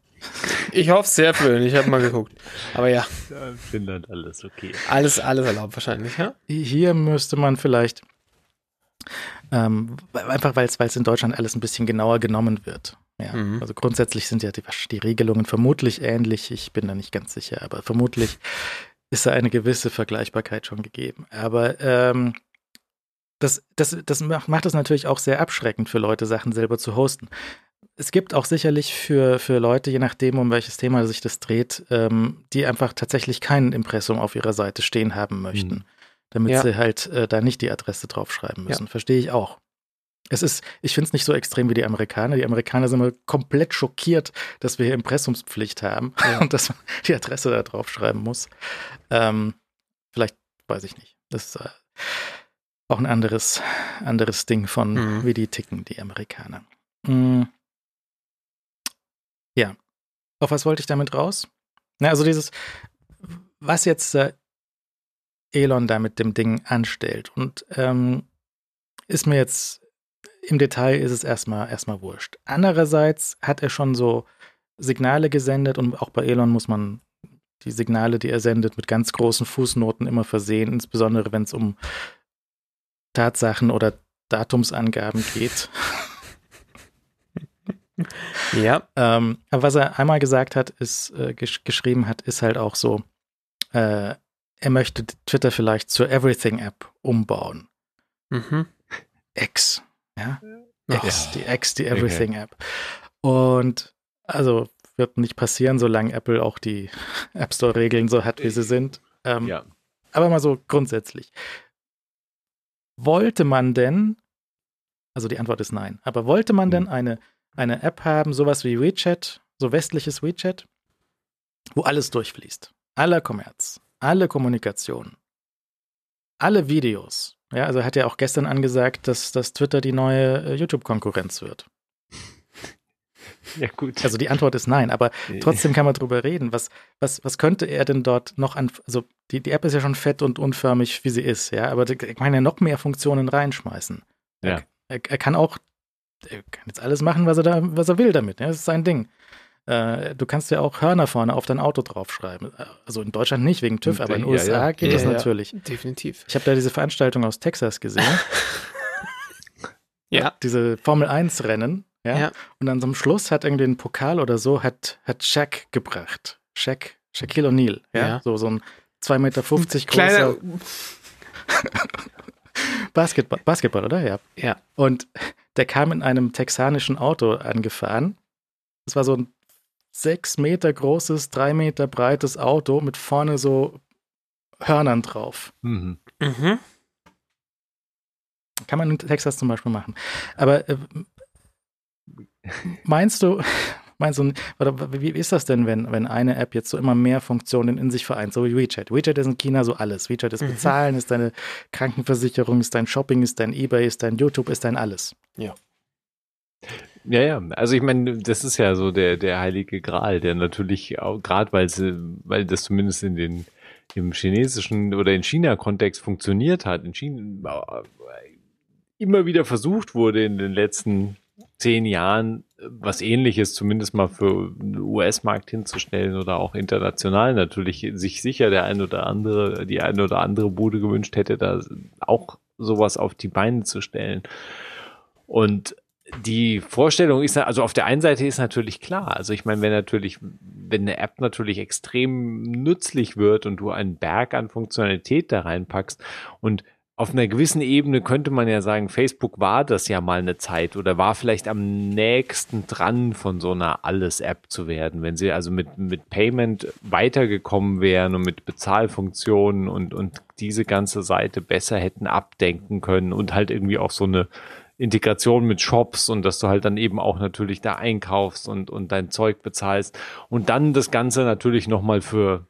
Speaker 4: Ich hoffe sehr für ihn. Ich habe mal geguckt. Aber ja.
Speaker 3: ja Finnland alles okay.
Speaker 4: Alles, alles erlaubt wahrscheinlich, ja?
Speaker 2: Hier müsste man vielleicht ähm, einfach weil es in Deutschland alles ein bisschen genauer genommen wird. Ja, mhm. also grundsätzlich sind ja die, die, Regelungen vermutlich ähnlich. Ich bin da nicht ganz sicher, aber vermutlich (laughs) ist da eine gewisse Vergleichbarkeit schon gegeben. Aber ähm, das, das, das macht es natürlich auch sehr abschreckend für Leute, Sachen selber zu hosten. Es gibt auch sicherlich für, für Leute, je nachdem, um welches Thema sich das dreht, ähm, die einfach tatsächlich kein Impressum auf ihrer Seite stehen haben möchten. Mhm damit ja. sie halt äh, da nicht die Adresse draufschreiben müssen. Ja. Verstehe ich auch. Es ist, ich finde es nicht so extrem wie die Amerikaner. Die Amerikaner sind immer komplett schockiert, dass wir hier Impressumspflicht haben ja. (laughs) und dass man die Adresse da draufschreiben muss. Ähm, vielleicht weiß ich nicht. Das ist äh, auch ein anderes, anderes Ding von, mhm. wie die ticken, die Amerikaner. Mhm. Ja. Auf was wollte ich damit raus? Na, also dieses, was jetzt äh, Elon da mit dem Ding anstellt. Und ähm, ist mir jetzt im Detail ist es erstmal erstmal wurscht. Andererseits hat er schon so Signale gesendet und auch bei Elon muss man die Signale, die er sendet, mit ganz großen Fußnoten immer versehen, insbesondere wenn es um Tatsachen oder Datumsangaben geht. (laughs)
Speaker 4: ja.
Speaker 2: Ähm, aber was er einmal gesagt hat, ist, äh, gesch geschrieben hat, ist halt auch so, äh, er möchte Twitter vielleicht zur Everything-App umbauen. Mhm. X, ja. X, oh. die X, die Everything-App. Und also wird nicht passieren, solange Apple auch die (laughs) App Store-Regeln so hat, wie sie sind. Ähm, ja. Aber mal so grundsätzlich. Wollte man denn, also die Antwort ist nein, aber wollte man denn mhm. eine, eine App haben, sowas wie WeChat, so westliches WeChat, wo alles durchfließt? Aller Kommerz, alle Kommunikation, alle Videos. Ja, also er hat ja auch gestern angesagt, dass, dass Twitter die neue äh, YouTube-Konkurrenz wird. Ja, gut. Also die Antwort ist nein, aber trotzdem kann man drüber reden. Was, was, was könnte er denn dort noch an, also die, die App ist ja schon fett und unförmig, wie sie ist, ja, aber er kann ja noch mehr Funktionen reinschmeißen. Ja. Er, er, kann auch, er kann jetzt alles machen, was er da, was er will damit, ja, das ist sein Ding. Äh, du kannst ja auch Hörner vorne auf dein Auto draufschreiben. Also in Deutschland nicht wegen TÜV, aber in den USA ja. geht ja, das natürlich.
Speaker 4: Definitiv.
Speaker 2: Ich habe da diese Veranstaltung aus Texas gesehen. (laughs) ja. Diese Formel 1 Rennen. Ja? ja. Und dann zum Schluss hat irgendwie ein Pokal oder so, hat, hat Shaq gebracht. Shaq, Shaquille O'Neal. Ja? ja. So, so ein 2,50 Meter großer. Kleiner. (laughs) Basketball, Basketball, oder? Ja.
Speaker 4: Ja.
Speaker 2: Und der kam in einem texanischen Auto angefahren. Das war so ein sechs Meter großes, drei Meter breites Auto mit vorne so Hörnern drauf. Mhm. Mhm. Kann man in Texas zum Beispiel machen. Aber äh, meinst du, (laughs) meinst du, oder wie ist das denn, wenn, wenn eine App jetzt so immer mehr Funktionen in sich vereint, so wie WeChat? WeChat ist in China so alles. WeChat ist mhm. Bezahlen, ist deine Krankenversicherung, ist dein Shopping, ist dein Ebay, ist dein YouTube, ist dein alles.
Speaker 4: Ja.
Speaker 3: Ja, ja, also ich meine, das ist ja so der, der heilige Gral, der natürlich auch, gerade weil weil das zumindest in den, im chinesischen oder in China-Kontext funktioniert hat, in China immer wieder versucht wurde in den letzten zehn Jahren was ähnliches zumindest mal für US-Markt hinzustellen oder auch international natürlich sich sicher der ein oder andere, die eine oder andere Bude gewünscht hätte, da auch sowas auf die Beine zu stellen. Und die Vorstellung ist, also auf der einen Seite ist natürlich klar, also ich meine, wenn natürlich, wenn eine App natürlich extrem nützlich wird und du einen Berg an Funktionalität da reinpackst und auf einer gewissen Ebene könnte man ja sagen, Facebook war das ja mal eine Zeit oder war vielleicht am nächsten dran von so einer Alles-App zu werden, wenn sie also mit, mit Payment weitergekommen wären und mit Bezahlfunktionen und, und diese ganze Seite besser hätten abdenken können und halt irgendwie auch so eine Integration mit Shops und dass du halt dann eben auch natürlich da einkaufst und, und dein Zeug bezahlst und dann das Ganze natürlich nochmal für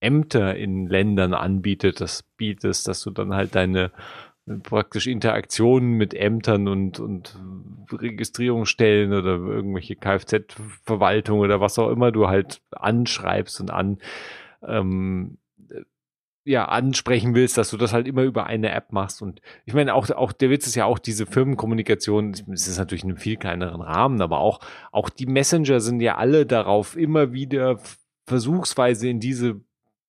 Speaker 3: Ämter in Ländern anbietet, das bietest, dass du dann halt deine praktisch Interaktionen mit Ämtern und, und Registrierungsstellen oder irgendwelche Kfz-Verwaltung oder was auch immer du halt anschreibst und an ähm, ja ansprechen willst, dass du das halt immer über eine App machst. Und ich meine, auch, auch der Witz ist ja auch diese Firmenkommunikation, es ist natürlich in einem viel kleineren Rahmen, aber auch, auch die Messenger sind ja alle darauf immer wieder versuchsweise in diese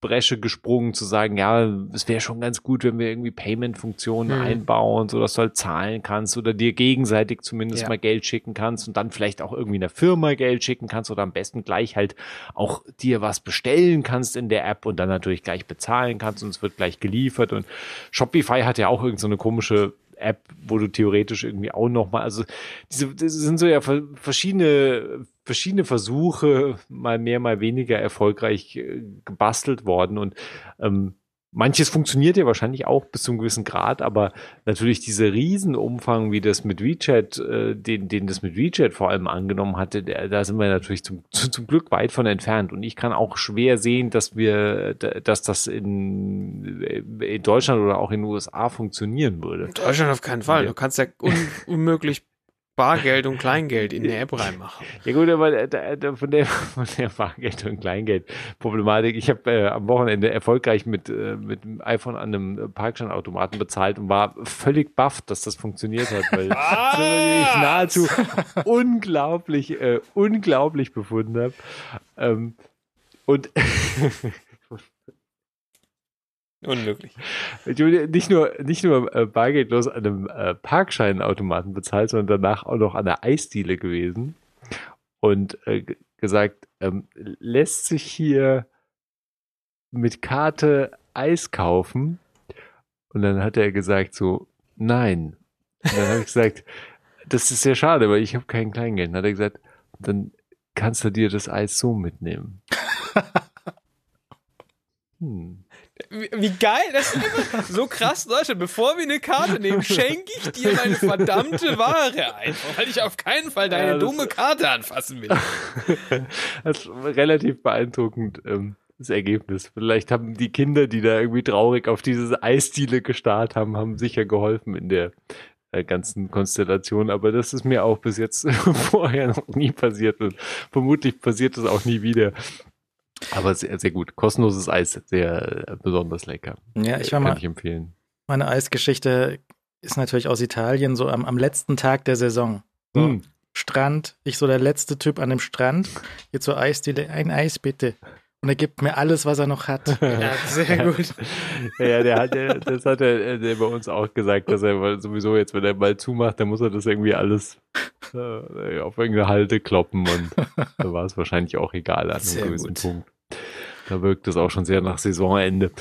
Speaker 3: Bresche gesprungen, zu sagen, ja, es wäre schon ganz gut, wenn wir irgendwie Payment-Funktionen mhm. einbauen, so dass du halt zahlen kannst oder dir gegenseitig zumindest ja. mal Geld schicken kannst und dann vielleicht auch irgendwie einer Firma Geld schicken kannst oder am besten gleich halt auch dir was bestellen kannst in der App und dann natürlich gleich bezahlen kannst und es wird gleich geliefert und Shopify hat ja auch irgend so eine komische App, wo du theoretisch irgendwie auch noch mal, also diese, das sind so ja verschiedene verschiedene Versuche, mal mehr, mal weniger erfolgreich äh, gebastelt worden und ähm, Manches funktioniert ja wahrscheinlich auch bis zu einem gewissen Grad, aber natürlich dieser Riesenumfang, wie das mit WeChat, äh, den, den das mit WeChat vor allem angenommen hatte, der, da sind wir natürlich zum, zum Glück weit von entfernt. Und ich kann auch schwer sehen, dass wir, dass das in, in Deutschland oder auch in den USA funktionieren würde.
Speaker 4: In Deutschland auf keinen Fall. Du kannst ja un unmöglich Bargeld und Kleingeld in eine App reinmachen.
Speaker 3: Ja gut, aber da, da, von, der, (laughs) von der Bargeld und Kleingeld-Problematik, ich habe äh, am Wochenende erfolgreich mit, äh, mit dem iPhone an einem Parkstandautomaten bezahlt und war völlig baff, dass das funktioniert hat, weil (laughs) ich nahezu unglaublich, äh, unglaublich befunden habe. Ähm, und (laughs)
Speaker 4: Unmöglich.
Speaker 3: Nicht nur, nicht nur äh, bargeldlos an einem äh, Parkscheinautomaten bezahlt, sondern danach auch noch an der Eisdiele gewesen und äh, gesagt, ähm, lässt sich hier mit Karte Eis kaufen? Und dann hat er gesagt so, nein. Und dann habe ich gesagt, das ist sehr schade, weil ich habe kein Kleingeld. Und dann hat er gesagt, dann kannst du dir das Eis so mitnehmen. (laughs)
Speaker 4: hm. Wie geil, das ist immer so krass, Leute. Bevor wir eine Karte nehmen, schenke ich dir meine verdammte Ware einfach, weil ich auf keinen Fall deine ja, dumme Karte anfassen will. (laughs)
Speaker 3: das ist relativ beeindruckend. Ähm, das Ergebnis. Vielleicht haben die Kinder, die da irgendwie traurig auf diese Eisdiele gestarrt haben, haben sicher geholfen in der äh, ganzen Konstellation. Aber das ist mir auch bis jetzt (laughs) vorher noch nie passiert und vermutlich passiert es auch nie wieder. Aber sehr, sehr gut. Kostenloses Eis, sehr äh, besonders lecker.
Speaker 2: Ja, ich war Kann mal. ich empfehlen. Meine Eisgeschichte ist natürlich aus Italien, so am, am letzten Tag der Saison. So, mm. Strand, ich so der letzte Typ an dem Strand. Jetzt so Eisdiele, ein Eis bitte. Und er gibt mir alles, was er noch hat. (laughs)
Speaker 4: Ja, sehr gut.
Speaker 3: ja, der hat, der, das hat er der bei uns auch gesagt, dass er sowieso jetzt, wenn er mal zumacht, dann muss er das irgendwie alles äh, auf irgendeine Halte kloppen und da war es wahrscheinlich auch egal an einem gewissen gut. Punkt. Da wirkt es auch schon sehr nach Saisonende.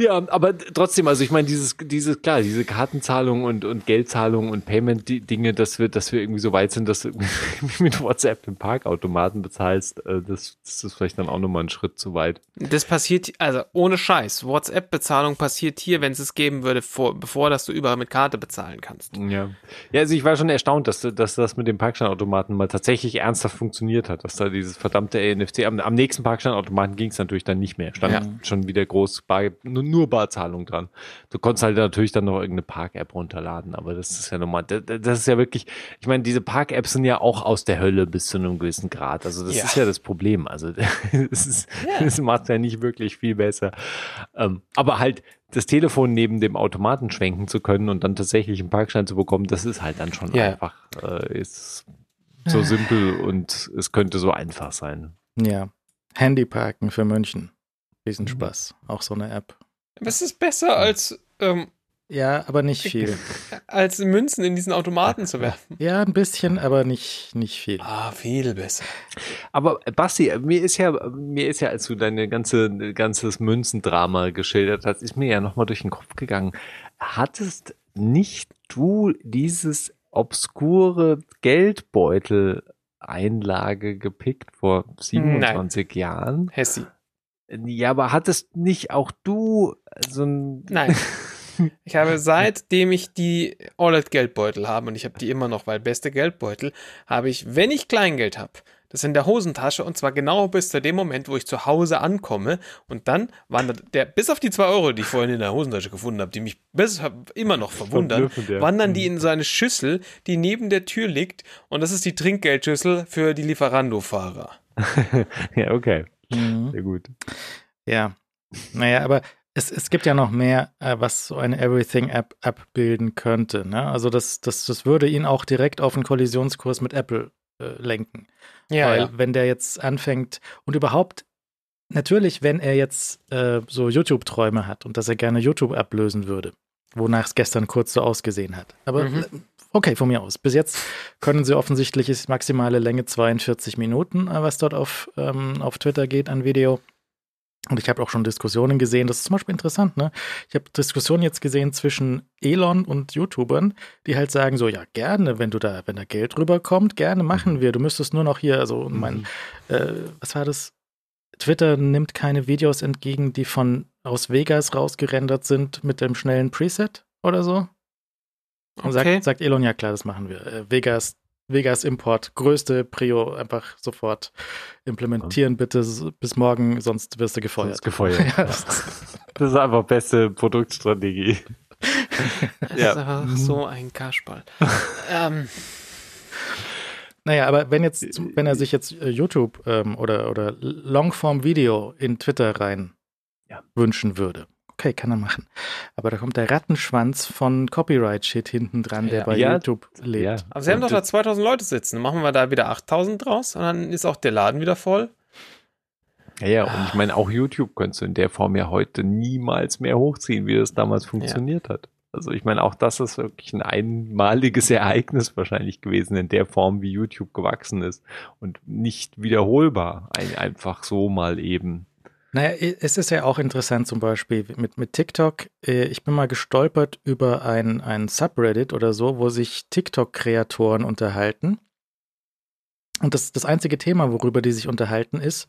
Speaker 3: Ja, aber trotzdem, also ich meine, dieses, dieses, klar, diese Kartenzahlung und, und Geldzahlung und Payment-Dinge, dass wir, dass wir irgendwie so weit sind, dass du (laughs) mit WhatsApp im Parkautomaten bezahlst, äh, das, das ist vielleicht dann auch nochmal ein Schritt zu weit.
Speaker 4: Das passiert, also ohne Scheiß, WhatsApp-Bezahlung passiert hier, wenn es es geben würde, vor, bevor dass du überall mit Karte bezahlen kannst.
Speaker 3: Ja. Ja, also ich war schon erstaunt, dass, dass das mit dem Parkstandautomaten mal tatsächlich ernsthaft funktioniert hat, dass da dieses verdammte NFC, am, am nächsten Parkstandautomaten ging es natürlich dann nicht mehr. Stand ja. schon wieder groß Bar, nur Barzahlung dran. Du konntest halt natürlich dann noch irgendeine Park-App runterladen, aber das ist ja normal. Das, das ist ja wirklich, ich meine, diese Park-Apps sind ja auch aus der Hölle bis zu einem gewissen Grad. Also das ja. ist ja das Problem. Also (laughs) das, ist, ja. das macht ja nicht wirklich viel besser. Ähm, aber halt das Telefon neben dem Automaten schwenken zu können und dann tatsächlich einen Parkschein zu bekommen, das ist halt dann schon ja. einfach, äh, ist so simpel und es könnte so einfach sein.
Speaker 2: Ja. Handyparken für München. Riesenspaß. Mhm. Auch so eine App.
Speaker 4: Was ist besser als. Ähm,
Speaker 2: ja, aber nicht viel. (laughs)
Speaker 4: Als Münzen in diesen Automaten zu werfen.
Speaker 2: Ja, ein bisschen, aber nicht, nicht viel.
Speaker 4: Ah, viel besser.
Speaker 3: Aber Basti, mir ist ja, mir ist ja, als du deine ganze, ganzes Münzendrama geschildert hast, ist mir ja nochmal durch den Kopf gegangen. Hattest nicht du dieses obskure Geldbeutel Einlage gepickt vor 27 Nein. Jahren?
Speaker 4: Hessi.
Speaker 3: Ja, aber hattest nicht auch du so ein.
Speaker 4: Nein. (laughs) Ich habe seitdem ich die OLED-Geldbeutel habe, und ich habe die immer noch, weil beste Geldbeutel, habe ich, wenn ich Kleingeld habe, das in der Hosentasche und zwar genau bis zu dem Moment, wo ich zu Hause ankomme und dann wandert der, bis auf die zwei Euro, die ich vorhin in der Hosentasche gefunden habe, die mich bis, immer noch verwundern, wandern die mhm. in seine Schüssel, die neben der Tür liegt und das ist die Trinkgeldschüssel für die Lieferando-Fahrer. (laughs)
Speaker 3: ja, okay. Mhm. Sehr gut.
Speaker 2: Ja. Naja, aber es, es gibt ja noch mehr, äh, was so eine Everything-App abbilden könnte. Ne? Also das, das, das würde ihn auch direkt auf einen Kollisionskurs mit Apple äh, lenken. Ja, Weil ja. wenn der jetzt anfängt und überhaupt, natürlich, wenn er jetzt äh, so YouTube-Träume hat und dass er gerne YouTube ablösen würde, wonach es gestern kurz so ausgesehen hat. Aber mhm. Okay, von mir aus. Bis jetzt können sie offensichtlich ist maximale Länge 42 Minuten, äh, was dort auf, ähm, auf Twitter geht an Video. Und ich habe auch schon Diskussionen gesehen, das ist zum Beispiel interessant, ne? Ich habe Diskussionen jetzt gesehen zwischen Elon und YouTubern, die halt sagen so, ja, gerne, wenn du da, wenn da Geld rüberkommt, gerne machen mhm. wir. Du müsstest nur noch hier, also mein, mhm. äh, was war das? Twitter nimmt keine Videos entgegen, die von aus Vegas rausgerendert sind mit dem schnellen Preset oder so. Und okay. sagt, sagt Elon, ja klar, das machen wir. Äh, Vegas Vegas Import, größte Prio, einfach sofort implementieren, bitte bis morgen, sonst wirst du gefeuert. Sonst
Speaker 3: gefeuert. (laughs) ja. (laughs) Das ist einfach beste Produktstrategie. (laughs)
Speaker 4: Das ja. ist einfach so ein Kasperl. ähm.
Speaker 2: Naja, aber wenn jetzt, wenn er sich jetzt äh, YouTube ähm, oder, oder Longform-Video in Twitter rein ja. wünschen würde, okay, kann er machen. Aber da kommt der Rattenschwanz von Copyright-Shit hinten dran, der bei ja, YouTube lebt. Ja.
Speaker 4: Aber sie haben doch da 2000 Leute sitzen. Machen wir da wieder 8000 draus und dann ist auch der Laden wieder voll.
Speaker 3: Ja, ja, und ich meine, auch YouTube könntest du in der Form ja heute niemals mehr hochziehen, wie das damals funktioniert ja. hat. Also ich meine, auch das ist wirklich ein einmaliges (laughs) Ereignis wahrscheinlich gewesen in der Form, wie YouTube gewachsen ist und nicht wiederholbar. Ein, einfach so mal eben.
Speaker 2: Naja, es ist ja auch interessant zum Beispiel mit, mit TikTok. Äh, ich bin mal gestolpert über ein, ein Subreddit oder so, wo sich TikTok-Kreatoren unterhalten. Und das, das einzige Thema, worüber die sich unterhalten, ist,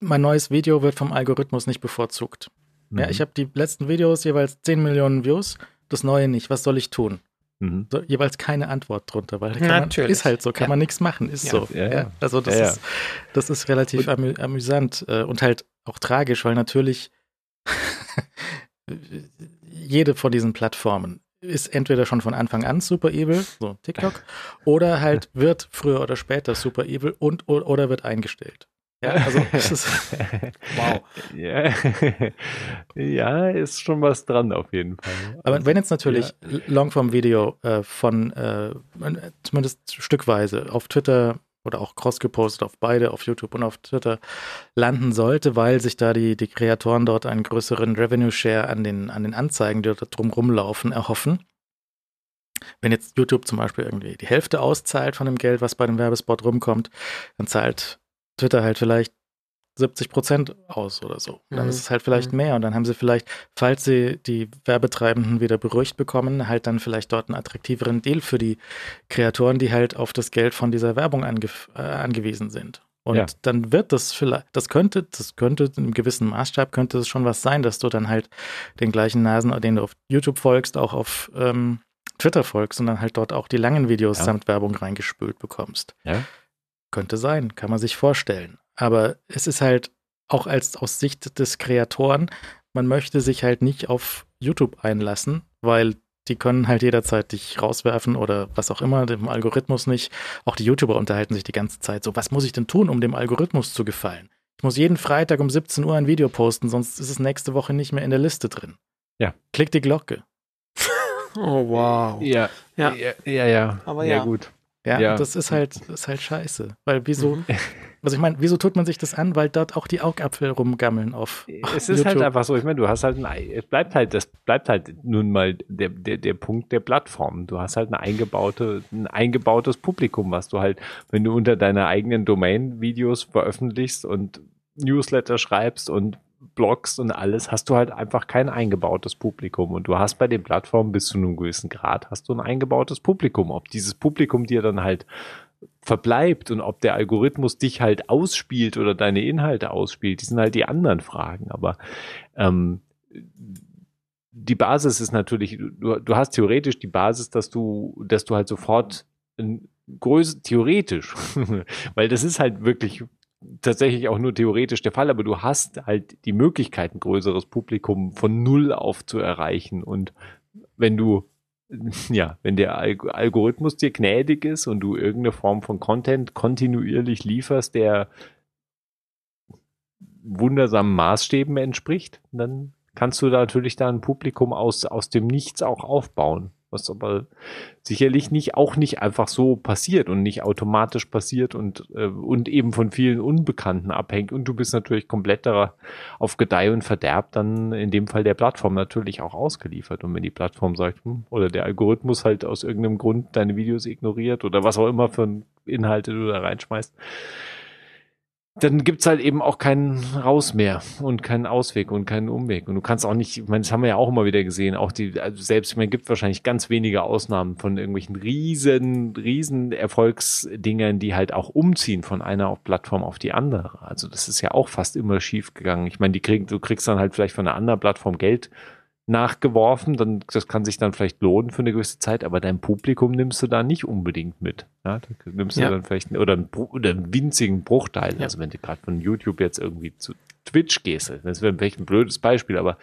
Speaker 2: mein neues Video wird vom Algorithmus nicht bevorzugt. Mhm. Ja, ich habe die letzten Videos jeweils 10 Millionen Views, das neue nicht. Was soll ich tun? Mhm. So, jeweils keine Antwort drunter, weil man, ist halt so, kann ja. man nichts machen, ist ja. so. Ja, also das, Ist, das ist relativ amü amüsant äh, und halt auch tragisch, weil natürlich (laughs) jede von diesen Plattformen ist entweder schon von Anfang an super evil, so TikTok, oder halt wird früher oder später super evil und oder wird eingestellt. Ja, (laughs) also (laughs) ist,
Speaker 3: wow. Ja. (laughs) ja, ist schon was dran auf jeden Fall.
Speaker 2: Aber also, wenn jetzt natürlich ja. Longform-Video äh, von äh, zumindest stückweise auf Twitter oder auch cross gepostet auf beide, auf YouTube und auf Twitter landen sollte, weil sich da die, die Kreatoren dort einen größeren Revenue Share an den, an den Anzeigen, die dort drum rumlaufen, erhoffen. Wenn jetzt YouTube zum Beispiel irgendwie die Hälfte auszahlt von dem Geld, was bei dem Werbespot rumkommt, dann zahlt Twitter halt vielleicht 70 Prozent aus oder so. Und dann mhm. ist es halt vielleicht mhm. mehr und dann haben sie vielleicht, falls sie die Werbetreibenden wieder beruhigt bekommen, halt dann vielleicht dort einen attraktiveren Deal für die Kreatoren, die halt auf das Geld von dieser Werbung ange äh, angewiesen sind. Und ja. dann wird das vielleicht, das könnte, das könnte in einem gewissen Maßstab könnte es schon was sein, dass du dann halt den gleichen Nasen, den du auf YouTube folgst, auch auf ähm, Twitter folgst und dann halt dort auch die langen Videos ja. samt Werbung reingespült bekommst. Ja. Könnte sein, kann man sich vorstellen. Aber es ist halt auch als aus Sicht des Kreatoren, man möchte sich halt nicht auf YouTube einlassen, weil die können halt jederzeit dich rauswerfen oder was auch immer, dem Algorithmus nicht. Auch die YouTuber unterhalten sich die ganze Zeit so, was muss ich denn tun, um dem Algorithmus zu gefallen? Ich muss jeden Freitag um 17 Uhr ein Video posten, sonst ist es nächste Woche nicht mehr in der Liste drin.
Speaker 3: Ja.
Speaker 2: Klick die Glocke. (laughs)
Speaker 4: oh, wow.
Speaker 3: Ja. Ja, ja, ja. ja.
Speaker 4: Aber ja, ja gut.
Speaker 2: Ja, ja. das ist halt, ist halt scheiße. Weil wieso, mhm. (laughs) also ich meine, wieso tut man sich das an? Weil dort auch die Augapfel rumgammeln auf. (laughs)
Speaker 3: Es ist halt einfach so, ich meine, du hast halt ein, es bleibt halt, das bleibt halt nun mal der, der, der Punkt der Plattform. Du hast halt eine eingebaute, ein eingebautes Publikum, was du halt, wenn du unter deiner eigenen Domain Videos veröffentlichst und Newsletter schreibst und bloggst und alles, hast du halt einfach kein eingebautes Publikum. Und du hast bei den Plattformen bis zu einem gewissen Grad hast du ein eingebautes Publikum. Ob dieses Publikum dir dann halt verbleibt und ob der Algorithmus dich halt ausspielt oder deine Inhalte ausspielt, die sind halt die anderen Fragen. Aber ähm, die Basis ist natürlich, du, du hast theoretisch die Basis, dass du, dass du halt sofort Größe, theoretisch, (laughs) weil das ist halt wirklich tatsächlich auch nur theoretisch der Fall, aber du hast halt die Möglichkeit, ein größeres Publikum von null auf zu erreichen. Und wenn du, (laughs) ja, wenn der Algorithmus dir gnädig ist und du irgendeine Form von Content kontinuierlich lieferst, der wundersamen Maßstäben entspricht, dann kannst du da natürlich da ein Publikum aus, aus dem Nichts auch aufbauen. Was aber sicherlich nicht, auch nicht einfach so passiert und nicht automatisch passiert und, äh, und eben von vielen Unbekannten abhängt. Und du bist natürlich komplett da auf Gedeih und Verderb dann in dem Fall der Plattform natürlich auch ausgeliefert. Und wenn die Plattform sagt, hm, oder der Algorithmus halt aus irgendeinem Grund deine Videos ignoriert oder was auch immer für Inhalte du da reinschmeißt, dann gibt's halt eben auch keinen Raus mehr und keinen Ausweg und keinen Umweg. Und du kannst auch nicht, ich meine, das haben wir ja auch immer wieder gesehen, auch die, also selbst, meine, gibt wahrscheinlich ganz wenige Ausnahmen von irgendwelchen riesen, riesen Erfolgsdingern, die halt auch umziehen von einer Plattform auf die andere. Also das ist ja auch fast immer schief gegangen. Ich meine, die kriegen, du kriegst dann halt vielleicht von einer anderen Plattform Geld nachgeworfen, dann das kann sich dann vielleicht lohnen für eine gewisse Zeit, aber dein Publikum nimmst du da nicht unbedingt mit. Ja, da nimmst ja. du dann vielleicht oder einen, oder einen winzigen Bruchteil. Ja. Also wenn du gerade von YouTube jetzt irgendwie zu Twitch gehst, das wäre vielleicht ein blödes Beispiel, aber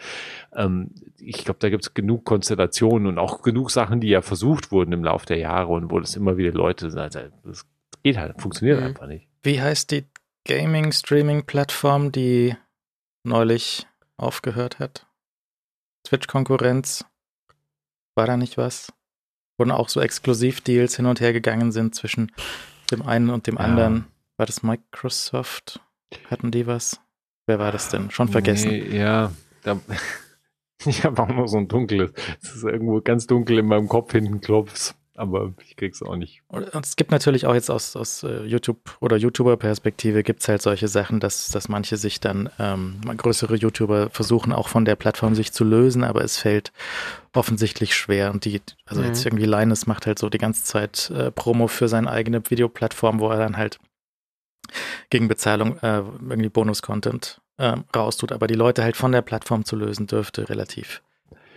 Speaker 3: ähm, ich glaube, da gibt es genug Konstellationen und auch genug Sachen, die ja versucht wurden im Laufe der Jahre und wo das immer wieder Leute, also das geht halt, funktioniert mhm. einfach nicht.
Speaker 2: Wie heißt die Gaming-Streaming-Plattform, die neulich aufgehört hat? Twitch-Konkurrenz? War da nicht was? Wurden auch so Exklusivdeals hin und her gegangen sind zwischen dem einen und dem ja. anderen. War das Microsoft? Hatten die was? Wer war das denn? Schon vergessen.
Speaker 3: Nee, ja, da, (laughs) ich habe auch noch so ein dunkles. Es ist irgendwo ganz dunkel in meinem Kopf hinten klopft aber ich krieg's auch nicht.
Speaker 2: Und es gibt natürlich auch jetzt aus, aus uh, YouTube oder YouTuber-Perspektive gibt es halt solche Sachen, dass, dass manche sich dann, ähm, größere YouTuber versuchen auch von der Plattform sich zu lösen, aber es fällt offensichtlich schwer. Und die, also mhm. jetzt irgendwie Linus macht halt so die ganze Zeit äh, Promo für seine eigene Videoplattform, wo er dann halt gegen Bezahlung äh, irgendwie Bonus-Content äh, raustut. Aber die Leute halt von der Plattform zu lösen, dürfte relativ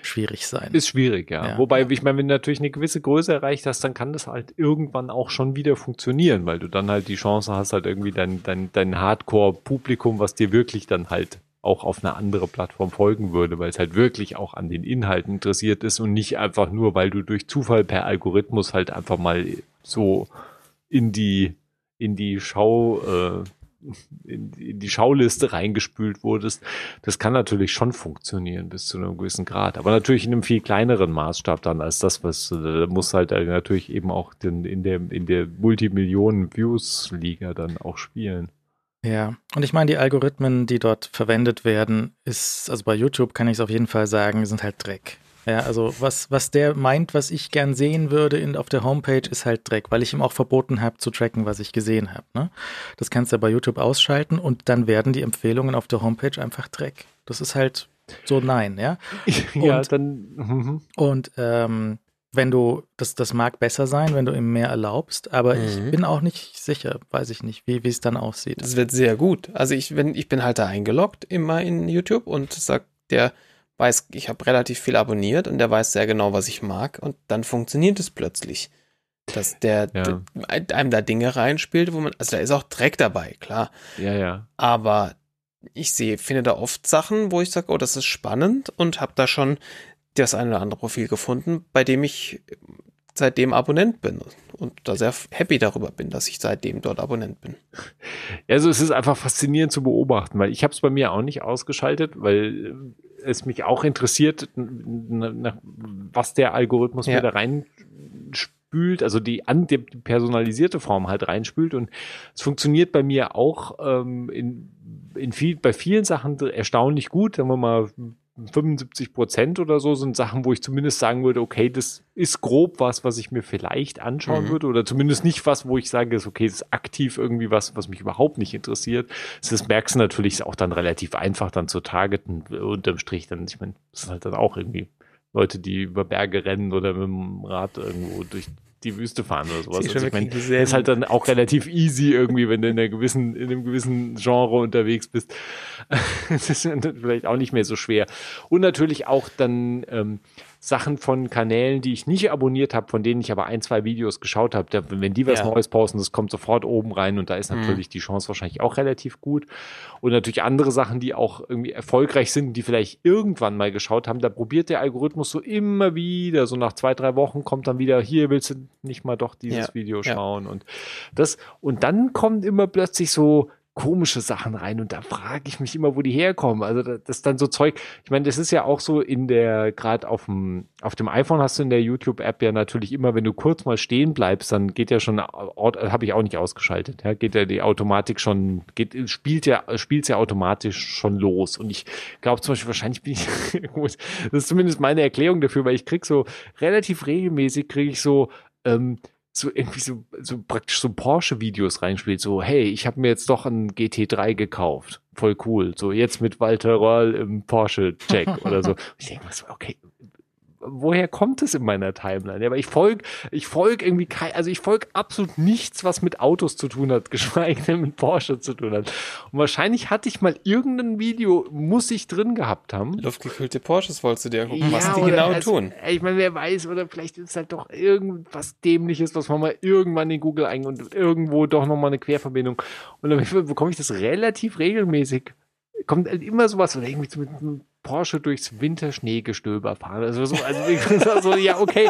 Speaker 2: schwierig sein.
Speaker 3: Ist schwierig, ja. ja. Wobei, ich meine, wenn du natürlich eine gewisse Größe erreicht hast, dann kann das halt irgendwann auch schon wieder funktionieren, weil du dann halt die Chance hast, halt irgendwie dein, dein, dein Hardcore-Publikum, was dir wirklich dann halt auch auf eine andere Plattform folgen würde, weil es halt wirklich auch an den Inhalten interessiert ist und nicht einfach nur, weil du durch Zufall per Algorithmus halt einfach mal so in die in die Schau äh, in, in die Schauliste reingespült wurdest, das kann natürlich schon funktionieren bis zu einem gewissen Grad. Aber natürlich in einem viel kleineren Maßstab dann als das, was äh, muss halt natürlich eben auch den, in der, in der Multimillionen-Views-Liga dann auch spielen.
Speaker 2: Ja, und ich meine, die Algorithmen, die dort verwendet werden, ist, also bei YouTube kann ich es auf jeden Fall sagen, sind halt Dreck. Ja, also was, was der meint, was ich gern sehen würde in, auf der Homepage, ist halt Dreck, weil ich ihm auch verboten habe zu tracken, was ich gesehen habe. Ne? Das kannst du bei YouTube ausschalten und dann werden die Empfehlungen auf der Homepage einfach Dreck. Das ist halt so nein, ja. (laughs)
Speaker 3: ja, und, dann.
Speaker 2: Mhm. Und ähm, wenn du, das, das mag besser sein, wenn du ihm mehr erlaubst, aber mhm. ich bin auch nicht sicher, weiß ich nicht, wie es dann aussieht.
Speaker 4: Das wird sehr gut. Also ich, wenn, ich bin halt da eingeloggt immer in YouTube und sagt der weiß, ich habe relativ viel abonniert und der weiß sehr genau, was ich mag und dann funktioniert es plötzlich. Dass der, ja. einem da Dinge reinspielt, wo man, also da ist auch Dreck dabei, klar.
Speaker 3: Ja, ja.
Speaker 4: Aber ich sehe, finde da oft Sachen, wo ich sage, oh, das ist spannend und habe da schon das eine oder andere Profil gefunden, bei dem ich seitdem Abonnent bin und da sehr happy darüber bin, dass ich seitdem dort Abonnent bin.
Speaker 3: Also es ist einfach faszinierend zu beobachten, weil ich habe es bei mir auch nicht ausgeschaltet, weil es mich auch interessiert, was der Algorithmus ja. mir da reinspült, also die, an, die personalisierte Form halt reinspült. Und es funktioniert bei mir auch ähm, in, in viel, bei vielen Sachen erstaunlich gut, sagen wir mal 75 Prozent oder so sind Sachen, wo ich zumindest sagen würde, okay, das ist grob was, was ich mir vielleicht anschauen mhm. würde oder zumindest nicht was, wo ich sage, ist okay, das ist aktiv irgendwie was, was mich überhaupt nicht interessiert. Das merkst du natürlich auch dann relativ einfach dann zu targeten unterm Strich dann, ich meine, das ist halt dann auch irgendwie Leute, die über Berge rennen oder mit dem Rad irgendwo durch die Wüste fahren oder sowas. Also ich meine, das ist halt dann auch relativ easy irgendwie, wenn du in, einer gewissen, in einem gewissen Genre unterwegs bist. (laughs) das ist vielleicht auch nicht mehr so schwer. Und natürlich auch dann ähm, Sachen von Kanälen, die ich nicht abonniert habe, von denen ich aber ein, zwei Videos geschaut habe. Wenn die was ja. Neues posten, das kommt sofort oben rein und da ist mhm. natürlich mhm. die Chance wahrscheinlich auch relativ gut. Und natürlich andere Sachen, die auch irgendwie erfolgreich sind, die vielleicht irgendwann mal geschaut haben, da probiert der Algorithmus so immer wieder, so nach zwei, drei Wochen kommt dann wieder, hier willst du nicht mal doch dieses ja. Video schauen ja. und das. Und dann kommt immer plötzlich so komische Sachen rein und da frage ich mich immer, wo die herkommen. Also das, ist dann so Zeug. Ich meine, das ist ja auch so in der, gerade auf dem, auf dem iPhone hast du in der YouTube-App ja natürlich immer, wenn du kurz mal stehen bleibst, dann geht ja schon, habe ich auch nicht ausgeschaltet, ja, geht ja die Automatik schon, geht, spielt ja, spielt ja automatisch schon los. Und ich glaube zum Beispiel, wahrscheinlich bin ich, (laughs) das ist zumindest meine Erklärung dafür, weil ich krieg so relativ regelmäßig kriege ich so ähm, so irgendwie so, so praktisch so Porsche-Videos reinspielt, so, hey, ich habe mir jetzt doch einen GT3 gekauft. Voll cool. So, jetzt mit Walter Roll im Porsche-Check oder so. (laughs) Ich denke mir so, okay, woher kommt es in meiner Timeline? Ja, aber ich folge ich folg irgendwie kein, also ich folge absolut nichts, was mit Autos zu tun hat, (laughs) geschweige denn mit Porsche zu tun hat. Und wahrscheinlich hatte ich mal irgendein Video, muss ich drin gehabt haben.
Speaker 4: Luftgekühlte Porsches wolltest du dir gucken, ja, was die genau also, tun.
Speaker 3: Ich meine, wer weiß, oder vielleicht ist halt doch irgendwas Dämliches, was man mal irgendwann in Google ein und irgendwo doch nochmal eine Querverbindung. Und dann (laughs) bekomme ich das relativ regelmäßig. Kommt halt immer sowas, oder irgendwie mit einem Porsche durchs Winterschneegestöber fahren. Also so, also (laughs) so, ja, okay.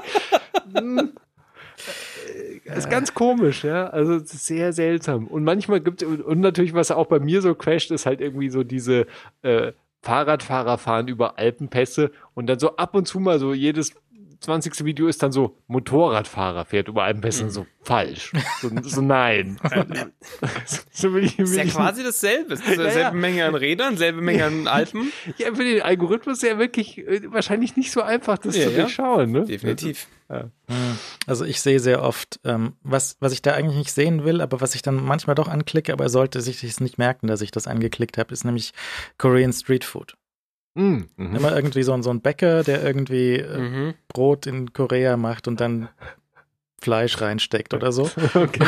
Speaker 3: Hm. Das ist ganz komisch, ja. Also sehr seltsam. Und manchmal gibt es, und natürlich, was auch bei mir so crasht, ist halt irgendwie so diese äh, Fahrradfahrer fahren über Alpenpässe und dann so ab und zu mal so jedes 20. Video ist dann so, Motorradfahrer fährt über einen Besseren, mhm. so falsch. So, (laughs) so nein. (laughs)
Speaker 4: so will ich, will ist ja quasi dasselbe. Ist dieselbe ja, Menge an Rädern, selbe Menge an (laughs) Alpen.
Speaker 3: Ja, für den Algorithmus ist ja wirklich äh, wahrscheinlich nicht so einfach, das ja, zu durchschauen. Ne?
Speaker 4: Definitiv.
Speaker 2: Also ich sehe sehr oft, ähm, was, was ich da eigentlich nicht sehen will, aber was ich dann manchmal doch anklicke, aber er sollte sich es nicht merken, dass ich das angeklickt habe, ist nämlich Korean Street Food. Mm, mhm. Immer irgendwie so, so ein Bäcker, der irgendwie äh, mhm. Brot in Korea macht und dann Fleisch reinsteckt oder so. (laughs)
Speaker 3: Okay,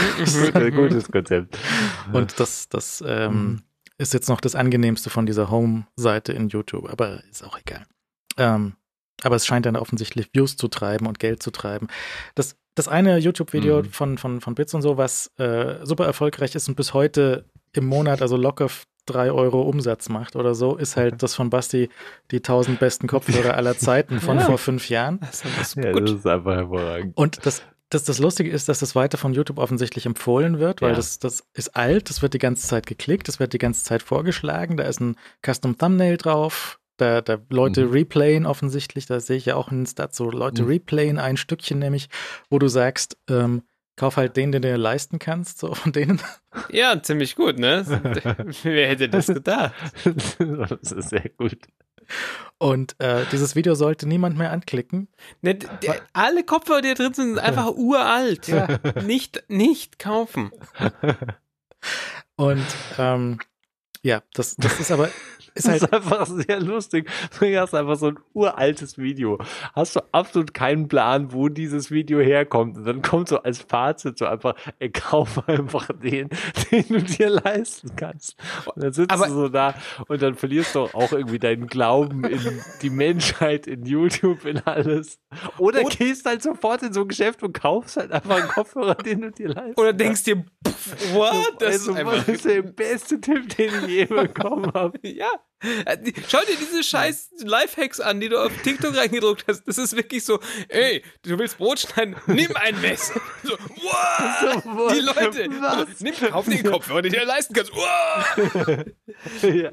Speaker 3: Gut, gutes Konzept.
Speaker 2: Und das, das ähm, mhm. ist jetzt noch das angenehmste von dieser Home-Seite in YouTube, aber ist auch egal. Ähm, aber es scheint dann offensichtlich Views zu treiben und Geld zu treiben. Das, das eine YouTube-Video mhm. von, von, von Bits und so, was äh, super erfolgreich ist und bis heute im Monat, also locker drei Euro Umsatz macht oder so, ist halt das von Basti die 1000 besten Kopfhörer aller (laughs) Zeiten von ja. vor fünf Jahren. Das
Speaker 3: ist, ja, das ist einfach hervorragend.
Speaker 2: Und das, das, das Lustige ist, dass das weiter von YouTube offensichtlich empfohlen wird, weil ja. das, das ist alt, das wird die ganze Zeit geklickt, das wird die ganze Zeit vorgeschlagen, da ist ein Custom Thumbnail drauf, da, da Leute mhm. replayen offensichtlich, da sehe ich ja auch in den Stats so, Leute mhm. replayen ein Stückchen nämlich, wo du sagst, ähm, Kauf halt den, den du dir leisten kannst, so von denen.
Speaker 4: Ja, ziemlich gut, ne? (laughs) Wer hätte das gedacht?
Speaker 3: das ist sehr gut.
Speaker 2: Und äh, dieses Video sollte niemand mehr anklicken.
Speaker 4: Ne, alle Kopfhörer, die da drin sind, sind einfach uralt. Ja. Nicht, nicht kaufen.
Speaker 2: Und ähm, ja, das, das ist aber (laughs)
Speaker 3: ist halt das ist einfach sehr lustig. (laughs) Du hast einfach so ein uraltes Video. Hast du absolut keinen Plan, wo dieses Video herkommt. Und dann kommt so als Fazit so einfach, ey, kauf einfach den, (laughs) den du dir leisten kannst. Und dann sitzt Aber du so da und dann verlierst du auch irgendwie deinen Glauben in die Menschheit, in YouTube, in alles. Oder und gehst halt sofort in so ein Geschäft und kaufst halt einfach einen Kopfhörer, den du dir leisten
Speaker 4: Oder denkst dir, pff, what?
Speaker 3: Das also, ist, einfach das ist der beste Tipp, den ich je bekommen habe.
Speaker 4: Ja. (laughs) Schau dir diese scheiß Lifehacks an, die du auf TikTok reingedruckt hast. Das ist wirklich so, ey, du willst Brot schneiden, nimm ein Messer. (laughs) (laughs) So, wow, so, die Leute, was? nimm, kauf den Kopfhörer, den du dir leisten kannst. Wow.
Speaker 3: ja.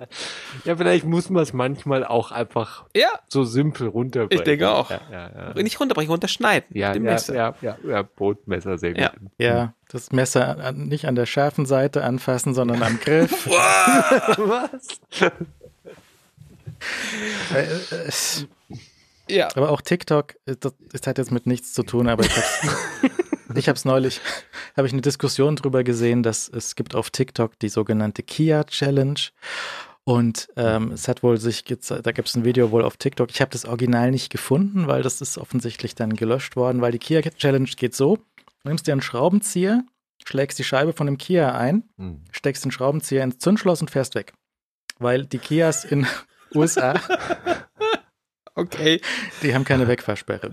Speaker 3: ja, vielleicht muss man es manchmal auch einfach ja. so simpel runterbrechen.
Speaker 4: Ich denke auch. Ja, ja, ja. Nicht runterbrechen, runterschneiden.
Speaker 3: Ja,
Speaker 4: mit dem
Speaker 3: ja, Messer. ja, ja, ja, Brotmesser, sehr gut.
Speaker 2: Ja, das Messer nicht an der scharfen Seite anfassen, sondern am Griff. was? Äh, ja. Aber auch TikTok, äh, das, das, hat jetzt mit nichts zu tun, aber ich hab's, (laughs) ich hab's neulich, habe ich eine Diskussion drüber gesehen, dass es gibt auf TikTok die sogenannte Kia Challenge. Und ähm, es hat wohl sich, da gibt es ein Video wohl auf TikTok. Ich habe das Original nicht gefunden, weil das ist offensichtlich dann gelöscht worden, weil die Kia Challenge geht so: Du nimmst dir einen Schraubenzieher, schlägst die Scheibe von dem Kia ein, hm. steckst den Schraubenzieher ins Zündschloss und fährst weg. Weil die Kias in USA. (laughs)
Speaker 4: okay.
Speaker 2: Die haben keine Wegfahrsperre.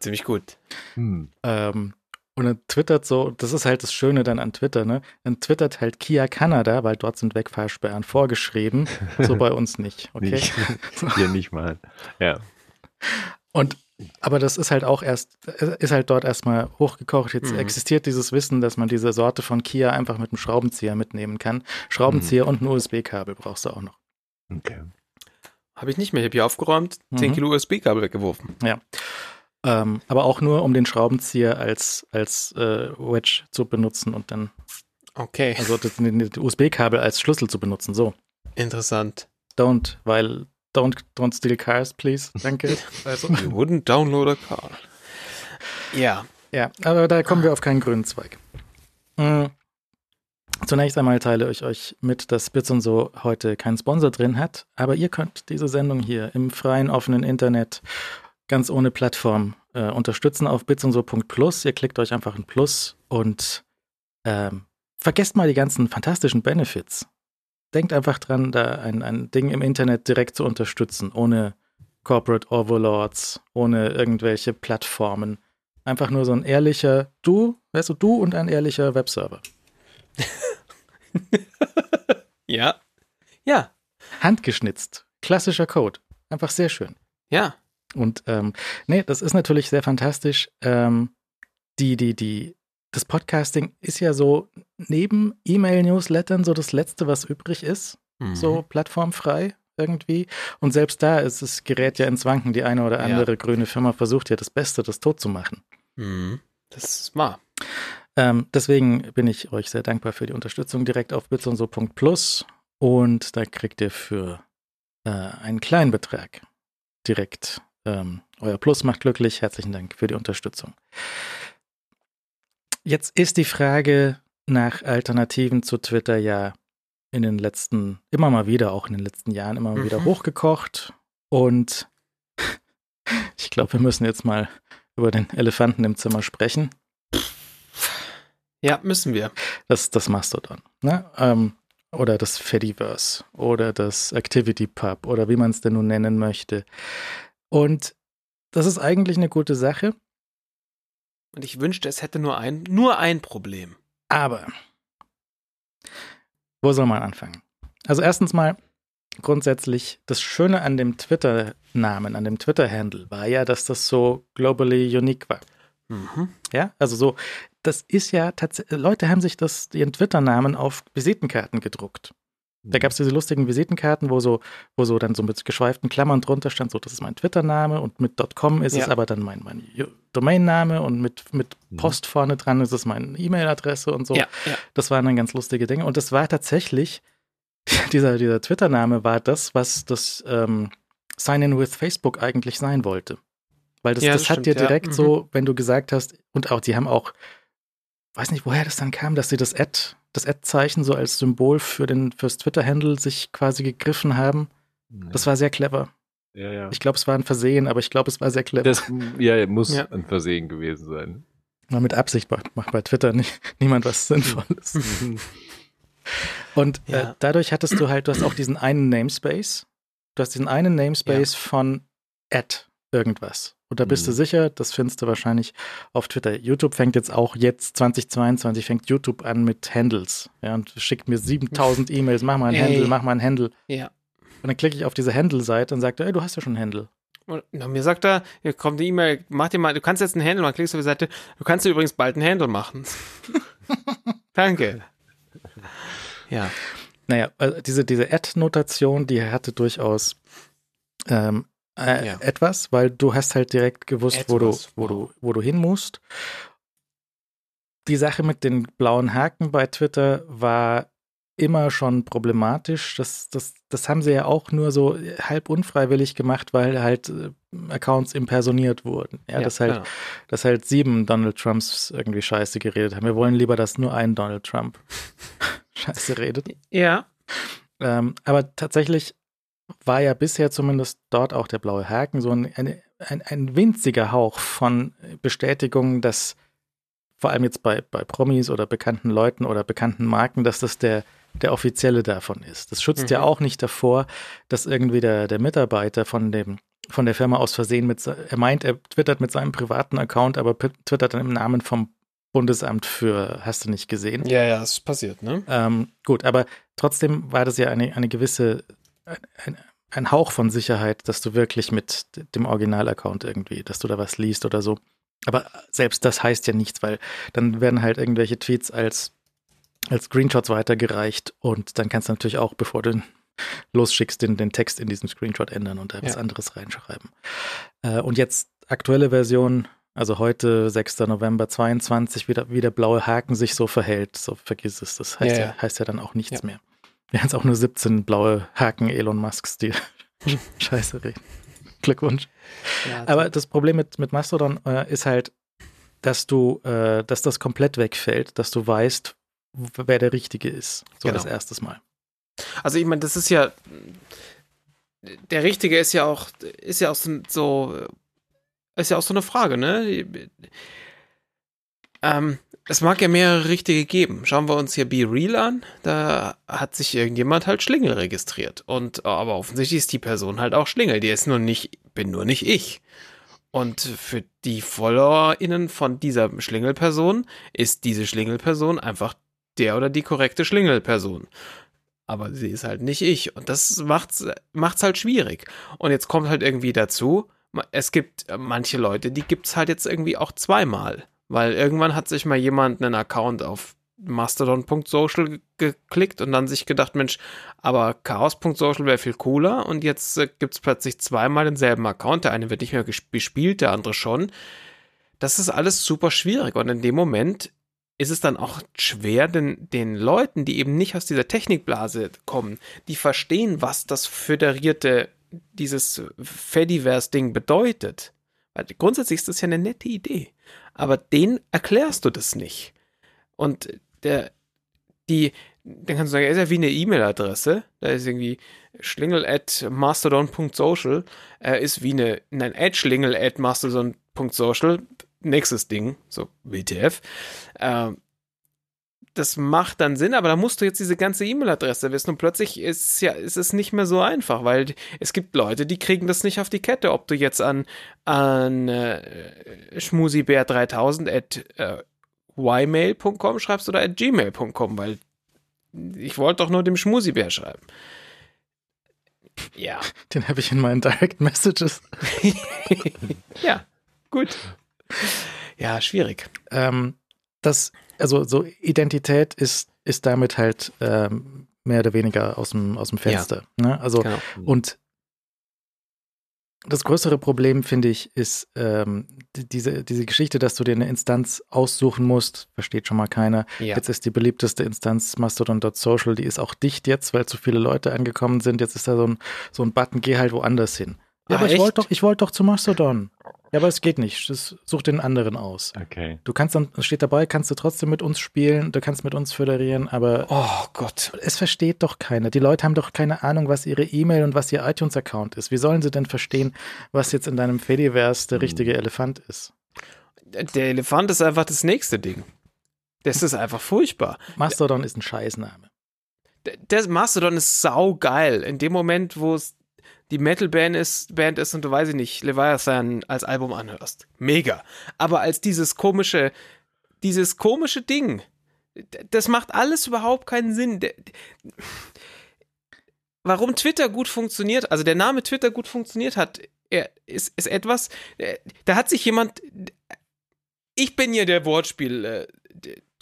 Speaker 4: Ziemlich gut.
Speaker 2: Hm. Ähm, und dann twittert so, das ist halt das Schöne dann an Twitter, ne? Dann twittert halt Kia Kanada, weil dort sind Wegfahrsperren vorgeschrieben. So bei uns nicht, (laughs) okay?
Speaker 3: Nicht. Hier nicht mal. Ja.
Speaker 2: Und Aber das ist halt auch erst, ist halt dort erstmal hochgekocht. Jetzt mhm. existiert dieses Wissen, dass man diese Sorte von Kia einfach mit einem Schraubenzieher mitnehmen kann. Schraubenzieher mhm. und ein USB-Kabel brauchst du auch noch.
Speaker 4: Okay. Habe ich nicht mehr. Ich habe hier aufgeräumt, 10 mhm. Kilo USB-Kabel weggeworfen.
Speaker 2: Ja. Ähm, aber auch nur, um den Schraubenzieher als, als äh, Wedge zu benutzen und dann.
Speaker 4: Okay.
Speaker 2: Also das, das USB-Kabel als Schlüssel zu benutzen. So.
Speaker 4: Interessant.
Speaker 2: Don't, weil don't, don't steal cars, please. Danke. (laughs)
Speaker 4: Also. You wouldn't download a car. Ja.
Speaker 2: Ja, aber da kommen wir auf keinen grünen Zweig. Mhm. Zunächst einmal teile ich euch mit, dass Bits und so heute keinen Sponsor drin hat, aber ihr könnt diese Sendung hier im freien, offenen Internet ganz ohne Plattform äh, unterstützen auf bitsundso.plus. Ihr klickt euch einfach ein Plus und ähm, vergesst mal die ganzen fantastischen Benefits. Denkt einfach dran, da ein, ein Ding im Internet direkt zu unterstützen, ohne Corporate Overlords, ohne irgendwelche Plattformen. Einfach nur so ein ehrlicher, du, weißt du, du und ein ehrlicher Webserver. (laughs) (laughs)
Speaker 4: ja. Ja.
Speaker 2: Handgeschnitzt. Klassischer Code. Einfach sehr schön.
Speaker 4: Ja.
Speaker 2: Und ähm, nee, das ist natürlich sehr fantastisch. Ähm, die, die, die, das Podcasting ist ja so neben E-Mail-Newslettern so das Letzte, was übrig ist. Mhm. So plattformfrei irgendwie. Und selbst da ist das Gerät ja ins Wanken. Die eine oder andere ja. grüne Firma versucht ja das Beste, das tot zu machen.
Speaker 4: Mhm. Das ist wahr.
Speaker 2: Ähm, deswegen bin ich euch sehr dankbar für die Unterstützung direkt auf bitsundso.plus und da kriegt ihr für äh, einen kleinen Betrag direkt ähm, euer Plus macht glücklich. Herzlichen Dank für die Unterstützung. Jetzt ist die Frage nach Alternativen zu Twitter ja in den letzten, immer mal wieder, auch in den letzten Jahren immer mal mhm. wieder hochgekocht. Und (laughs) ich glaube, wir müssen jetzt mal über den Elefanten im Zimmer sprechen.
Speaker 4: Ja, müssen wir.
Speaker 2: Das, das Mastodon. Ne? Ähm, oder das Fediverse oder das Activity Pub oder wie man es denn nun nennen möchte. Und das ist eigentlich eine gute Sache.
Speaker 4: Und ich wünschte, es hätte nur ein, nur ein Problem.
Speaker 2: Aber wo soll man anfangen? Also erstens mal grundsätzlich, das Schöne an dem Twitter-Namen, an dem Twitter-Handle war ja, dass das so globally unique war. Mhm. Ja, also so, das ist ja tatsächlich, Leute haben sich das, ihren Twitter-Namen auf Visitenkarten gedruckt. Da gab es diese lustigen Visitenkarten, wo so, wo so dann so mit geschweiften Klammern drunter stand, so das ist mein Twitter-Name und mit .com ist ja. es aber dann mein, mein Domain-Name und mit, mit mhm. Post vorne dran ist es meine E-Mail-Adresse und so. Ja, ja. Das waren dann ganz lustige Dinge. Und das war tatsächlich, (laughs) dieser, dieser Twitter-Name war das, was das ähm, Sign-in with Facebook eigentlich sein wollte. Weil das, ja, das, das hat stimmt, dir direkt mhm. so, wenn du gesagt hast, und auch, die haben auch weiß nicht, woher das dann kam, dass sie das Ad, das Ad-Zeichen so als Symbol für den, fürs Twitter-Handle sich quasi gegriffen haben. Ja. Das war sehr clever. Ja, ja. Ich glaube, es war ein Versehen, aber ich glaube, es war sehr clever. Das,
Speaker 3: ja, muss ja. ein Versehen gewesen sein.
Speaker 2: Mal mit Absicht macht, bei Twitter nicht, niemand was Sinnvolles. (laughs) Und äh, ja. äh, dadurch hattest du halt, du hast auch diesen einen Namespace. Du hast diesen einen Namespace von Ad irgendwas. Und da bist mhm. du sicher, das findest du wahrscheinlich auf Twitter. YouTube fängt jetzt auch jetzt 2022 fängt YouTube an mit Handles. Ja, und schickt mir 7000 E-Mails, mach mal ein Ey. Handle, mach mal ein Handle.
Speaker 4: Ja.
Speaker 2: Und dann klicke ich auf diese Handle-Seite und sagt er, ey, du hast ja schon ein Handle.
Speaker 4: Und mir sagt er, hier kommt die E-Mail, mach dir mal, du kannst jetzt ein Handle machen, klickst auf die Seite, du kannst dir übrigens bald ein Handle machen. (laughs) Danke.
Speaker 2: Ja. Naja, also diese, diese Ad-Notation, die hatte durchaus ähm, äh, ja. etwas, weil du hast halt direkt gewusst, wo du, wo du, wo du hin musst. Die Sache mit den blauen Haken bei Twitter war immer schon problematisch. Das, das, das haben sie ja auch nur so halb unfreiwillig gemacht, weil halt äh, Accounts impersoniert wurden. Ja, ja dass halt, ja. dass halt sieben Donald Trumps irgendwie Scheiße geredet haben. Wir wollen lieber, dass nur ein Donald Trump (laughs) Scheiße redet.
Speaker 4: Ja.
Speaker 2: Ähm, aber tatsächlich war ja bisher zumindest dort auch der blaue Haken so ein, ein, ein, winziger Hauch von Bestätigung, dass vor allem jetzt bei, bei Promis oder bekannten Leuten oder bekannten Marken, dass das der, der offizielle davon ist. Das schützt mhm. ja auch nicht davor, dass irgendwie der, der Mitarbeiter von dem von der Firma aus Versehen mit, er meint, er twittert mit seinem privaten Account, aber twittert dann im Namen vom Bundesamt für, hast du nicht gesehen?
Speaker 4: Ja, ja, ist passiert, ne?
Speaker 2: Ähm, gut, aber trotzdem war das ja eine, eine gewisse eine ein Hauch von Sicherheit, dass du wirklich mit dem Original-Account irgendwie, dass du da was liest oder so. Aber selbst das heißt ja nichts, weil dann werden halt irgendwelche Tweets als, als Screenshots weitergereicht und dann kannst du natürlich auch, bevor du (laughs) losschickst, den, den Text in diesem Screenshot ändern und da ja. was anderes reinschreiben. Äh, und jetzt aktuelle Version, also heute, 6. November 22, wie der, wie der blaue Haken sich so verhält, so vergiss es. Das heißt ja, ja heißt ja dann auch nichts mehr. Wir haben jetzt auch nur 17 blaue Haken Elon Musks, die (laughs) Scheiße reden. Glückwunsch. Ja, Aber das Problem mit, mit Mastodon äh, ist halt, dass du, äh, dass das komplett wegfällt, dass du weißt, wer der Richtige ist. So genau. das erstes Mal.
Speaker 4: Also ich meine, das ist ja der Richtige ist ja auch, ist ja auch so, ist ja auch so eine Frage, ne? Ähm, es mag ja mehrere Richtige geben. Schauen wir uns hier Be Real an. Da hat sich irgendjemand halt Schlingel registriert. Und aber offensichtlich ist die Person halt auch Schlingel. Die ist nur nicht, bin nur nicht ich. Und für die FollowerInnen von dieser Schlingelperson ist diese Schlingelperson einfach der oder die korrekte Schlingelperson. Aber sie ist halt nicht ich. Und das macht's, macht's halt schwierig. Und jetzt kommt halt irgendwie dazu, es gibt manche Leute, die gibt's halt jetzt irgendwie auch zweimal. Weil irgendwann hat sich mal jemand einen Account auf mastodon.social geklickt und dann sich gedacht, Mensch, aber chaos.social wäre viel cooler und jetzt äh, gibt es plötzlich zweimal denselben Account. Der eine wird nicht mehr bespielt, der andere schon. Das ist alles super schwierig und in dem Moment ist es dann auch schwer, den, den Leuten, die eben nicht aus dieser Technikblase kommen, die verstehen, was das föderierte, dieses Fediverse-Ding bedeutet. Weil grundsätzlich ist das ja eine nette Idee aber den erklärst du das nicht. Und der, die, dann kannst du sagen, ist ja wie eine E-Mail-Adresse. Da ist irgendwie schlingel at mastodon.social. Er ist wie eine, nein, at schlingel at mastodon.social. Nächstes Ding, so WTF. Ähm, das macht dann Sinn, aber da musst du jetzt diese ganze E-Mail-Adresse wissen und plötzlich ist ja, ist es nicht mehr so einfach, weil es gibt Leute, die kriegen das nicht auf die Kette, ob du jetzt an, an äh, schmusibär3000 at äh, ymail.com schreibst oder at gmail.com, weil ich wollte doch nur dem Schmusibär schreiben.
Speaker 2: Ja. (laughs) Den habe ich in meinen Direct Messages. (laughs)
Speaker 4: ja, gut. Ja, schwierig.
Speaker 2: Ähm, das also so Identität ist, ist damit halt ähm, mehr oder weniger aus dem, aus dem Fenster. Ja. Ne? Also genau. und das größere Problem, finde ich, ist ähm, die, diese, diese Geschichte, dass du dir eine Instanz aussuchen musst, versteht schon mal keiner. Ja. Jetzt ist die beliebteste Instanz Mastodon.social, die ist auch dicht jetzt, weil zu viele Leute angekommen sind. Jetzt ist da so ein, so ein Button, geh halt woanders hin. Ja, ah, aber ich wollte doch, ich wollte doch zu Mastodon. Ja, aber es geht nicht. Das, such den anderen aus.
Speaker 3: Okay.
Speaker 2: Du kannst dann, es steht dabei, kannst du trotzdem mit uns spielen, du kannst mit uns föderieren, aber.
Speaker 4: Oh Gott.
Speaker 2: Es versteht doch keiner. Die Leute haben doch keine Ahnung, was ihre E-Mail und was ihr iTunes-Account ist. Wie sollen sie denn verstehen, was jetzt in deinem Fediverse der hm. richtige Elefant ist?
Speaker 4: Der Elefant ist einfach das nächste Ding. Das ist einfach furchtbar.
Speaker 2: Mastodon ist ein Scheißname.
Speaker 4: Der Mastodon ist saugeil. In dem Moment, wo es die Metal-Band ist, Band ist und du weiß ich nicht, Leviathan als Album anhörst. Mega. Aber als dieses komische, dieses komische Ding, das macht alles überhaupt keinen Sinn. Warum Twitter gut funktioniert, also der Name Twitter gut funktioniert hat, ist, ist etwas, da hat sich jemand, ich bin ja der Wortspiel, äh,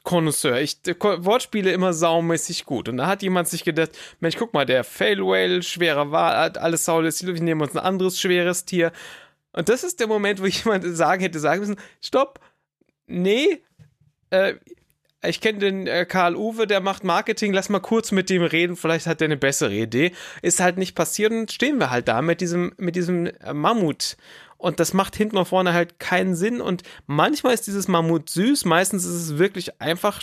Speaker 4: Connoisseur. Ich Wortspiele immer saumäßig gut. Und da hat jemand sich gedacht, Mensch, guck mal, der Fail Whale, schwerer Wal, alles saules, wir nehmen uns ein anderes schweres Tier. Und das ist der Moment, wo (laughs) jemand sagen hätte sagen müssen, stopp, nee, äh, ich kenne den äh, Karl Uwe, der macht Marketing, lass mal kurz mit dem reden, vielleicht hat er eine bessere Idee. Ist halt nicht passiert und stehen wir halt da mit diesem, mit diesem äh, Mammut und das macht hinten und vorne halt keinen Sinn und manchmal ist dieses Mammut süß, meistens ist es wirklich einfach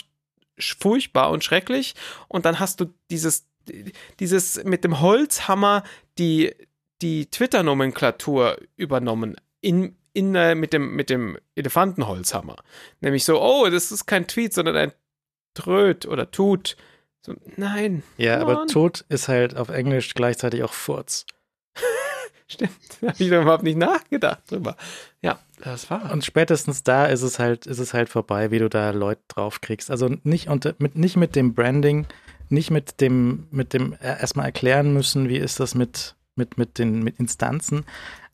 Speaker 4: furchtbar und schrecklich und dann hast du dieses dieses mit dem Holzhammer die die Twitter-Nomenklatur übernommen in, in äh, mit dem mit dem Elefantenholzhammer, nämlich so oh das ist kein Tweet, sondern ein Tröd oder Tut. So, nein.
Speaker 2: Ja, aber Tod ist halt auf Englisch gleichzeitig auch Furz.
Speaker 4: Stimmt, (laughs) da habe ich überhaupt nicht nachgedacht drüber. Ja, das war.
Speaker 2: Und spätestens da ist es halt, ist es halt vorbei, wie du da Leute draufkriegst. Also nicht unter, mit, nicht mit dem Branding, nicht mit dem, mit dem erstmal erklären müssen, wie ist das mit, mit, mit den mit Instanzen,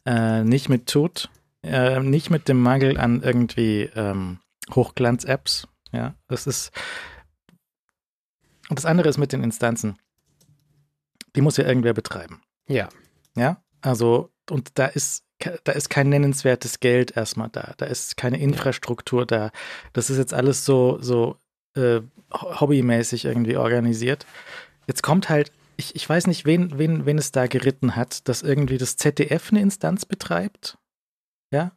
Speaker 2: äh, nicht mit Tut, äh, nicht mit dem Mangel an irgendwie ähm, Hochglanz-Apps. Ja, das ist. Und das andere ist mit den Instanzen. Die muss ja irgendwer betreiben.
Speaker 4: Ja.
Speaker 2: Ja, also, und da ist, da ist kein nennenswertes Geld erstmal da. Da ist keine Infrastruktur da. Das ist jetzt alles so, so äh, hobbymäßig irgendwie organisiert. Jetzt kommt halt, ich, ich weiß nicht, wen, wen, wen es da geritten hat, dass irgendwie das ZDF eine Instanz betreibt. Ja.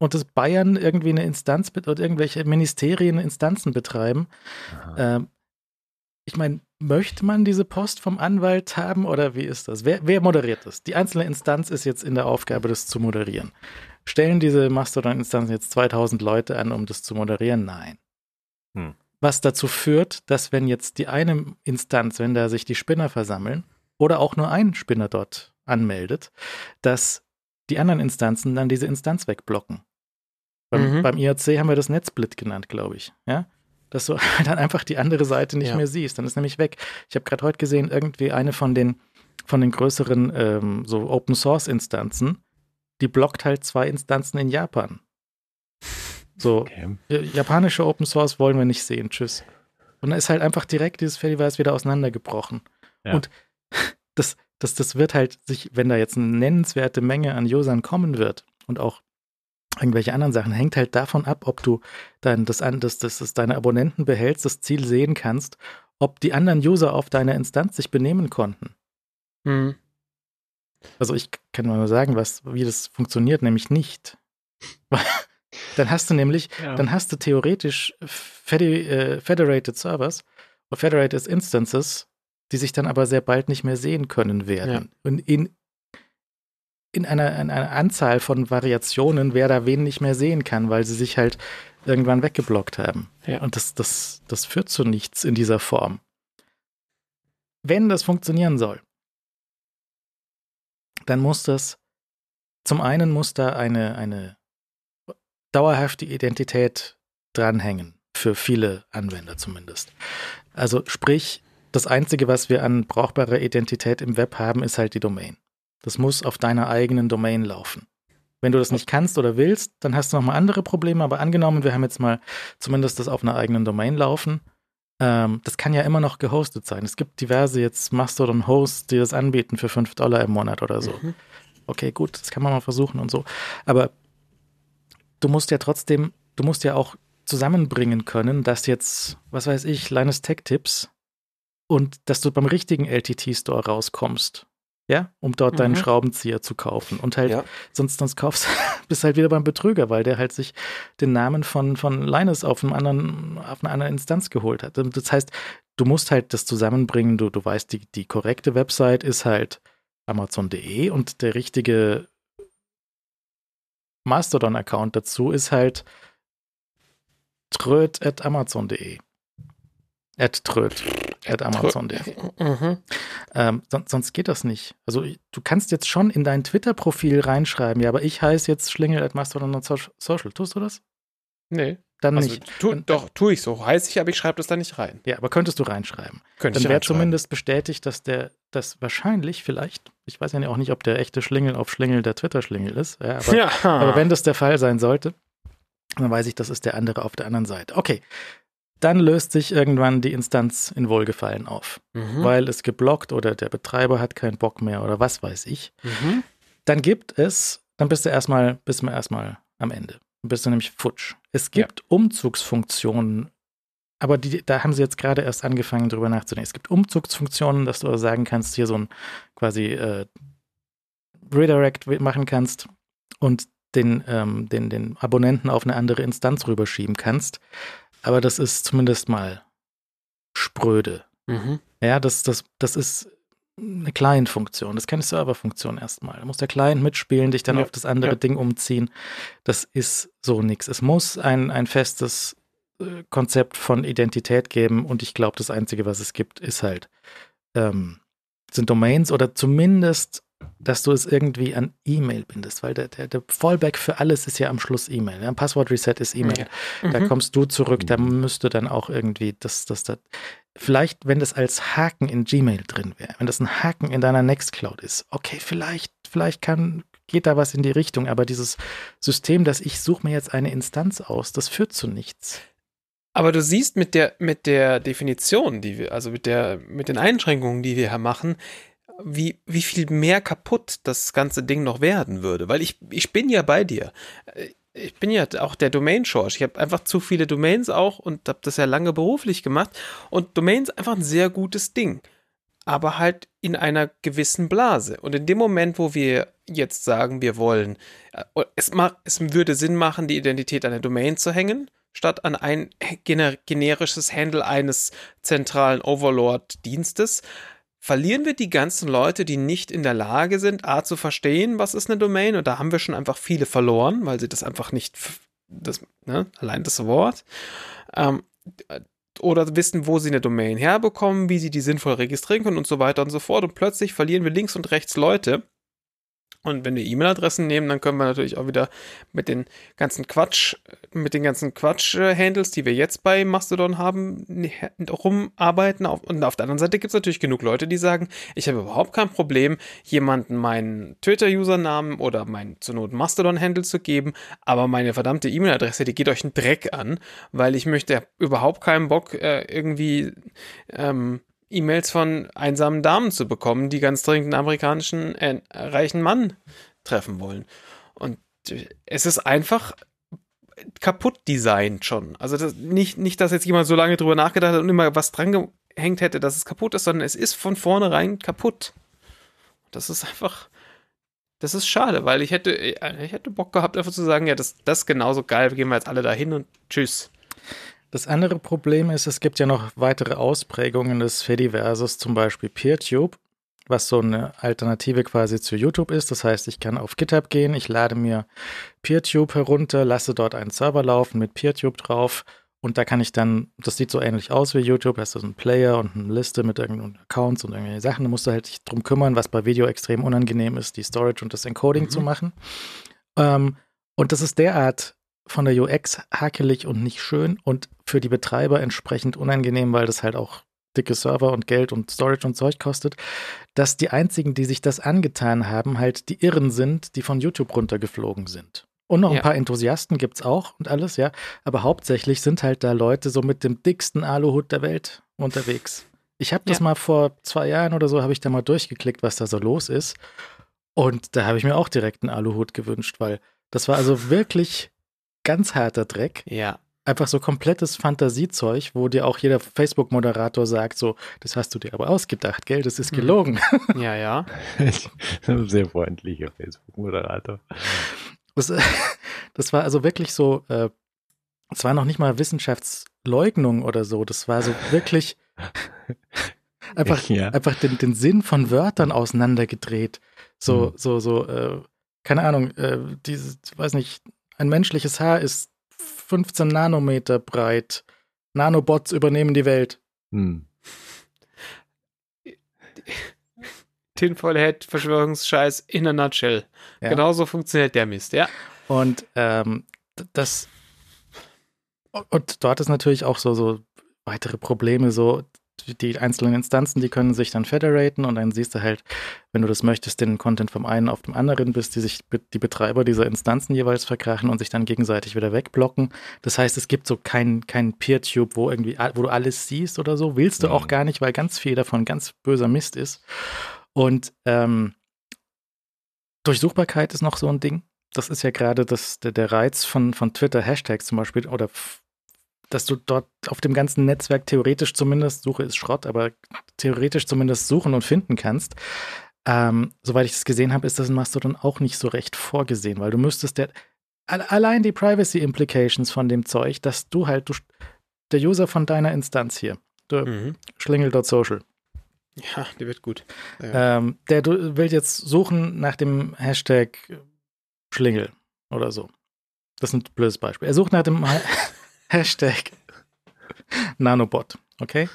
Speaker 2: Und das Bayern irgendwie eine Instanz oder irgendwelche Ministerien Instanzen betreiben. Ähm, ich meine, möchte man diese Post vom Anwalt haben oder wie ist das? Wer, wer, moderiert das? Die einzelne Instanz ist jetzt in der Aufgabe, das zu moderieren. Stellen diese Mastodon-Instanzen jetzt 2000 Leute an, um das zu moderieren? Nein. Hm. Was dazu führt, dass wenn jetzt die eine Instanz, wenn da sich die Spinner versammeln oder auch nur ein Spinner dort anmeldet, dass die anderen Instanzen dann diese Instanz wegblocken. Beim, mhm. beim IRC haben wir das Netzsplit genannt, glaube ich. Ja? Dass du (laughs) dann einfach die andere Seite nicht ja. mehr siehst. Dann ist nämlich weg. Ich habe gerade heute gesehen, irgendwie eine von den, von den größeren ähm, so Open Source Instanzen, die blockt halt zwei Instanzen in Japan. So, okay. japanische Open Source wollen wir nicht sehen. Tschüss. Und dann ist halt einfach direkt dieses Fediverse wieder auseinandergebrochen. Ja. Und (laughs) das, das, das wird halt sich, wenn da jetzt eine nennenswerte Menge an Usern kommen wird und auch irgendwelche anderen Sachen. Hängt halt davon ab, ob du dann das, das, das, das deine Abonnenten behältst, das Ziel sehen kannst, ob die anderen User auf deiner Instanz sich benehmen konnten. Mhm. Also ich kann mal sagen, was, wie das funktioniert, nämlich nicht. (laughs) dann hast du nämlich, ja. dann hast du theoretisch äh, Federated Servers oder Federated Instances, die sich dann aber sehr bald nicht mehr sehen können werden. Ja. Und in in einer, in einer Anzahl von Variationen, wer da wen nicht mehr sehen kann, weil sie sich halt irgendwann weggeblockt haben. Ja. Und das, das, das führt zu nichts in dieser Form. Wenn das funktionieren soll, dann muss das, zum einen muss da eine, eine dauerhafte Identität dranhängen, für viele Anwender zumindest. Also sprich, das Einzige, was wir an brauchbarer Identität im Web haben, ist halt die Domain. Das muss auf deiner eigenen Domain laufen. Wenn du das nicht kannst oder willst, dann hast du nochmal andere Probleme. Aber angenommen, wir haben jetzt mal zumindest das auf einer eigenen Domain laufen. Ähm, das kann ja immer noch gehostet sein. Es gibt diverse jetzt Mastodon-Hosts, die das anbieten für 5 Dollar im Monat oder so. Mhm. Okay, gut, das kann man mal versuchen und so. Aber du musst ja trotzdem, du musst ja auch zusammenbringen können, dass jetzt, was weiß ich, Linus Tech Tips und dass du beim richtigen LTT-Store rauskommst ja, um dort mhm. deinen Schraubenzieher zu kaufen. Und halt, ja. sonst, sonst kaufst (laughs) bist halt wieder beim Betrüger, weil der halt sich den Namen von, von Linus auf, einem anderen, auf einer anderen Instanz geholt hat. Das heißt, du musst halt das zusammenbringen, du, du weißt, die, die korrekte Website ist halt Amazon.de und der richtige Mastodon-Account dazu ist halt tröd.amazon.de. At tröd at Amazon.de. Mhm. Ähm, sonst, sonst geht das nicht. Also du kannst jetzt schon in dein Twitter-Profil reinschreiben, ja, aber ich heiße jetzt Schlingel at Mastodon Social. Tust du das?
Speaker 4: Nee.
Speaker 2: Dann also, nicht.
Speaker 4: Tu, doch, tue ich so. Heiße ich, aber ich schreibe das da nicht rein.
Speaker 2: Ja, aber könntest du reinschreiben.
Speaker 4: Könnte
Speaker 2: Dann wäre zumindest bestätigt, dass der, das wahrscheinlich vielleicht, ich weiß ja auch nicht, ob der echte Schlingel auf Schlingel der Twitter-Schlingel ist, ja, aber, ja. aber wenn das der Fall sein sollte, dann weiß ich, das ist der andere auf der anderen Seite. Okay, dann löst sich irgendwann die Instanz in Wohlgefallen auf, mhm. weil es geblockt oder der Betreiber hat keinen Bock mehr oder was weiß ich. Mhm. Dann gibt es, dann bist du erstmal, bist du erstmal am Ende. Dann bist du nämlich futsch. Es gibt ja. Umzugsfunktionen, aber die, da haben sie jetzt gerade erst angefangen, drüber nachzudenken. Es gibt Umzugsfunktionen, dass du sagen kannst, hier so ein quasi äh, Redirect machen kannst und den, ähm, den, den Abonnenten auf eine andere Instanz rüberschieben kannst. Aber das ist zumindest mal spröde. Mhm. Ja, das, das, das ist eine Client-Funktion. Das ist keine Server-Funktion erstmal. Da muss der Client mitspielen, dich dann ja, auf das andere ja. Ding umziehen. Das ist so nichts. Es muss ein, ein festes äh, Konzept von Identität geben und ich glaube, das Einzige, was es gibt, ist halt, ähm, sind Domains oder zumindest dass du es irgendwie an E-Mail bindest, weil der, der, der, Fallback für alles ist ja am Schluss E-Mail. Ja? Passwort-Reset ist E-Mail. Ja. Da mhm. kommst du zurück, da müsste dann auch irgendwie das, das, das, vielleicht, wenn das als Haken in Gmail drin wäre, wenn das ein Haken in deiner Nextcloud ist, okay, vielleicht, vielleicht kann, geht da was in die Richtung, aber dieses System, dass ich suche mir jetzt eine Instanz aus, das führt zu nichts.
Speaker 4: Aber du siehst mit der, mit der Definition, die wir, also mit der, mit den Einschränkungen, die wir hier machen, wie, wie viel mehr kaputt das ganze Ding noch werden würde. Weil ich, ich bin ja bei dir. Ich bin ja auch der Domain-Schorsch. Ich habe einfach zu viele Domains auch und habe das ja lange beruflich gemacht. Und Domains einfach ein sehr gutes Ding. Aber halt in einer gewissen Blase. Und in dem Moment, wo wir jetzt sagen, wir wollen, äh, es, es würde Sinn machen, die Identität an der Domain zu hängen, statt an ein gener generisches Handle eines zentralen Overlord-Dienstes, verlieren wir die ganzen Leute, die nicht in der Lage sind, A zu verstehen, was ist eine Domain, und da haben wir schon einfach viele verloren, weil sie das einfach nicht, das, ne, allein das Wort, ähm, oder wissen, wo sie eine Domain herbekommen, wie sie die sinnvoll registrieren können und so weiter und so fort. Und plötzlich verlieren wir links und rechts Leute, und wenn wir E-Mail-Adressen nehmen, dann können wir natürlich auch wieder mit den ganzen Quatsch, mit den ganzen Quatsch-Handles, die wir jetzt bei Mastodon haben, rumarbeiten. Und auf der anderen Seite gibt es natürlich genug Leute, die sagen, ich habe überhaupt kein Problem, jemanden meinen Twitter-Usernamen oder meinen zur Not Mastodon-Handle zu geben, aber meine verdammte E-Mail-Adresse, die geht euch einen Dreck an, weil ich möchte überhaupt keinen Bock, äh, irgendwie ähm, E-Mails von einsamen Damen zu bekommen, die ganz dringend einen amerikanischen äh, reichen Mann treffen wollen. Und es ist einfach kaputt designt schon. Also das, nicht, nicht, dass jetzt jemand so lange drüber nachgedacht hat und immer was dran gehängt hätte, dass es kaputt ist, sondern es ist von vornherein kaputt. Das ist einfach, das ist schade, weil ich hätte, äh, ich hätte Bock gehabt, einfach zu sagen, ja, das, das ist genauso geil, gehen wir jetzt alle dahin und tschüss.
Speaker 2: Das andere Problem ist, es gibt ja noch weitere Ausprägungen des Fediverses, zum Beispiel PeerTube, was so eine Alternative quasi zu YouTube ist. Das heißt, ich kann auf GitHub gehen, ich lade mir PeerTube herunter, lasse dort einen Server laufen mit PeerTube drauf und da kann ich dann, das sieht so ähnlich aus wie YouTube, hast du so einen Player und eine Liste mit irgendeinen Accounts und irgendwelche Sachen. Da musst du halt dich drum kümmern, was bei Video extrem unangenehm ist, die Storage und das Encoding mhm. zu machen. Ähm, und das ist derart von der UX hakelig und nicht schön und für die Betreiber entsprechend unangenehm, weil das halt auch dicke Server und Geld und Storage und Zeug kostet, dass die einzigen, die sich das angetan haben, halt die Irren sind, die von YouTube runtergeflogen sind. Und noch ein ja. paar Enthusiasten gibt es auch und alles, ja. Aber hauptsächlich sind halt da Leute so mit dem dicksten Aluhut der Welt unterwegs. Ich habe das ja. mal vor zwei Jahren oder so, habe ich da mal durchgeklickt, was da so los ist. Und da habe ich mir auch direkt einen Aluhut gewünscht, weil das war also wirklich ganz harter Dreck.
Speaker 4: Ja.
Speaker 2: Einfach so komplettes Fantasiezeug, wo dir auch jeder Facebook-Moderator sagt, so, das hast du dir aber ausgedacht, gell? Das ist hm. gelogen.
Speaker 4: Ja, ja. (laughs) (laughs)
Speaker 3: Sehr freundlicher Facebook-Moderator.
Speaker 2: Das, (laughs) das, war also wirklich so, äh, es war noch nicht mal Wissenschaftsleugnung oder so. Das war so wirklich einfach, ja. einfach den, den Sinn von Wörtern auseinandergedreht. So, hm. so, so, äh, keine Ahnung, äh, dieses, weiß nicht, ein menschliches Haar ist 15 Nanometer breit. Nanobots übernehmen die Welt. Hm. (laughs)
Speaker 4: Tinfoil Head, Verschwörungsscheiß in a nutshell. Ja. Genauso funktioniert der Mist, ja.
Speaker 2: Und ähm, das und dort ist natürlich auch so, so weitere Probleme, so die einzelnen Instanzen, die können sich dann federaten und dann siehst du halt, wenn du das möchtest, den Content vom einen auf dem anderen, bis die sich die Betreiber dieser Instanzen jeweils verkrachen und sich dann gegenseitig wieder wegblocken. Das heißt, es gibt so kein, kein Peer-Tube, wo irgendwie, wo du alles siehst oder so. Willst du mhm. auch gar nicht, weil ganz viel davon ganz böser Mist ist. Und ähm, Durchsuchbarkeit ist noch so ein Ding. Das ist ja gerade das, der, der Reiz von, von Twitter-Hashtags zum Beispiel oder dass du dort auf dem ganzen Netzwerk theoretisch zumindest, Suche ist Schrott, aber theoretisch zumindest suchen und finden kannst. Ähm, soweit ich das gesehen habe, ist das in Mastodon auch nicht so recht vorgesehen, weil du müsstest der, allein die Privacy Implications von dem Zeug, dass du halt, du, der User von deiner Instanz hier, du, mhm. schlingel.social.
Speaker 4: Ja, die wird gut.
Speaker 2: Ja. Ähm, der du will jetzt suchen nach dem Hashtag Schlingel oder so. Das ist ein blödes Beispiel. Er sucht nach dem (laughs) Hashtag Nanobot, okay?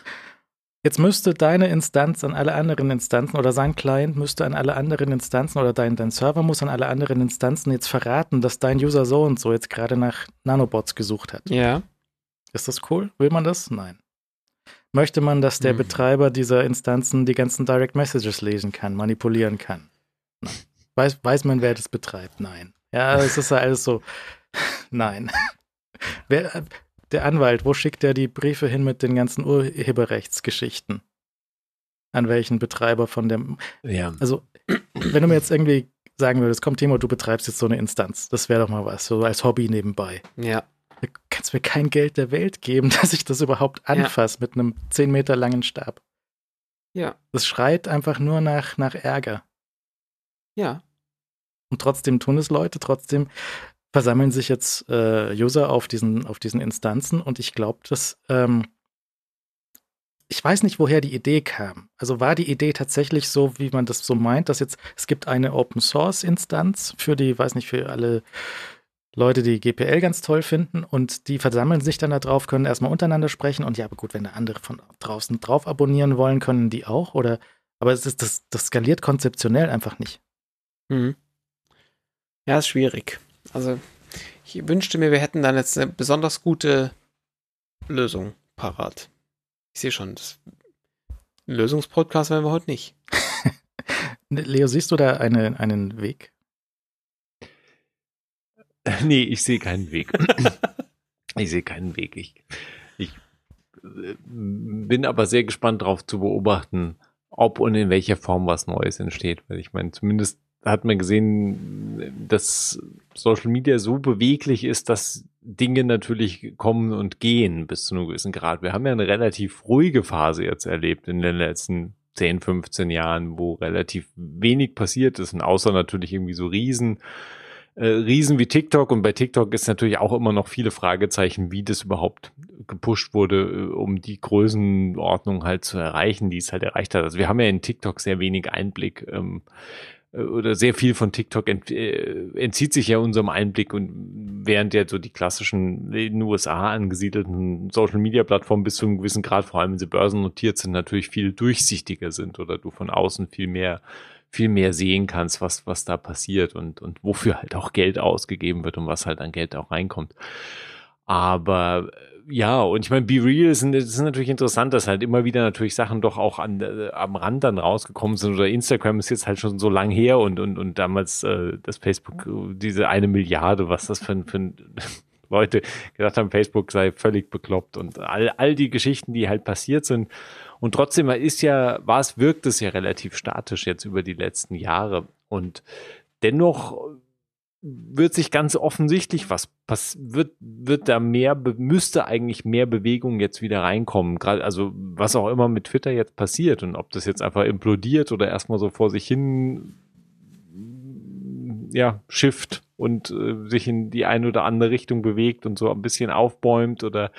Speaker 2: Jetzt müsste deine Instanz an alle anderen Instanzen oder sein Client müsste an alle anderen Instanzen oder dein, dein Server muss an alle anderen Instanzen jetzt verraten, dass dein User so und so jetzt gerade nach Nanobots gesucht hat.
Speaker 4: Ja.
Speaker 2: Ist das cool? Will man das? Nein. Möchte man, dass der mhm. Betreiber dieser Instanzen die ganzen Direct Messages lesen kann, manipulieren kann? Nein. Weiß, weiß man, wer das betreibt? Nein. Ja, es ist alles so. Nein. (laughs) Wer, der Anwalt, wo schickt er die Briefe hin mit den ganzen Urheberrechtsgeschichten? An welchen Betreiber von dem.
Speaker 3: Ja.
Speaker 2: Also, wenn du mir jetzt irgendwie sagen würdest, komm, Timo, du betreibst jetzt so eine Instanz, das wäre doch mal was, so als Hobby nebenbei.
Speaker 4: Ja.
Speaker 2: Du kannst mir kein Geld der Welt geben, (laughs) dass ich das überhaupt anfasse ja. mit einem 10 Meter langen Stab.
Speaker 4: Ja.
Speaker 2: Das schreit einfach nur nach, nach Ärger.
Speaker 4: Ja.
Speaker 2: Und trotzdem tun es Leute, trotzdem versammeln sich jetzt äh, User auf diesen, auf diesen Instanzen und ich glaube, dass ähm, ich weiß nicht, woher die Idee kam. Also war die Idee tatsächlich so, wie man das so meint, dass jetzt es gibt eine Open Source Instanz für die, weiß nicht, für alle Leute, die GPL ganz toll finden und die versammeln sich dann da drauf, können erstmal untereinander sprechen und ja, aber gut, wenn da andere von draußen drauf abonnieren wollen, können die auch oder aber es ist das, das skaliert konzeptionell einfach nicht.
Speaker 4: Mhm. Ja, ist schwierig. Also, ich wünschte mir, wir hätten dann jetzt eine besonders gute Lösung parat. Ich sehe schon, das Lösungspodcast werden wir heute nicht. (laughs)
Speaker 2: Leo, siehst du da eine, einen Weg? (laughs)
Speaker 3: Nee, ich sehe keinen Weg. (laughs) ich sehe keinen Weg. Ich, ich äh, bin aber sehr gespannt darauf zu beobachten, ob und in welcher Form was Neues entsteht. Weil ich meine, zumindest hat man gesehen, dass Social Media so beweglich ist, dass Dinge natürlich kommen und gehen bis zu einem gewissen Grad. Wir haben ja eine relativ ruhige Phase jetzt erlebt in den letzten 10, 15 Jahren, wo relativ wenig passiert ist und außer natürlich irgendwie so Riesen, äh, Riesen wie TikTok und bei TikTok ist natürlich auch immer noch viele Fragezeichen, wie das überhaupt gepusht wurde, äh, um die Größenordnung halt zu erreichen, die es halt erreicht hat. Also wir haben ja in TikTok sehr wenig Einblick. Ähm, äh, oder sehr viel von TikTok ent, äh, entzieht sich ja unserem Einblick und während ja so die klassischen in den USA angesiedelten Social Media Plattformen bis zu einem gewissen Grad, vor allem wenn sie börsennotiert sind, natürlich viel durchsichtiger sind oder du von außen viel mehr viel mehr sehen kannst, was, was da passiert und, und wofür halt auch Geld ausgegeben wird und was halt an Geld auch reinkommt. Aber ja, und ich meine, Be Real ist, ist natürlich interessant, dass halt immer wieder natürlich Sachen doch auch an, äh, am Rand dann rausgekommen sind. Oder Instagram ist jetzt halt schon so lang her und, und, und damals äh, das Facebook, diese eine Milliarde, was das für, für (laughs) Leute gedacht haben, Facebook sei völlig bekloppt und all, all die Geschichten, die halt passiert sind. Und trotzdem ist ja, war es, wirkt es ja relativ statisch jetzt über die letzten Jahre. Und dennoch wird sich ganz offensichtlich was pass wird wird da mehr müsste eigentlich mehr Bewegung jetzt wieder reinkommen gerade also was auch immer mit Twitter jetzt passiert und ob das jetzt einfach implodiert oder erstmal so vor sich hin ja shift und äh, sich in die eine oder andere Richtung bewegt und so ein bisschen aufbäumt oder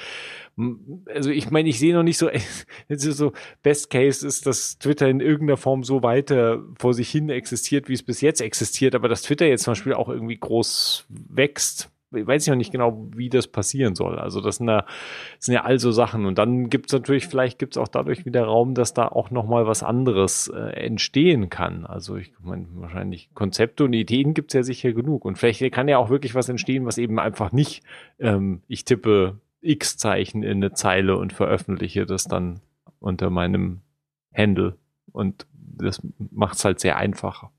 Speaker 3: also ich meine, ich sehe noch nicht so, (laughs) so, Best Case ist, dass Twitter in irgendeiner Form so weiter vor sich hin existiert, wie es bis jetzt existiert, aber dass Twitter jetzt zum Beispiel auch irgendwie groß wächst, ich weiß ja nicht genau, wie das passieren soll. Also das sind ja, das sind ja all so Sachen. Und dann gibt es natürlich, vielleicht gibt es auch dadurch wieder Raum, dass da auch nochmal was anderes äh, entstehen kann. Also ich meine, wahrscheinlich Konzepte und Ideen gibt es ja sicher genug. Und vielleicht kann ja auch wirklich was entstehen, was eben einfach nicht, ähm, ich tippe X-Zeichen in eine Zeile und veröffentliche das dann unter meinem Handle. Und das macht es halt sehr einfach.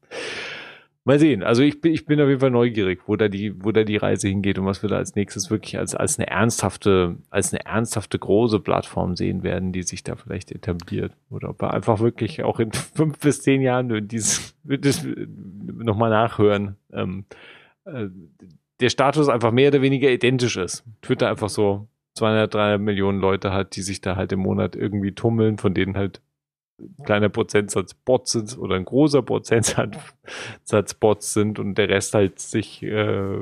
Speaker 3: Mal sehen. Also ich bin, ich bin auf jeden Fall neugierig, wo da die, wo da die Reise hingeht und was wir da als nächstes wirklich als, als eine ernsthafte, als eine ernsthafte große Plattform sehen werden, die sich da vielleicht etabliert. Oder ob wir einfach wirklich auch in (laughs) fünf bis zehn Jahren dieses, das nochmal nachhören, ähm, äh, der Status einfach mehr oder weniger identisch ist. Twitter einfach so 200, 300 Millionen Leute hat, die sich da halt im Monat irgendwie tummeln, von denen halt kleiner Prozentsatz Bots sind oder ein großer Prozentsatz Bots sind und der Rest halt sich äh,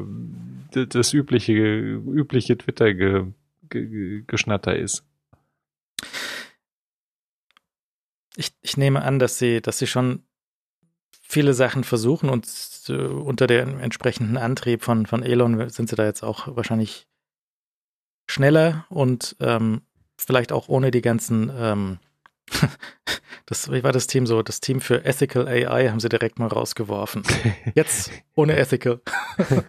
Speaker 3: das übliche, übliche Twitter-Geschnatter ist.
Speaker 2: Ich, ich nehme an, dass sie, dass sie schon viele Sachen versuchen und äh, unter dem entsprechenden Antrieb von, von Elon sind sie da jetzt auch wahrscheinlich schneller und ähm, vielleicht auch ohne die ganzen ähm, Das, wie war das Team so? Das Team für Ethical AI haben sie direkt mal rausgeworfen. (laughs) Jetzt ohne Ethical. (laughs)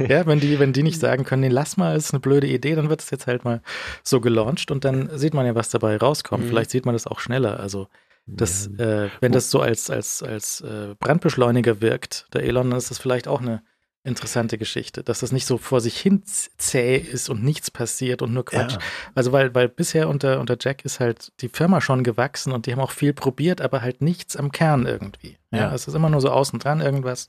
Speaker 2: ja, wenn die, wenn die nicht sagen können, nee, lass mal, ist eine blöde Idee, dann wird es jetzt halt mal so gelauncht und dann sieht man ja, was dabei rauskommt. Mhm. Vielleicht sieht man das auch schneller. Also das, ja. äh, wenn das so als, als, als äh, Brandbeschleuniger wirkt, der Elon, dann ist das vielleicht auch eine interessante Geschichte, dass das nicht so vor sich hin zäh ist und nichts passiert und nur Quatsch. Ja. Also weil, weil bisher unter, unter Jack ist halt die Firma schon gewachsen und die haben auch viel probiert, aber halt nichts am Kern irgendwie. Ja, ja. es ist immer nur so außen dran irgendwas.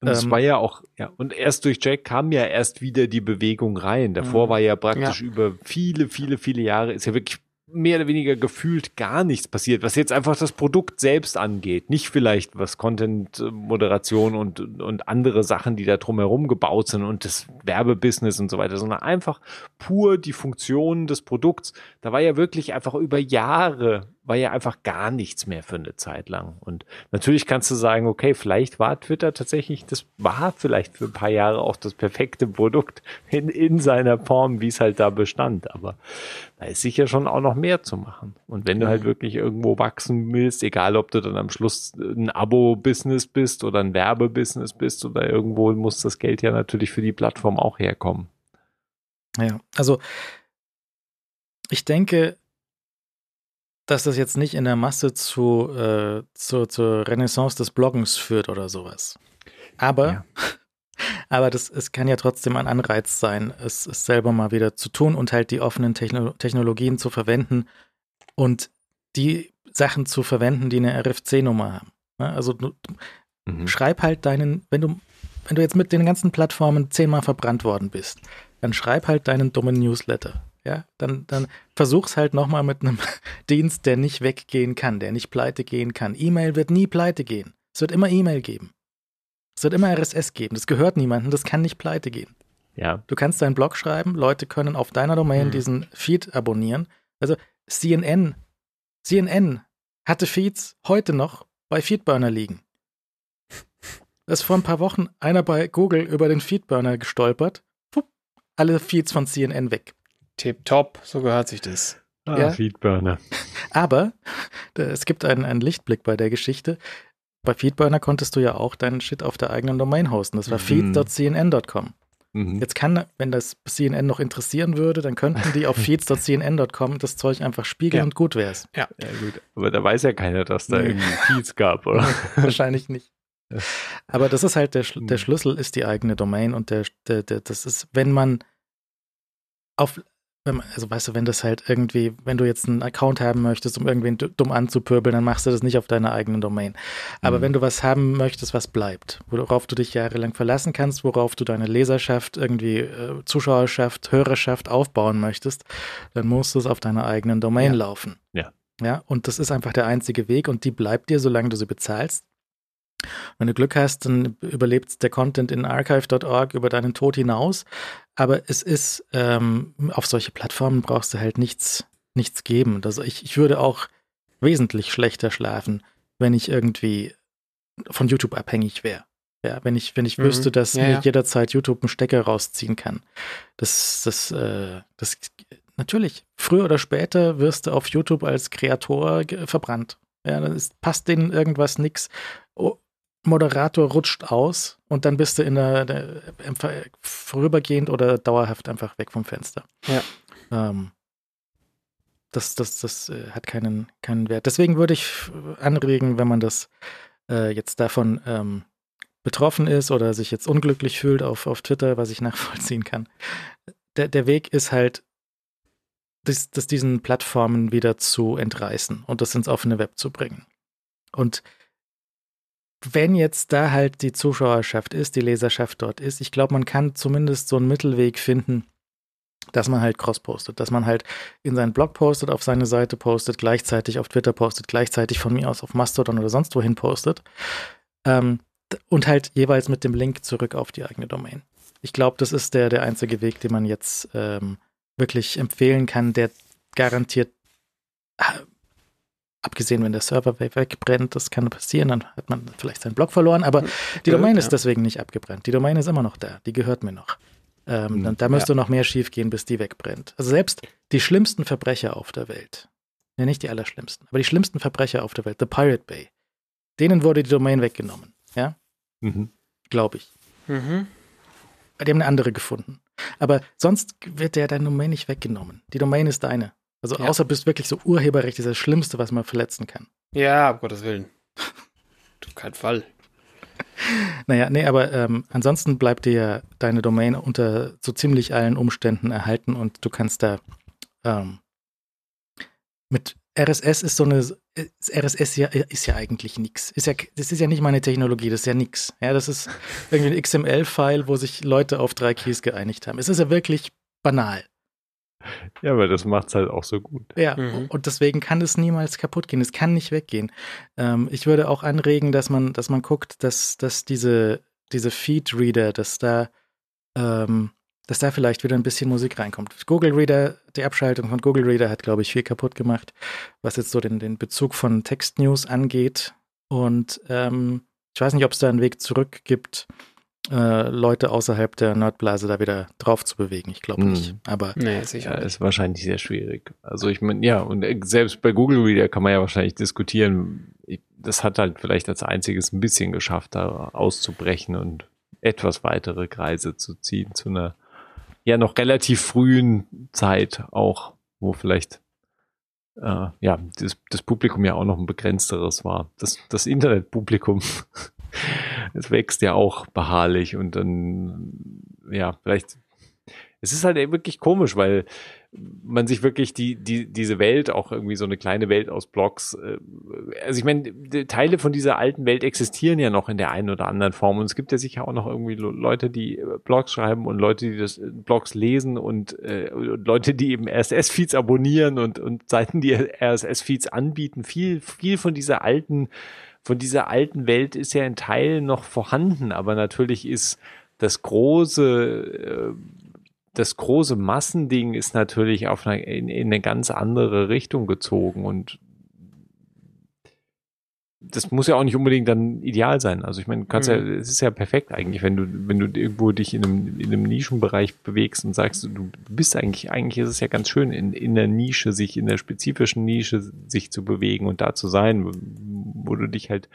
Speaker 3: Und es ähm, war ja auch, ja, und erst durch Jack kam ja erst wieder die Bewegung rein. Davor mhm. war ja praktisch ja. über viele, viele, viele Jahre, ist ja wirklich mehr oder weniger gefühlt gar nichts passiert, was jetzt einfach das Produkt selbst angeht. Nicht vielleicht was Content-Moderation und, und andere Sachen, die da drumherum gebaut sind und das Werbebusiness und so weiter, sondern einfach pur die Funktion des Produkts. Da war ja wirklich einfach über Jahre war ja einfach gar nichts mehr für eine Zeit lang. Und natürlich kannst du sagen, okay, vielleicht war Twitter tatsächlich, das war vielleicht für ein paar Jahre auch das perfekte Produkt in, in seiner Form, wie es halt da bestand. Aber da ist sicher schon auch noch mehr zu machen. Und wenn du halt wirklich irgendwo wachsen willst, egal ob du dann am Schluss ein Abo-Business bist oder ein Werbebusiness bist oder irgendwo muss das Geld ja natürlich für die Plattform auch herkommen.
Speaker 2: Ja, also ich denke, dass das jetzt nicht in der Masse zu, äh, zu, zur Renaissance des Bloggens führt oder sowas. Aber, ja. (laughs) aber das, es kann ja trotzdem ein Anreiz sein, es, es selber mal wieder zu tun und halt die offenen Techno Technologien zu verwenden und die Sachen zu verwenden, die eine RFC-Nummer haben. Ja, also du, mhm. schreib halt deinen, wenn du, wenn du jetzt mit den ganzen Plattformen zehnmal verbrannt worden bist, dann schreib halt deinen dummen Newsletter ja, dann, dann versuch's halt nochmal mit einem (laughs) Dienst, der nicht weggehen kann, der nicht pleite gehen kann. E-Mail wird nie pleite gehen. Es wird immer E-Mail geben. Es wird immer RSS geben. Das gehört niemandem, das kann nicht pleite gehen.
Speaker 3: Ja.
Speaker 2: Du kannst deinen Blog schreiben, Leute können auf deiner Domain mhm. diesen Feed abonnieren. Also CNN, CNN hatte Feeds heute noch bei Feedburner liegen. Da (laughs) ist vor ein paar Wochen einer bei Google über den Feedburner gestolpert. Pup, alle Feeds von CNN weg.
Speaker 4: Tipptopp, so gehört sich das.
Speaker 3: Ah, ja. Feedburner.
Speaker 2: Aber es gibt einen, einen Lichtblick bei der Geschichte. Bei Feedburner konntest du ja auch deinen Shit auf der eigenen Domain hosten. Das war mhm. feeds.cnn.com. Mhm. Jetzt kann, wenn das CNN noch interessieren würde, dann könnten die auf (laughs) feeds.cnn.com das Zeug einfach spiegeln ja. und gut wär's.
Speaker 3: Ja. ja, gut. Aber da weiß ja keiner, dass da nee. irgendwie Feeds gab, oder?
Speaker 2: Wahrscheinlich nicht. (laughs) Aber das ist halt der, der mhm. Schlüssel, ist die eigene Domain und der, der, der, das ist, wenn man auf also weißt du, wenn das halt irgendwie, wenn du jetzt einen Account haben möchtest, um irgendwen dumm anzupöbeln, dann machst du das nicht auf deiner eigenen Domain. Aber mhm. wenn du was haben möchtest, was bleibt, worauf du dich jahrelang verlassen kannst, worauf du deine Leserschaft, irgendwie äh, Zuschauerschaft, Hörerschaft aufbauen möchtest, dann musst du es auf deiner eigenen Domain ja. laufen.
Speaker 3: Ja.
Speaker 2: Ja, und das ist einfach der einzige Weg und die bleibt dir, solange du sie bezahlst. Wenn du Glück hast, dann überlebt der Content in archive.org über deinen Tod hinaus. Aber es ist, ähm, auf solche Plattformen brauchst du halt nichts, nichts geben. Also ich, ich würde auch wesentlich schlechter schlafen, wenn ich irgendwie von YouTube abhängig wäre. Ja, wenn ich, wenn ich mhm. wüsste, dass ja, mir ja. jederzeit YouTube einen Stecker rausziehen kann. Das, das, äh, das, natürlich, früher oder später wirst du auf YouTube als Kreator verbrannt. Ja, dann ist, passt denen irgendwas nix. Oh, Moderator rutscht aus und dann bist du in der, der vorübergehend oder dauerhaft einfach weg vom Fenster.
Speaker 4: Ja.
Speaker 2: Ähm, das das, das äh, hat keinen, keinen Wert. Deswegen würde ich anregen, wenn man das äh, jetzt davon ähm, betroffen ist oder sich jetzt unglücklich fühlt auf, auf Twitter, was ich (laughs) nachvollziehen kann. Der, der Weg ist halt, das, das diesen Plattformen wieder zu entreißen und das ins offene Web zu bringen. Und wenn jetzt da halt die Zuschauerschaft ist, die Leserschaft dort ist, ich glaube, man kann zumindest so einen Mittelweg finden, dass man halt cross postet, dass man halt in seinen Blog postet, auf seine Seite postet, gleichzeitig auf Twitter postet, gleichzeitig von mir aus auf Mastodon oder sonst wohin postet ähm, und halt jeweils mit dem Link zurück auf die eigene Domain. Ich glaube, das ist der, der einzige Weg, den man jetzt ähm, wirklich empfehlen kann, der garantiert Abgesehen, wenn der Server wegbrennt, das kann passieren, dann hat man vielleicht seinen Blog verloren, aber die Domain ja. ist deswegen nicht abgebrannt. Die Domain ist immer noch da, die gehört mir noch. Ähm, dann, da müsste ja. noch mehr schief gehen, bis die wegbrennt. Also selbst die schlimmsten Verbrecher auf der Welt, ja nicht die allerschlimmsten, aber die schlimmsten Verbrecher auf der Welt, The Pirate Bay, denen wurde die Domain weggenommen. Ja? Mhm. Glaube ich. Mhm. Die haben eine andere gefunden. Aber sonst wird der deine Domain nicht weggenommen. Die Domain ist deine. Also ja. außer bist wirklich so Urheberrecht, ist das Schlimmste, was man verletzen kann.
Speaker 4: Ja, um Gottes Willen. (laughs) Auf keinen Fall.
Speaker 2: Naja, nee, aber ähm, ansonsten bleibt dir ja deine Domain unter so ziemlich allen Umständen erhalten und du kannst da ähm, mit RSS ist so eine RSS ja, ist ja eigentlich nichts. Ist ja, das ist ja nicht meine Technologie, das ist ja nichts. Ja, das ist (laughs) irgendwie ein XML-File, wo sich Leute auf drei Keys geeinigt haben. Es ist ja wirklich banal.
Speaker 3: Ja, aber das macht es halt auch so gut.
Speaker 2: Ja, mhm. und deswegen kann es niemals kaputt gehen. Es kann nicht weggehen. Ähm, ich würde auch anregen, dass man, dass man guckt, dass, dass diese, diese Feed-Reader, dass da, ähm, dass da vielleicht wieder ein bisschen Musik reinkommt. Google Reader, die Abschaltung von Google Reader hat, glaube ich, viel kaputt gemacht, was jetzt so den, den Bezug von Text-News angeht. Und ähm, ich weiß nicht, ob es da einen Weg zurück gibt äh, Leute außerhalb der Nerdblase da wieder drauf zu bewegen. Ich glaube nicht. Mhm. Aber
Speaker 3: nee, sicher ja, ist wahrscheinlich sehr schwierig. Also ich meine, ja, und äh, selbst bei Google Reader kann man ja wahrscheinlich diskutieren. Das hat halt vielleicht als einziges ein bisschen geschafft, da auszubrechen und etwas weitere Kreise zu ziehen zu einer ja noch relativ frühen Zeit auch, wo vielleicht äh, ja das, das Publikum ja auch noch ein begrenzteres war. Das, das Internetpublikum (laughs) es wächst ja auch beharrlich und dann, ja, vielleicht, es ist halt wirklich komisch, weil man sich wirklich die, die, diese Welt, auch irgendwie so eine kleine Welt aus Blogs, äh, also ich meine, Teile von dieser alten Welt existieren ja noch in der einen oder anderen Form und es gibt ja sicher auch noch irgendwie Leute, die äh, Blogs schreiben und Leute, die das äh, Blogs lesen und, äh, und Leute, die eben RSS-Feeds abonnieren und, und Seiten, die RSS-Feeds anbieten. Viel, viel von dieser alten von dieser alten Welt ist ja in Teilen noch vorhanden, aber natürlich ist das große, äh, das große Massending ist natürlich auf eine, in, in eine ganz andere Richtung gezogen und das muss ja auch nicht unbedingt dann ideal sein. Also ich meine, du kannst mhm. ja, es ist ja perfekt eigentlich, wenn du, wenn du irgendwo dich in einem, in einem Nischenbereich bewegst und sagst, du bist eigentlich, eigentlich ist es ja ganz schön, in, in der Nische, sich in der spezifischen Nische sich zu bewegen und da zu sein, wo du dich halt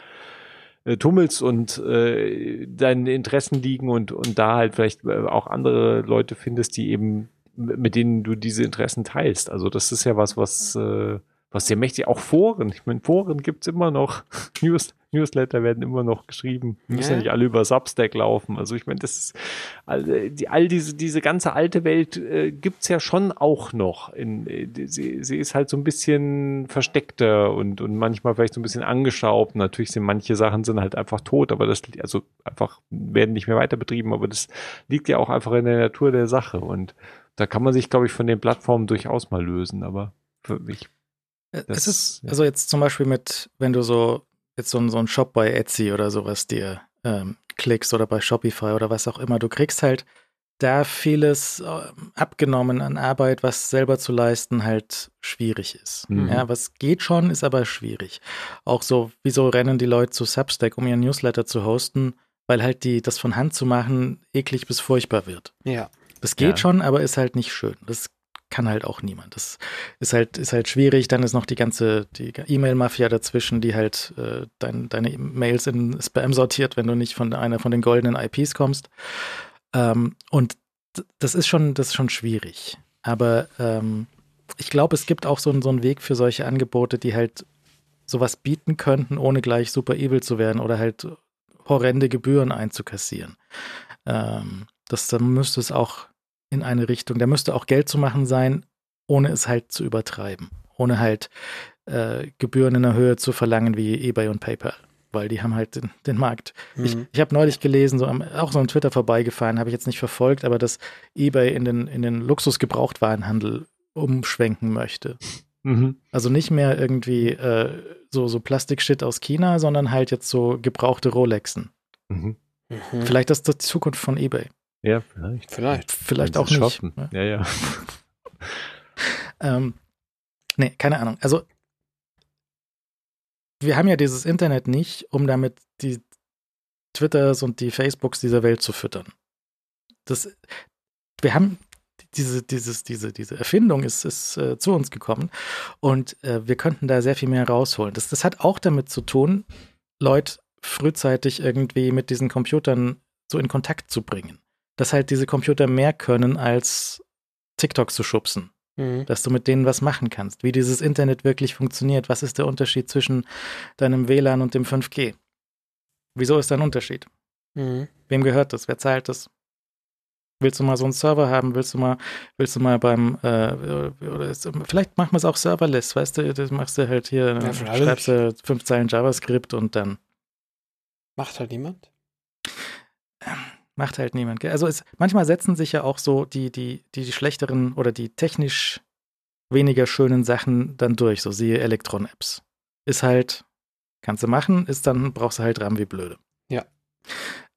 Speaker 3: äh, tummelst und äh, deine Interessen liegen und, und da halt vielleicht äh, auch andere Leute findest, die eben, mit denen du diese Interessen teilst. Also das ist ja was, was äh, was sehr mächtig, auch Foren. Ich meine, Foren gibt's immer noch. (laughs) News, Newsletter werden immer noch geschrieben. Müssen ja nicht alle über Substack laufen. Also ich meine, das ist all, die, all diese, diese ganze alte Welt äh, gibt's ja schon auch noch. In, äh, sie, sie ist halt so ein bisschen versteckter und, und manchmal vielleicht so ein bisschen angeschraubt. Natürlich sind manche Sachen sind halt einfach tot, aber das also einfach werden nicht mehr weiter betrieben, aber das liegt ja auch einfach in der Natur der Sache. Und da kann man sich, glaube ich, von den Plattformen durchaus mal lösen. Aber für mich
Speaker 2: das, es ist, ja. also jetzt zum Beispiel mit, wenn du so, jetzt so, so einen Shop bei Etsy oder sowas dir ähm, klickst oder bei Shopify oder was auch immer, du kriegst halt da vieles äh, abgenommen an Arbeit, was selber zu leisten halt schwierig ist. Mhm. Ja, was geht schon, ist aber schwierig. Auch so, wieso rennen die Leute zu Substack, um ihren Newsletter zu hosten, weil halt die, das von Hand zu machen, eklig bis furchtbar wird.
Speaker 4: Ja.
Speaker 2: Das geht ja. schon, aber ist halt nicht schön. Das kann halt auch niemand. Das ist halt, ist halt schwierig. Dann ist noch die ganze die E-Mail-Mafia dazwischen, die halt äh, dein, deine Mails in Spam sortiert, wenn du nicht von einer von den goldenen IPs kommst. Ähm, und das ist schon, das ist schon schwierig. Aber ähm, ich glaube, es gibt auch so, so einen Weg für solche Angebote, die halt sowas bieten könnten, ohne gleich super evil zu werden oder halt horrende Gebühren einzukassieren. Ähm, das, dann müsste es auch in eine Richtung. Da müsste auch Geld zu machen sein, ohne es halt zu übertreiben. Ohne halt äh, Gebühren in der Höhe zu verlangen wie eBay und PayPal. Weil die haben halt den, den Markt. Mhm. Ich, ich habe neulich gelesen, so am, auch so am Twitter vorbeigefahren, habe ich jetzt nicht verfolgt, aber dass eBay in den, in den Luxusgebrauchtwarenhandel umschwenken möchte. Mhm. Also nicht mehr irgendwie äh, so, so Plastikshit aus China, sondern halt jetzt so gebrauchte Rolexen. Mhm. Mhm. Vielleicht ist das die Zukunft von eBay.
Speaker 3: Ja, vielleicht.
Speaker 2: Vielleicht. Vielleicht auch nicht. Shoppen.
Speaker 3: Ja, ja. (laughs)
Speaker 2: ähm, nee, keine Ahnung. Also, wir haben ja dieses Internet nicht, um damit die Twitters und die Facebooks dieser Welt zu füttern. Das, wir haben diese, dieses, diese, diese Erfindung ist, ist äh, zu uns gekommen und äh, wir könnten da sehr viel mehr rausholen. Das, das hat auch damit zu tun, Leute frühzeitig irgendwie mit diesen Computern so in Kontakt zu bringen. Dass halt diese Computer mehr können, als TikTok zu schubsen. Mhm. Dass du mit denen was machen kannst. Wie dieses Internet wirklich funktioniert. Was ist der Unterschied zwischen deinem WLAN und dem 5G? Wieso ist da ein Unterschied? Mhm. Wem gehört das? Wer zahlt das? Willst du mal so einen Server haben? Willst du mal, willst du mal beim, äh, oder ist, vielleicht machen wir es auch serverless, weißt du, das machst du halt hier, ja, schreibst du fünf Zeilen JavaScript und dann.
Speaker 4: Macht halt niemand?
Speaker 2: Macht halt niemand. Also es, manchmal setzen sich ja auch so die, die, die, die schlechteren oder die technisch weniger schönen Sachen dann durch, so siehe Elektron-Apps. Ist halt, kannst du machen, ist dann, brauchst du halt RAM wie blöde.
Speaker 4: Ja.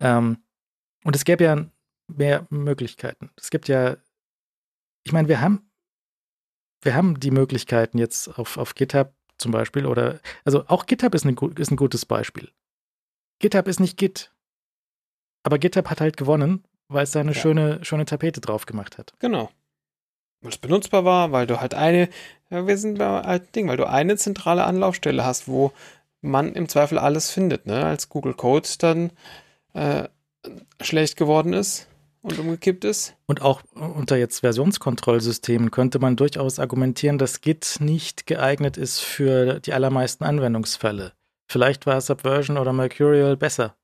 Speaker 2: Ähm, und es gäbe ja mehr Möglichkeiten. Es gibt ja, ich meine, wir haben, wir haben die Möglichkeiten jetzt auf, auf GitHub zum Beispiel oder, also auch GitHub ist, eine, ist ein gutes Beispiel. GitHub ist nicht Git. Aber GitHub hat halt gewonnen, weil es da eine ja. schöne, schöne Tapete drauf gemacht hat.
Speaker 4: Genau. Weil es benutzbar war, weil du halt eine, ja, wir sind beim alten Ding, weil du eine zentrale Anlaufstelle hast, wo man im Zweifel alles findet, ne? Als Google Code dann äh, schlecht geworden ist und umgekippt ist.
Speaker 2: Und auch unter jetzt Versionskontrollsystemen könnte man durchaus argumentieren, dass Git nicht geeignet ist für die allermeisten Anwendungsfälle. Vielleicht war Subversion oder Mercurial besser.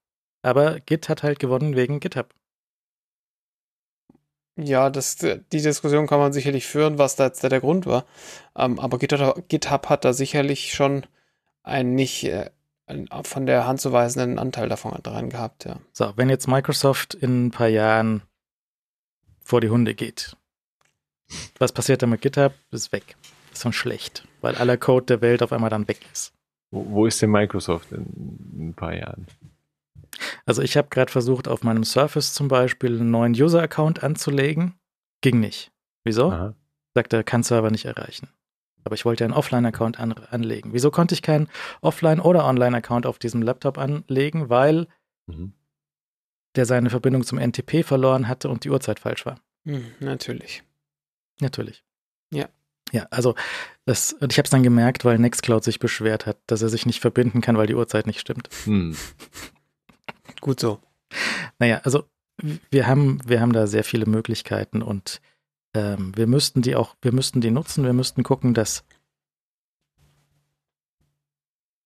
Speaker 2: Aber Git hat halt gewonnen wegen GitHub.
Speaker 4: Ja, das, die Diskussion kann man sicherlich führen, was da jetzt der Grund war. Ähm, aber GitHub, GitHub, hat da sicherlich schon einen nicht äh, einen von der Hand zu weisenden Anteil davon dran gehabt, ja.
Speaker 2: So, wenn jetzt Microsoft in ein paar Jahren vor die Hunde geht, was passiert dann mit GitHub? Ist weg. Ist schon schlecht, weil aller Code der Welt auf einmal dann weg ist.
Speaker 3: Wo, wo ist denn Microsoft in, in ein paar Jahren?
Speaker 2: Also ich habe gerade versucht, auf meinem Surface zum Beispiel einen neuen User-Account anzulegen. Ging nicht. Wieso? Aha. Sagt er, kann Server nicht erreichen. Aber ich wollte einen Offline-Account an anlegen. Wieso konnte ich keinen Offline- oder Online-Account auf diesem Laptop anlegen? Weil mhm. der seine Verbindung zum NTP verloren hatte und die Uhrzeit falsch war.
Speaker 4: Mhm, natürlich.
Speaker 2: Natürlich.
Speaker 4: Ja.
Speaker 2: Ja, also das, und ich habe es dann gemerkt, weil Nextcloud sich beschwert hat, dass er sich nicht verbinden kann, weil die Uhrzeit nicht stimmt. Mhm. (laughs)
Speaker 4: Gut so.
Speaker 2: Naja, also wir haben, wir haben da sehr viele Möglichkeiten und ähm, wir müssten die auch, wir müssten die nutzen, wir müssten gucken, dass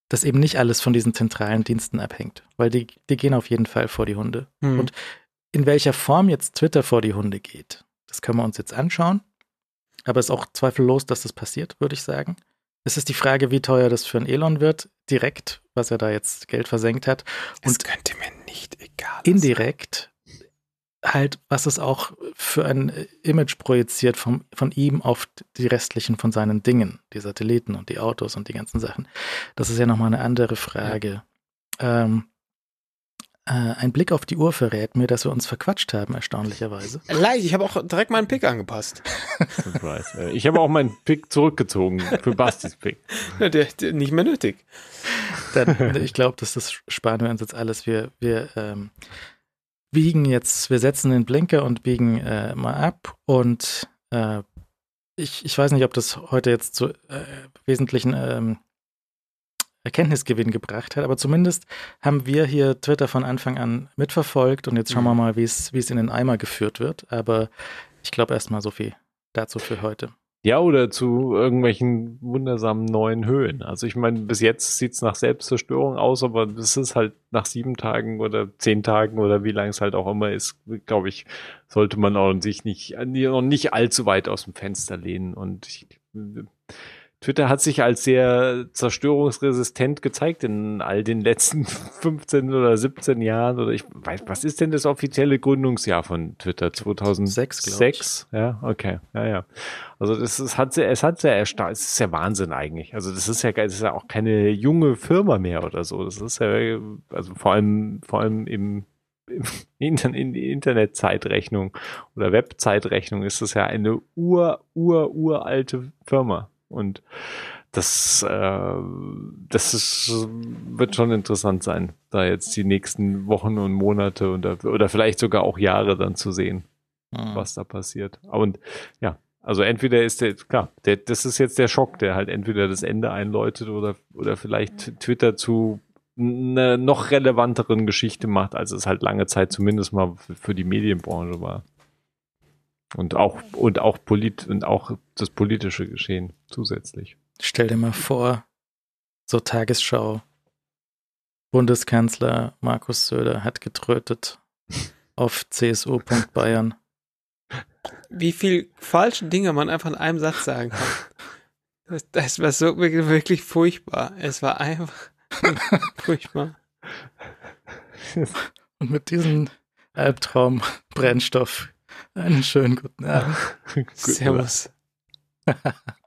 Speaker 2: dass eben nicht alles von diesen zentralen Diensten abhängt, weil die, die gehen auf jeden Fall vor die Hunde. Mhm. Und in welcher Form jetzt Twitter vor die Hunde geht, das können wir uns jetzt anschauen. Aber es ist auch zweifellos, dass das passiert, würde ich sagen. Es ist die Frage, wie teuer das für einen Elon wird, direkt, was er da jetzt Geld versenkt hat.
Speaker 4: Und das könnte mir nicht egal
Speaker 2: sein. Indirekt halt, was es auch für ein Image projiziert vom, von ihm auf die restlichen von seinen Dingen, die Satelliten und die Autos und die ganzen Sachen. Das ist ja nochmal eine andere Frage. Ja. Ähm, äh, ein Blick auf die Uhr verrät mir, dass wir uns verquatscht haben, erstaunlicherweise.
Speaker 4: Leicht, ich habe auch direkt meinen Pick angepasst.
Speaker 3: Surprise. Äh, ich habe auch meinen Pick zurückgezogen für Bastis Pick. (laughs)
Speaker 4: Ja, der, der, nicht mehr nötig.
Speaker 2: Dann, ich glaube, dass das sparen wir uns jetzt alles. Wir, wir ähm, biegen jetzt, wir setzen den Blinker und biegen äh, mal ab und äh, ich, ich weiß nicht, ob das heute jetzt zu äh, wesentlichen ähm, Erkenntnisgewinn gebracht hat. Aber zumindest haben wir hier Twitter von Anfang an mitverfolgt und jetzt schauen wir mhm. mal, wie es in den Eimer geführt wird. Aber ich glaube erstmal so viel dazu für heute.
Speaker 3: Ja, oder zu irgendwelchen wundersamen neuen Höhen. Also ich meine, bis jetzt sieht es nach Selbstzerstörung aus, aber es ist halt nach sieben Tagen oder zehn Tagen oder wie lange es halt auch immer ist, glaube ich, sollte man auch sich nicht, noch nicht allzu weit aus dem Fenster lehnen. Und ich, Twitter hat sich als sehr zerstörungsresistent gezeigt in all den letzten (laughs) 15 oder 17 Jahren. Oder ich weiß, was ist denn das offizielle Gründungsjahr von Twitter? 2006, glaube ich. Ja, okay. Ja, ja. Also das ist, hat sehr, es hat sehr erstaunt, es ist ja Wahnsinn eigentlich. Also das ist ja, das ist ja auch keine junge Firma mehr oder so. Das ist ja, also vor allem, vor allem im (laughs) in die Internetzeitrechnung oder Webzeitrechnung ist das ja eine ur, ur, uralte Firma. Und das, äh, das ist, wird schon interessant sein, da jetzt die nächsten Wochen und Monate oder, oder vielleicht sogar auch Jahre dann zu sehen. mhm. was da passiert. Und ja, also entweder ist der, klar, der, das ist jetzt der Schock, der halt entweder das Ende einläutet oder, oder vielleicht Twitter zu einer noch relevanteren Geschichte macht, als es halt lange Zeit zumindest mal für die Medienbranche war. Und auch, und auch polit, und auch das politische Geschehen zusätzlich.
Speaker 2: Stell dir mal vor, so Tagesschau. Bundeskanzler Markus Söder hat getrötet (laughs) auf csu.bayern.
Speaker 4: Wie viel falsche Dinge man einfach in einem Satz sagen kann. Das, das war so wirklich furchtbar. Es war einfach (laughs) furchtbar.
Speaker 2: Und mit diesem Albtraum Brennstoff einen schönen guten Abend.
Speaker 4: Servus. (laughs)